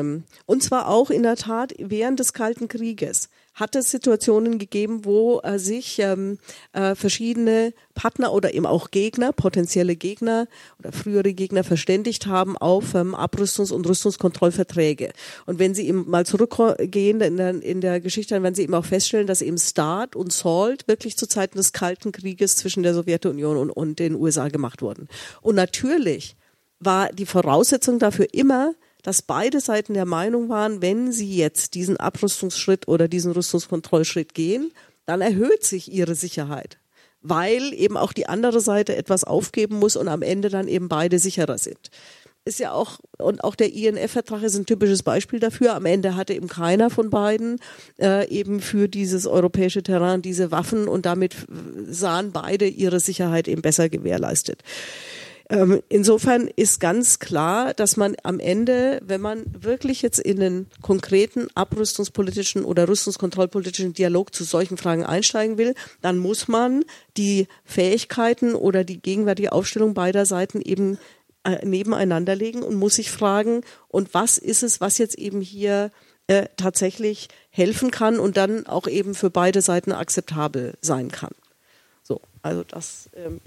Speaker 5: und zwar auch in der Tat während des Kalten Krieges, hat es Situationen gegeben, wo äh, sich ähm, äh, verschiedene Partner oder eben auch Gegner, potenzielle Gegner oder frühere Gegner verständigt haben auf ähm, Abrüstungs- und Rüstungskontrollverträge. Und wenn Sie eben mal zurückgehen in der, in der Geschichte, dann werden Sie eben auch feststellen, dass eben START und SALT wirklich zu Zeiten des Kalten Krieges zwischen der Sowjetunion und, und den USA gemacht wurden. Und natürlich war die Voraussetzung dafür immer, dass beide Seiten der Meinung waren, wenn sie jetzt diesen Abrüstungsschritt oder diesen Rüstungskontrollschritt gehen, dann erhöht sich ihre Sicherheit, weil eben auch die andere Seite etwas aufgeben muss und am Ende dann eben beide sicherer sind. Ist ja auch, und auch der INF-Vertrag ist ein typisches Beispiel dafür. Am Ende hatte eben keiner von beiden äh, eben für dieses europäische Terrain diese Waffen und damit sahen beide ihre Sicherheit eben besser gewährleistet. Ähm, insofern ist ganz klar, dass man am Ende, wenn man wirklich jetzt in den konkreten abrüstungspolitischen oder rüstungskontrollpolitischen Dialog zu solchen Fragen einsteigen will, dann muss man die Fähigkeiten oder die gegenwärtige Aufstellung beider Seiten eben äh, nebeneinander legen und muss sich fragen, und was ist es, was jetzt eben hier äh, tatsächlich helfen kann und dann auch eben für beide Seiten akzeptabel sein kann. So, also das. Ähm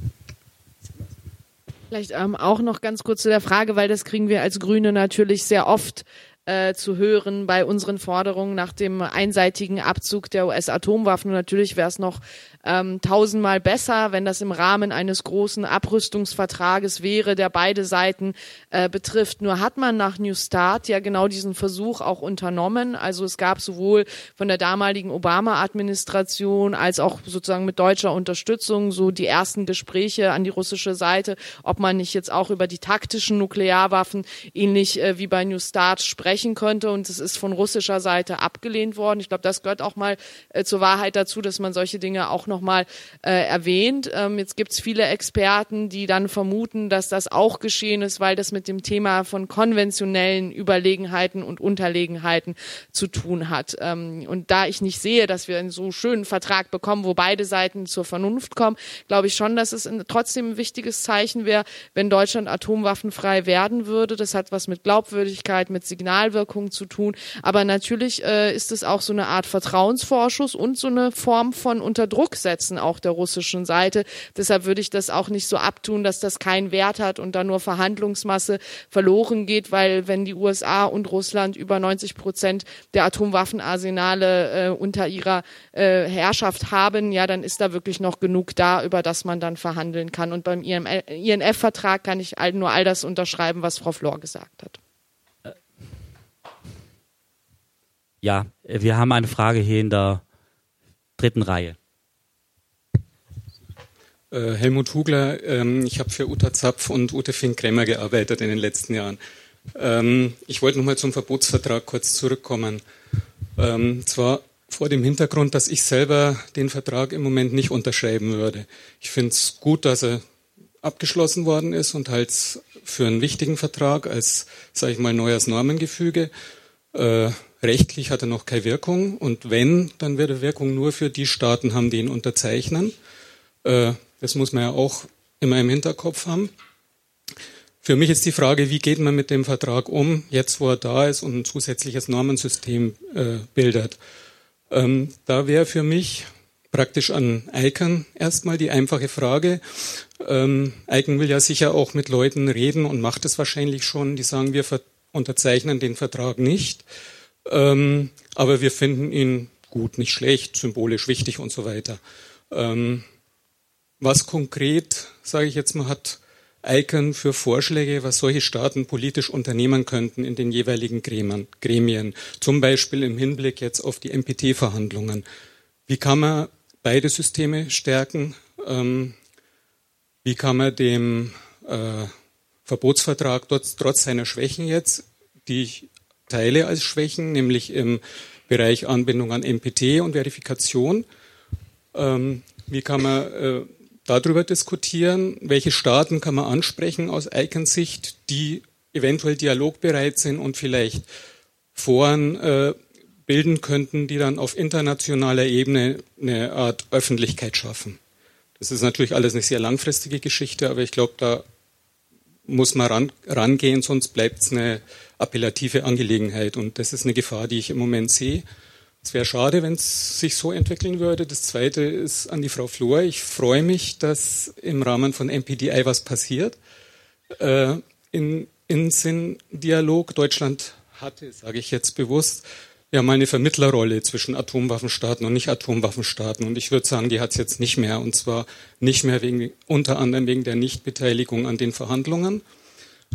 Speaker 6: Vielleicht ähm, auch noch ganz kurz zu der Frage, weil das kriegen wir als Grüne natürlich sehr oft äh, zu hören bei unseren Forderungen nach dem einseitigen Abzug der US-Atomwaffen. Natürlich wäre es noch ähm, tausendmal besser, wenn das im Rahmen eines großen Abrüstungsvertrages wäre, der beide Seiten äh, betrifft. Nur hat man nach New Start ja genau diesen Versuch auch unternommen. Also es gab sowohl von der damaligen Obama-Administration als auch sozusagen mit deutscher Unterstützung so die ersten Gespräche an die russische Seite, ob man nicht jetzt auch über die taktischen Nuklearwaffen ähnlich äh, wie bei New Start sprechen könnte. Und es ist von russischer Seite abgelehnt worden. Ich glaube, das gehört auch mal äh, zur Wahrheit dazu, dass man solche Dinge auch noch nochmal äh, erwähnt. Ähm, jetzt gibt es viele Experten, die dann vermuten, dass das auch geschehen ist, weil das mit dem Thema von konventionellen Überlegenheiten und Unterlegenheiten zu tun hat. Ähm, und da ich nicht sehe, dass wir einen so schönen Vertrag bekommen, wo beide Seiten zur Vernunft kommen, glaube ich schon, dass es trotzdem ein wichtiges Zeichen wäre, wenn Deutschland atomwaffenfrei werden würde. Das hat was mit Glaubwürdigkeit, mit Signalwirkung zu tun. Aber natürlich äh, ist es auch so eine Art Vertrauensvorschuss und so eine Form von Unterdruck setzen, auch der russischen Seite. Deshalb würde ich das auch nicht so abtun, dass das keinen Wert hat und da nur Verhandlungsmasse verloren geht, weil wenn die USA und Russland über 90 Prozent der Atomwaffenarsenale äh, unter ihrer äh, Herrschaft haben, ja, dann ist da wirklich noch genug da, über das man dann verhandeln kann. Und beim INF-Vertrag kann ich nur all das unterschreiben, was Frau Flor gesagt hat.
Speaker 4: Ja, wir haben eine Frage hier in der dritten Reihe.
Speaker 10: Äh, Helmut Hugler, ähm, ich habe für Uta Zapf und Ute Fink-Kremmer gearbeitet in den letzten Jahren. Ähm, ich wollte nochmal zum Verbotsvertrag kurz zurückkommen. Ähm, zwar vor dem Hintergrund, dass ich selber den Vertrag im Moment nicht unterschreiben würde. Ich finde es gut, dass er abgeschlossen worden ist und halt für einen wichtigen Vertrag als, sage ich mal, neues Normengefüge. Rechtlich hat er noch keine Wirkung und wenn, dann wird er Wirkung nur für die Staaten haben, die ihn unterzeichnen. Äh, das muss man ja auch immer im Hinterkopf haben. Für mich ist die Frage, wie geht man mit dem Vertrag um, jetzt wo er da ist und ein zusätzliches Normensystem äh, bildet. Ähm, da wäre für mich praktisch an Icon erstmal die einfache Frage. Ähm, Icon will ja sicher auch mit Leuten reden und macht es wahrscheinlich schon, die sagen, wir unterzeichnen den Vertrag nicht, ähm, aber wir finden ihn gut, nicht schlecht, symbolisch wichtig und so weiter. Ähm, was konkret, sage ich jetzt mal, hat ICANN für Vorschläge, was solche Staaten politisch unternehmen könnten in den jeweiligen Gremien, zum Beispiel im Hinblick jetzt auf die NPT-Verhandlungen? Wie kann man beide Systeme stärken? Ähm, wie kann man dem äh, Verbotsvertrag trotz, trotz seiner Schwächen jetzt, die ich teile als Schwächen, nämlich im Bereich Anbindung an NPT und Verifikation, ähm, wie kann man äh, darüber diskutieren, welche Staaten kann man ansprechen aus Icons Sicht, die eventuell dialogbereit sind und vielleicht Foren äh, bilden könnten, die dann auf internationaler Ebene eine Art Öffentlichkeit schaffen. Das ist natürlich alles eine sehr langfristige Geschichte, aber ich glaube, da muss man ran, rangehen, sonst bleibt es eine appellative Angelegenheit. Und das ist eine Gefahr, die ich im Moment sehe. Es wäre schade, wenn es sich so entwickeln würde. Das Zweite ist an die Frau Flor. Ich freue mich, dass im Rahmen von MPDI was passiert. Äh, in, in Sinn-Dialog. Deutschland hatte, sage ich jetzt bewusst, ja mal eine Vermittlerrolle zwischen Atomwaffenstaaten und Nicht-Atomwaffenstaaten. Und ich würde sagen, die hat es jetzt nicht mehr. Und zwar nicht mehr wegen, unter anderem wegen der Nichtbeteiligung an den Verhandlungen,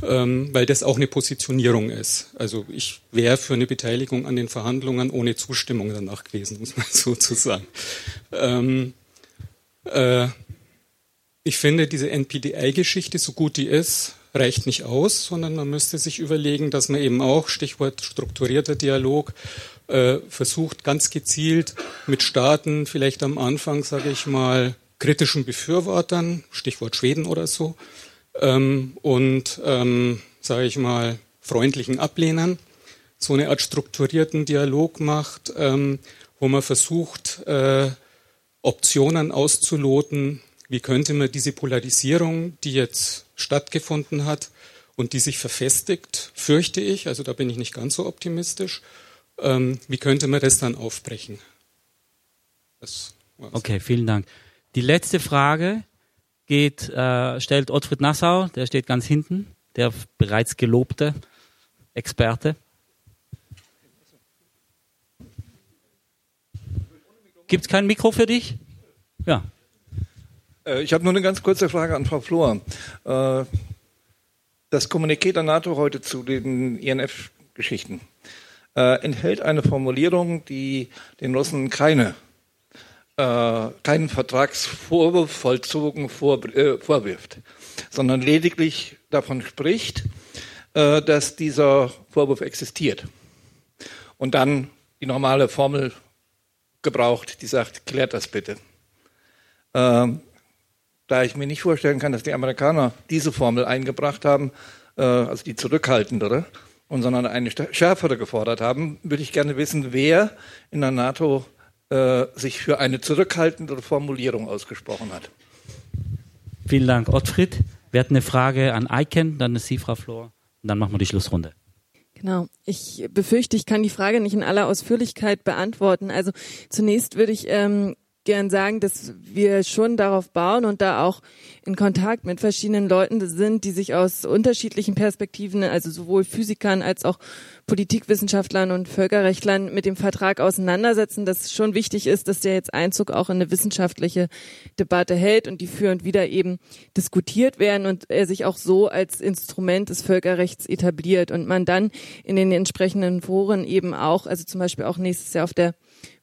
Speaker 10: ähm, weil das auch eine Positionierung ist. Also ich wäre für eine Beteiligung an den Verhandlungen ohne Zustimmung danach gewesen, muss man so zu sagen. Ähm, äh, ich finde diese NPDI-Geschichte, so gut die ist, reicht nicht aus, sondern man müsste sich überlegen, dass man eben auch, Stichwort strukturierter Dialog, äh, versucht ganz gezielt mit Staaten, vielleicht am Anfang, sage ich mal, kritischen Befürwortern, Stichwort Schweden oder so, ähm, und, ähm, sage ich mal, freundlichen Ablehnern, so eine Art strukturierten Dialog macht, ähm, wo man versucht, äh, Optionen auszuloten, wie könnte man diese Polarisierung, die jetzt stattgefunden hat und die sich verfestigt, fürchte ich, also da bin ich nicht ganz so optimistisch, ähm, wie könnte man das dann aufbrechen?
Speaker 4: Das okay, vielen Dank. Die letzte Frage geht, äh, stellt Ottfried Nassau, der steht ganz hinten, der bereits gelobte Experte. Gibt es kein Mikro für dich? Ja.
Speaker 11: Äh, ich habe nur eine ganz kurze Frage an Frau Flor. Äh, das Kommuniqué der NATO heute zu den INF-Geschichten äh, enthält eine Formulierung, die den Russen keine, keinen Vertragsvorwurf vollzogen vorwirft, sondern lediglich davon spricht, dass dieser Vorwurf existiert. Und dann die normale Formel gebraucht, die sagt, klärt das bitte. Ähm, da ich mir nicht vorstellen kann, dass die Amerikaner diese Formel eingebracht haben, äh, also die zurückhaltendere, und sondern eine schärfere gefordert haben, würde ich gerne wissen, wer in der NATO äh, sich für eine zurückhaltendere Formulierung ausgesprochen hat.
Speaker 4: Vielen Dank, Ottfried. Wir hatten eine Frage an Eiken, dann ist Sie, Frau Flor, und dann machen wir die Schlussrunde.
Speaker 7: Genau. Ich befürchte, ich kann die Frage nicht in aller Ausführlichkeit beantworten. Also zunächst würde ich ähm, gern sagen, dass wir schon darauf bauen und da auch in Kontakt mit verschiedenen Leuten sind, die sich aus unterschiedlichen Perspektiven, also sowohl Physikern als auch Politikwissenschaftlern und Völkerrechtlern mit dem Vertrag auseinandersetzen, dass schon wichtig ist, dass der jetzt Einzug auch in eine wissenschaftliche Debatte hält und die für und wieder eben diskutiert werden und er sich auch so als Instrument des Völkerrechts etabliert und man dann in den entsprechenden Foren eben auch, also zum Beispiel auch nächstes Jahr auf der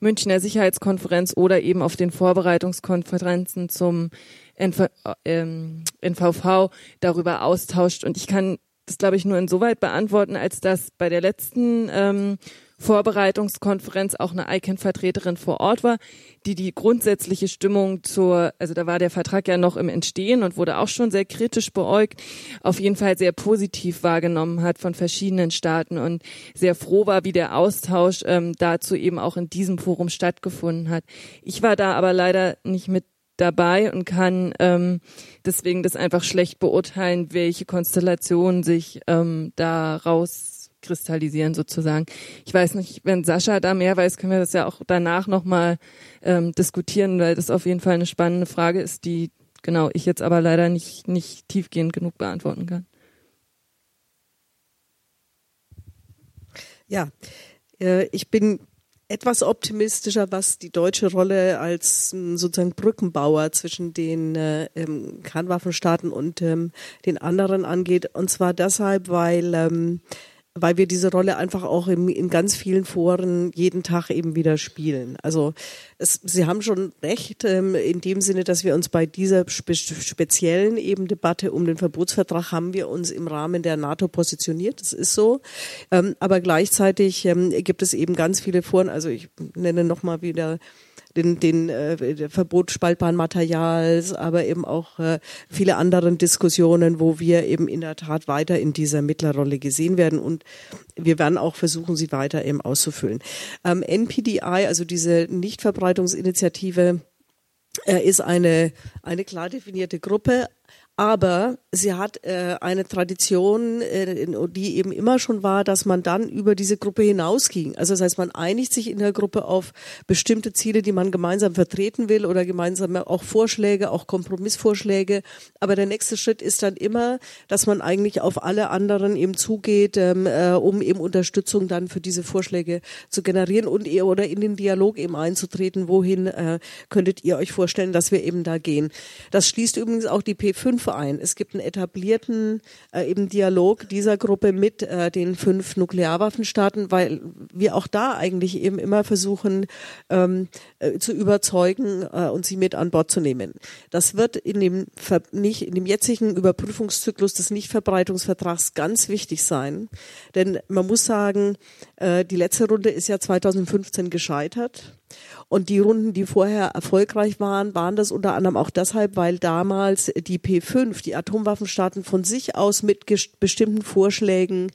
Speaker 7: Münchner Sicherheitskonferenz oder eben auf den Vorbereitungskonferenzen zum NV, ähm, NVV darüber austauscht. Und ich kann das, glaube ich, nur insoweit beantworten, als dass bei der letzten ähm, Vorbereitungskonferenz auch eine ICANN-Vertreterin vor Ort war, die die grundsätzliche Stimmung zur, also da war der Vertrag ja noch im Entstehen und wurde auch schon sehr kritisch beäugt, auf jeden Fall sehr positiv wahrgenommen hat von verschiedenen Staaten und sehr froh war, wie der Austausch ähm, dazu eben auch in diesem Forum stattgefunden hat. Ich war da aber leider nicht mit dabei und kann ähm, deswegen das einfach schlecht beurteilen, welche Konstellationen sich ähm, daraus kristallisieren sozusagen. Ich weiß nicht, wenn Sascha da mehr weiß, können wir das ja auch danach nochmal ähm, diskutieren, weil das auf jeden Fall eine spannende Frage ist, die genau ich jetzt aber leider nicht, nicht tiefgehend genug beantworten kann.
Speaker 5: Ja, äh, ich bin etwas optimistischer, was die deutsche Rolle als ähm, sozusagen Brückenbauer zwischen den äh, ähm, Kernwaffenstaaten und ähm, den anderen angeht. Und zwar deshalb, weil ähm, weil wir diese Rolle einfach auch im, in ganz vielen Foren jeden Tag eben wieder spielen. Also es, Sie haben schon recht ähm, in dem Sinne, dass wir uns bei dieser spe speziellen eben Debatte um den Verbotsvertrag haben wir uns im Rahmen der NATO positioniert. Das ist so. Ähm, aber gleichzeitig ähm, gibt es eben ganz viele Foren. Also ich nenne nochmal wieder den, den äh, Verbot spaltbaren Materials, aber eben auch äh, viele anderen Diskussionen, wo wir eben in der Tat weiter in dieser Mittlerrolle gesehen werden und wir werden auch versuchen, sie weiter eben auszufüllen. Ähm, NPDI, also diese Nichtverbreitungsinitiative, äh, ist eine, eine klar definierte Gruppe, aber sie hat äh, eine Tradition, äh, die eben immer schon war, dass man dann über diese Gruppe hinausging. Also das heißt, man einigt sich in der Gruppe auf bestimmte Ziele, die man gemeinsam vertreten will oder gemeinsam auch Vorschläge, auch Kompromissvorschläge. Aber der nächste Schritt ist dann immer, dass man eigentlich auf alle anderen eben zugeht, ähm, äh, um eben Unterstützung dann für diese Vorschläge zu generieren und ihr oder in den Dialog eben einzutreten. Wohin äh, könntet ihr euch vorstellen, dass wir eben da gehen? Das schließt übrigens auch die P5 ein. Es gibt einen etablierten äh, eben Dialog dieser Gruppe mit äh, den fünf Nuklearwaffenstaaten, weil wir auch da eigentlich eben immer versuchen ähm, äh, zu überzeugen äh, und sie mit an Bord zu nehmen. Das wird in dem Ver nicht in dem jetzigen Überprüfungszyklus des Nichtverbreitungsvertrags ganz wichtig sein, denn man muss sagen, äh, die letzte Runde ist ja 2015 gescheitert. Und die Runden, die vorher erfolgreich waren, waren das unter anderem auch deshalb, weil damals die P5, die Atomwaffenstaaten von sich aus mit bestimmten Vorschlägen,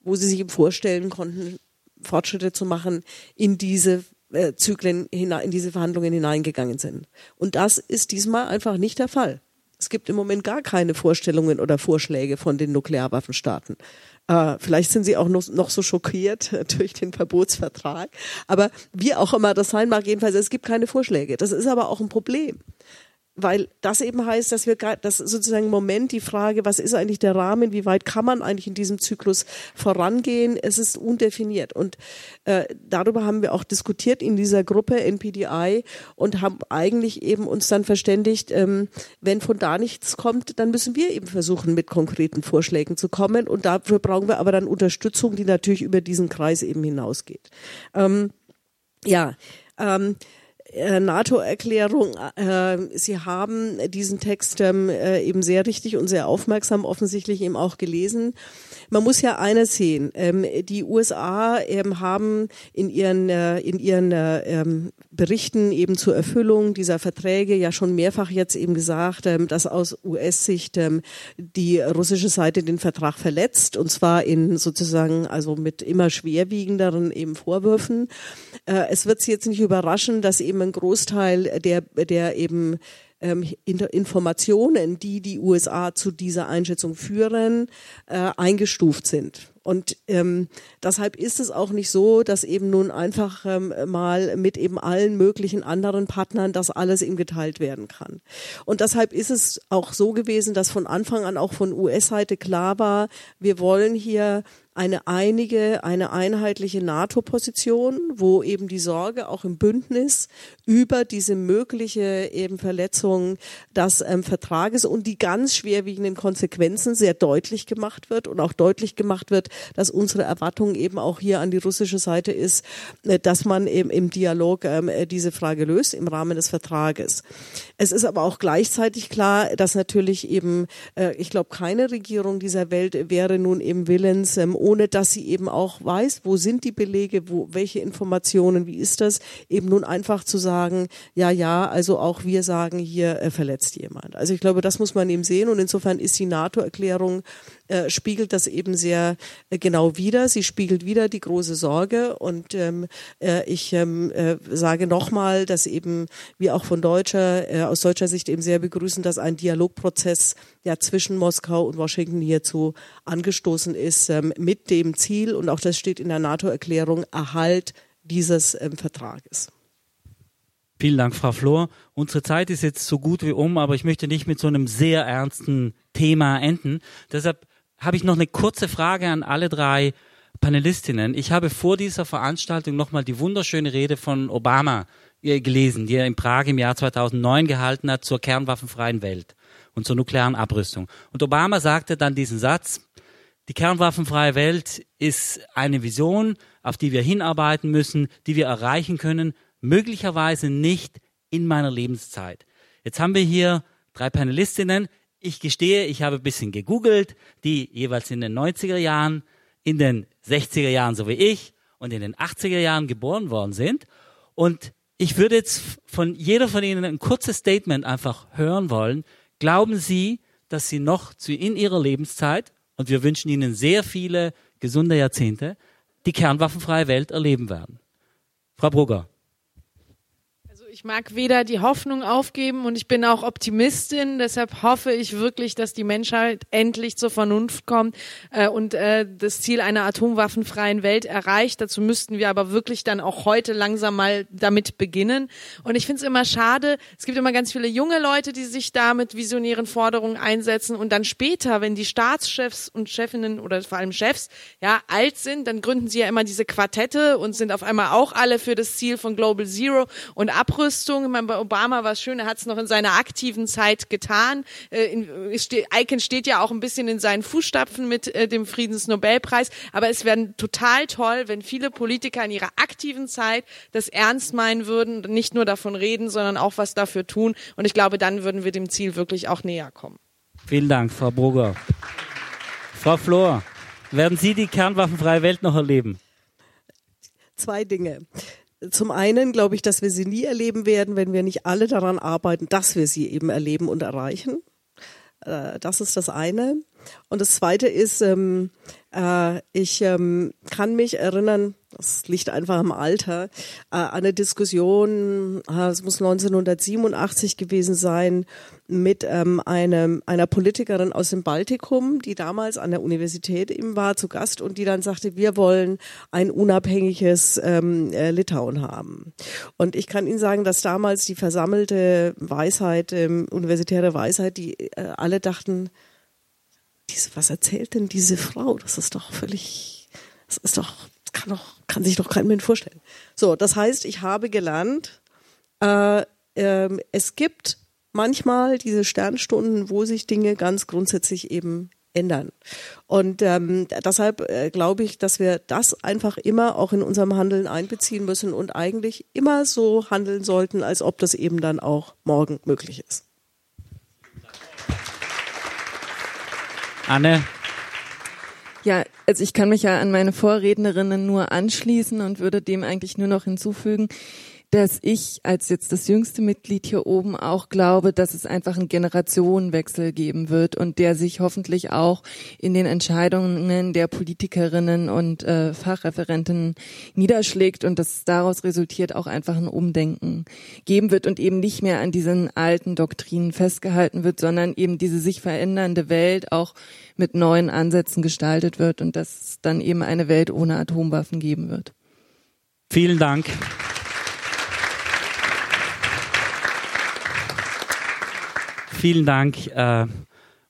Speaker 5: wo sie sich eben vorstellen konnten, Fortschritte zu machen, in diese äh, Zyklen, in diese Verhandlungen hineingegangen sind. Und das ist diesmal einfach nicht der Fall. Es gibt im Moment gar keine Vorstellungen oder Vorschläge von den Nuklearwaffenstaaten. Äh, vielleicht sind sie auch noch, noch so schockiert durch den Verbotsvertrag. Aber wie auch immer das sein mag, jedenfalls, es gibt keine Vorschläge. Das ist aber auch ein Problem weil das eben heißt, dass wir das sozusagen im Moment die Frage, was ist eigentlich der Rahmen, wie weit kann man eigentlich in diesem Zyklus vorangehen, es ist undefiniert und äh, darüber haben wir auch diskutiert in dieser Gruppe NPDI und haben eigentlich eben uns dann verständigt, ähm, wenn von da nichts kommt, dann müssen wir eben versuchen, mit konkreten Vorschlägen zu kommen und dafür brauchen wir aber dann Unterstützung, die natürlich über diesen Kreis eben hinausgeht. Ähm, ja, ähm, äh, NATO-Erklärung. Äh, Sie haben diesen Text ähm, äh, eben sehr richtig und sehr aufmerksam offensichtlich eben auch gelesen. Man muss ja eines sehen. Ähm, die USA ähm, haben in ihren, äh, in ihren äh, ähm, Berichten eben zur Erfüllung dieser Verträge ja schon mehrfach jetzt eben gesagt, ähm, dass aus US-Sicht ähm, die russische Seite den Vertrag verletzt und zwar in sozusagen also mit immer schwerwiegenderen eben Vorwürfen. Äh, es wird Sie jetzt nicht überraschen, dass eben ein Großteil der, der eben ähm, Informationen, die die USA zu dieser Einschätzung führen, äh, eingestuft sind. Und ähm, deshalb ist es auch nicht so, dass eben nun einfach ähm, mal mit eben allen möglichen anderen Partnern das alles ihm geteilt werden kann. Und deshalb ist es auch so gewesen, dass von Anfang an auch von US-Seite klar war, wir wollen hier eine einige, eine einheitliche NATO-Position, wo eben die Sorge auch im Bündnis über diese mögliche eben Verletzung des ähm, Vertrages und die ganz schwerwiegenden Konsequenzen sehr deutlich gemacht wird und auch deutlich gemacht wird, dass unsere Erwartung eben auch hier an die russische Seite ist, äh, dass man eben im Dialog ähm, äh, diese Frage löst im Rahmen des Vertrages. Es ist aber auch gleichzeitig klar, dass natürlich eben, äh, ich glaube, keine Regierung dieser Welt wäre nun eben willens, ähm, ohne dass sie eben auch weiß, wo sind die Belege, wo, welche Informationen, wie ist das, eben nun einfach zu sagen, ja, ja, also auch wir sagen, hier äh, verletzt jemand. Also ich glaube, das muss man eben sehen und insofern ist die NATO-Erklärung äh, spiegelt das eben sehr äh, genau wider. Sie spiegelt wieder die große Sorge und ähm, äh, ich ähm, äh, sage nochmal, dass eben wir auch von deutscher, äh, aus deutscher Sicht eben sehr begrüßen, dass ein Dialogprozess ja zwischen Moskau und Washington hierzu angestoßen ist ähm, mit dem Ziel und auch das steht in der NATO-Erklärung Erhalt dieses ähm, Vertrages.
Speaker 4: Vielen Dank, Frau Flor. Unsere Zeit ist jetzt so gut wie um, aber ich möchte nicht mit so einem sehr ernsten Thema enden. Deshalb habe ich noch eine kurze Frage an alle drei Panelistinnen. Ich habe vor dieser Veranstaltung nochmal die wunderschöne Rede von Obama äh, gelesen, die er in Prag im Jahr 2009 gehalten hat zur kernwaffenfreien Welt und zur nuklearen Abrüstung. Und Obama sagte dann diesen Satz, die kernwaffenfreie Welt ist eine Vision, auf die wir hinarbeiten müssen, die wir erreichen können, möglicherweise nicht in meiner Lebenszeit. Jetzt haben wir hier drei Panelistinnen. Ich gestehe, ich habe ein bisschen gegoogelt, die jeweils in den 90er Jahren, in den 60er Jahren, so wie ich, und in den 80er Jahren geboren worden sind. Und ich würde jetzt von jeder von Ihnen ein kurzes Statement einfach hören wollen. Glauben Sie, dass Sie noch zu, in Ihrer Lebenszeit, und wir wünschen Ihnen sehr viele gesunde Jahrzehnte, die kernwaffenfreie Welt erleben werden? Frau Brugger.
Speaker 6: Ich mag weder die Hoffnung aufgeben und ich bin auch Optimistin. Deshalb hoffe ich wirklich, dass die Menschheit endlich zur Vernunft kommt äh, und äh, das Ziel einer atomwaffenfreien Welt erreicht. Dazu müssten wir aber wirklich dann auch heute langsam mal damit beginnen. Und ich finde es immer schade. Es gibt immer ganz viele junge Leute, die sich da mit visionären Forderungen einsetzen und dann später, wenn die Staatschefs und Chefinnen oder vor allem Chefs ja alt sind, dann gründen sie ja immer diese Quartette und sind auf einmal auch alle für das Ziel von Global Zero und Abrüstung Aufrüstung. Ich meine, bei Obama war es schön, er hat es noch in seiner aktiven Zeit getan. Äh, in, Icahn steht ja auch ein bisschen in seinen Fußstapfen mit äh, dem Friedensnobelpreis. Aber es wäre total toll, wenn viele Politiker in ihrer aktiven Zeit das ernst meinen würden, nicht nur davon reden, sondern auch was dafür tun. Und ich glaube, dann würden wir dem Ziel wirklich auch näher kommen.
Speaker 4: Vielen Dank, Frau Brugger. Frau Flor, werden Sie die kernwaffenfreie Welt noch erleben?
Speaker 5: Zwei Dinge. Zum einen glaube ich, dass wir sie nie erleben werden, wenn wir nicht alle daran arbeiten, dass wir sie eben erleben und erreichen. Äh, das ist das eine. Und das zweite ist, ähm, äh, ich ähm, kann mich erinnern, das liegt einfach am Alter, äh, an eine Diskussion, äh, es muss 1987 gewesen sein, mit ähm, einem, einer Politikerin aus dem Baltikum, die damals an der Universität eben war, zu Gast und die dann sagte, wir wollen ein unabhängiges ähm, äh, Litauen haben. Und ich kann Ihnen sagen, dass damals die versammelte Weisheit, universitäre Weisheit, die alle dachten, diese, was erzählt denn diese Frau? Das ist doch völlig, das ist doch, kann doch, kann sich doch kein Mensch vorstellen. So, das heißt, ich habe gelernt, äh, äh, es gibt manchmal diese Sternstunden, wo sich Dinge ganz grundsätzlich eben ändern. Und ähm, deshalb äh, glaube ich, dass wir das einfach immer auch in unserem Handeln einbeziehen müssen und eigentlich immer so handeln sollten, als ob das eben dann auch morgen möglich ist.
Speaker 4: Anne?
Speaker 7: Ja, also ich kann mich ja an meine Vorrednerinnen nur anschließen und würde dem eigentlich nur noch hinzufügen, dass ich als jetzt das jüngste Mitglied hier oben auch glaube, dass es einfach einen Generationenwechsel geben wird und der sich hoffentlich auch in den Entscheidungen der Politikerinnen und äh, Fachreferentinnen niederschlägt und dass daraus resultiert auch einfach ein Umdenken geben wird und eben nicht mehr an diesen alten Doktrinen festgehalten wird, sondern eben diese sich verändernde Welt auch mit neuen Ansätzen gestaltet wird und dass es dann eben eine Welt ohne Atomwaffen geben wird.
Speaker 4: Vielen Dank. Vielen Dank. Äh,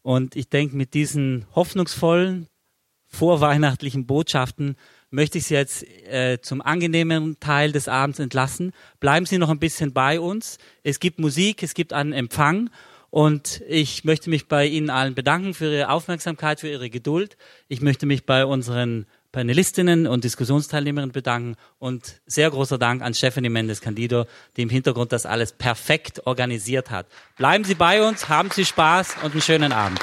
Speaker 4: und ich denke, mit diesen hoffnungsvollen, vorweihnachtlichen Botschaften möchte ich Sie jetzt äh, zum angenehmen Teil des Abends entlassen. Bleiben Sie noch ein bisschen bei uns. Es gibt Musik, es gibt einen Empfang. Und ich möchte mich bei Ihnen allen bedanken für Ihre Aufmerksamkeit, für Ihre Geduld. Ich möchte mich bei unseren Panelistinnen und Diskussionsteilnehmerinnen bedanken und sehr großer Dank an Stephanie Mendes Candido, die im Hintergrund das alles perfekt organisiert hat. Bleiben Sie bei uns, haben Sie Spaß und einen schönen Abend.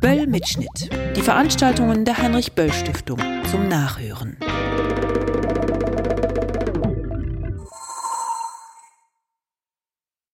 Speaker 1: Böll Mitschnitt. Die Veranstaltungen der Heinrich Böll Stiftung zum Nachhören.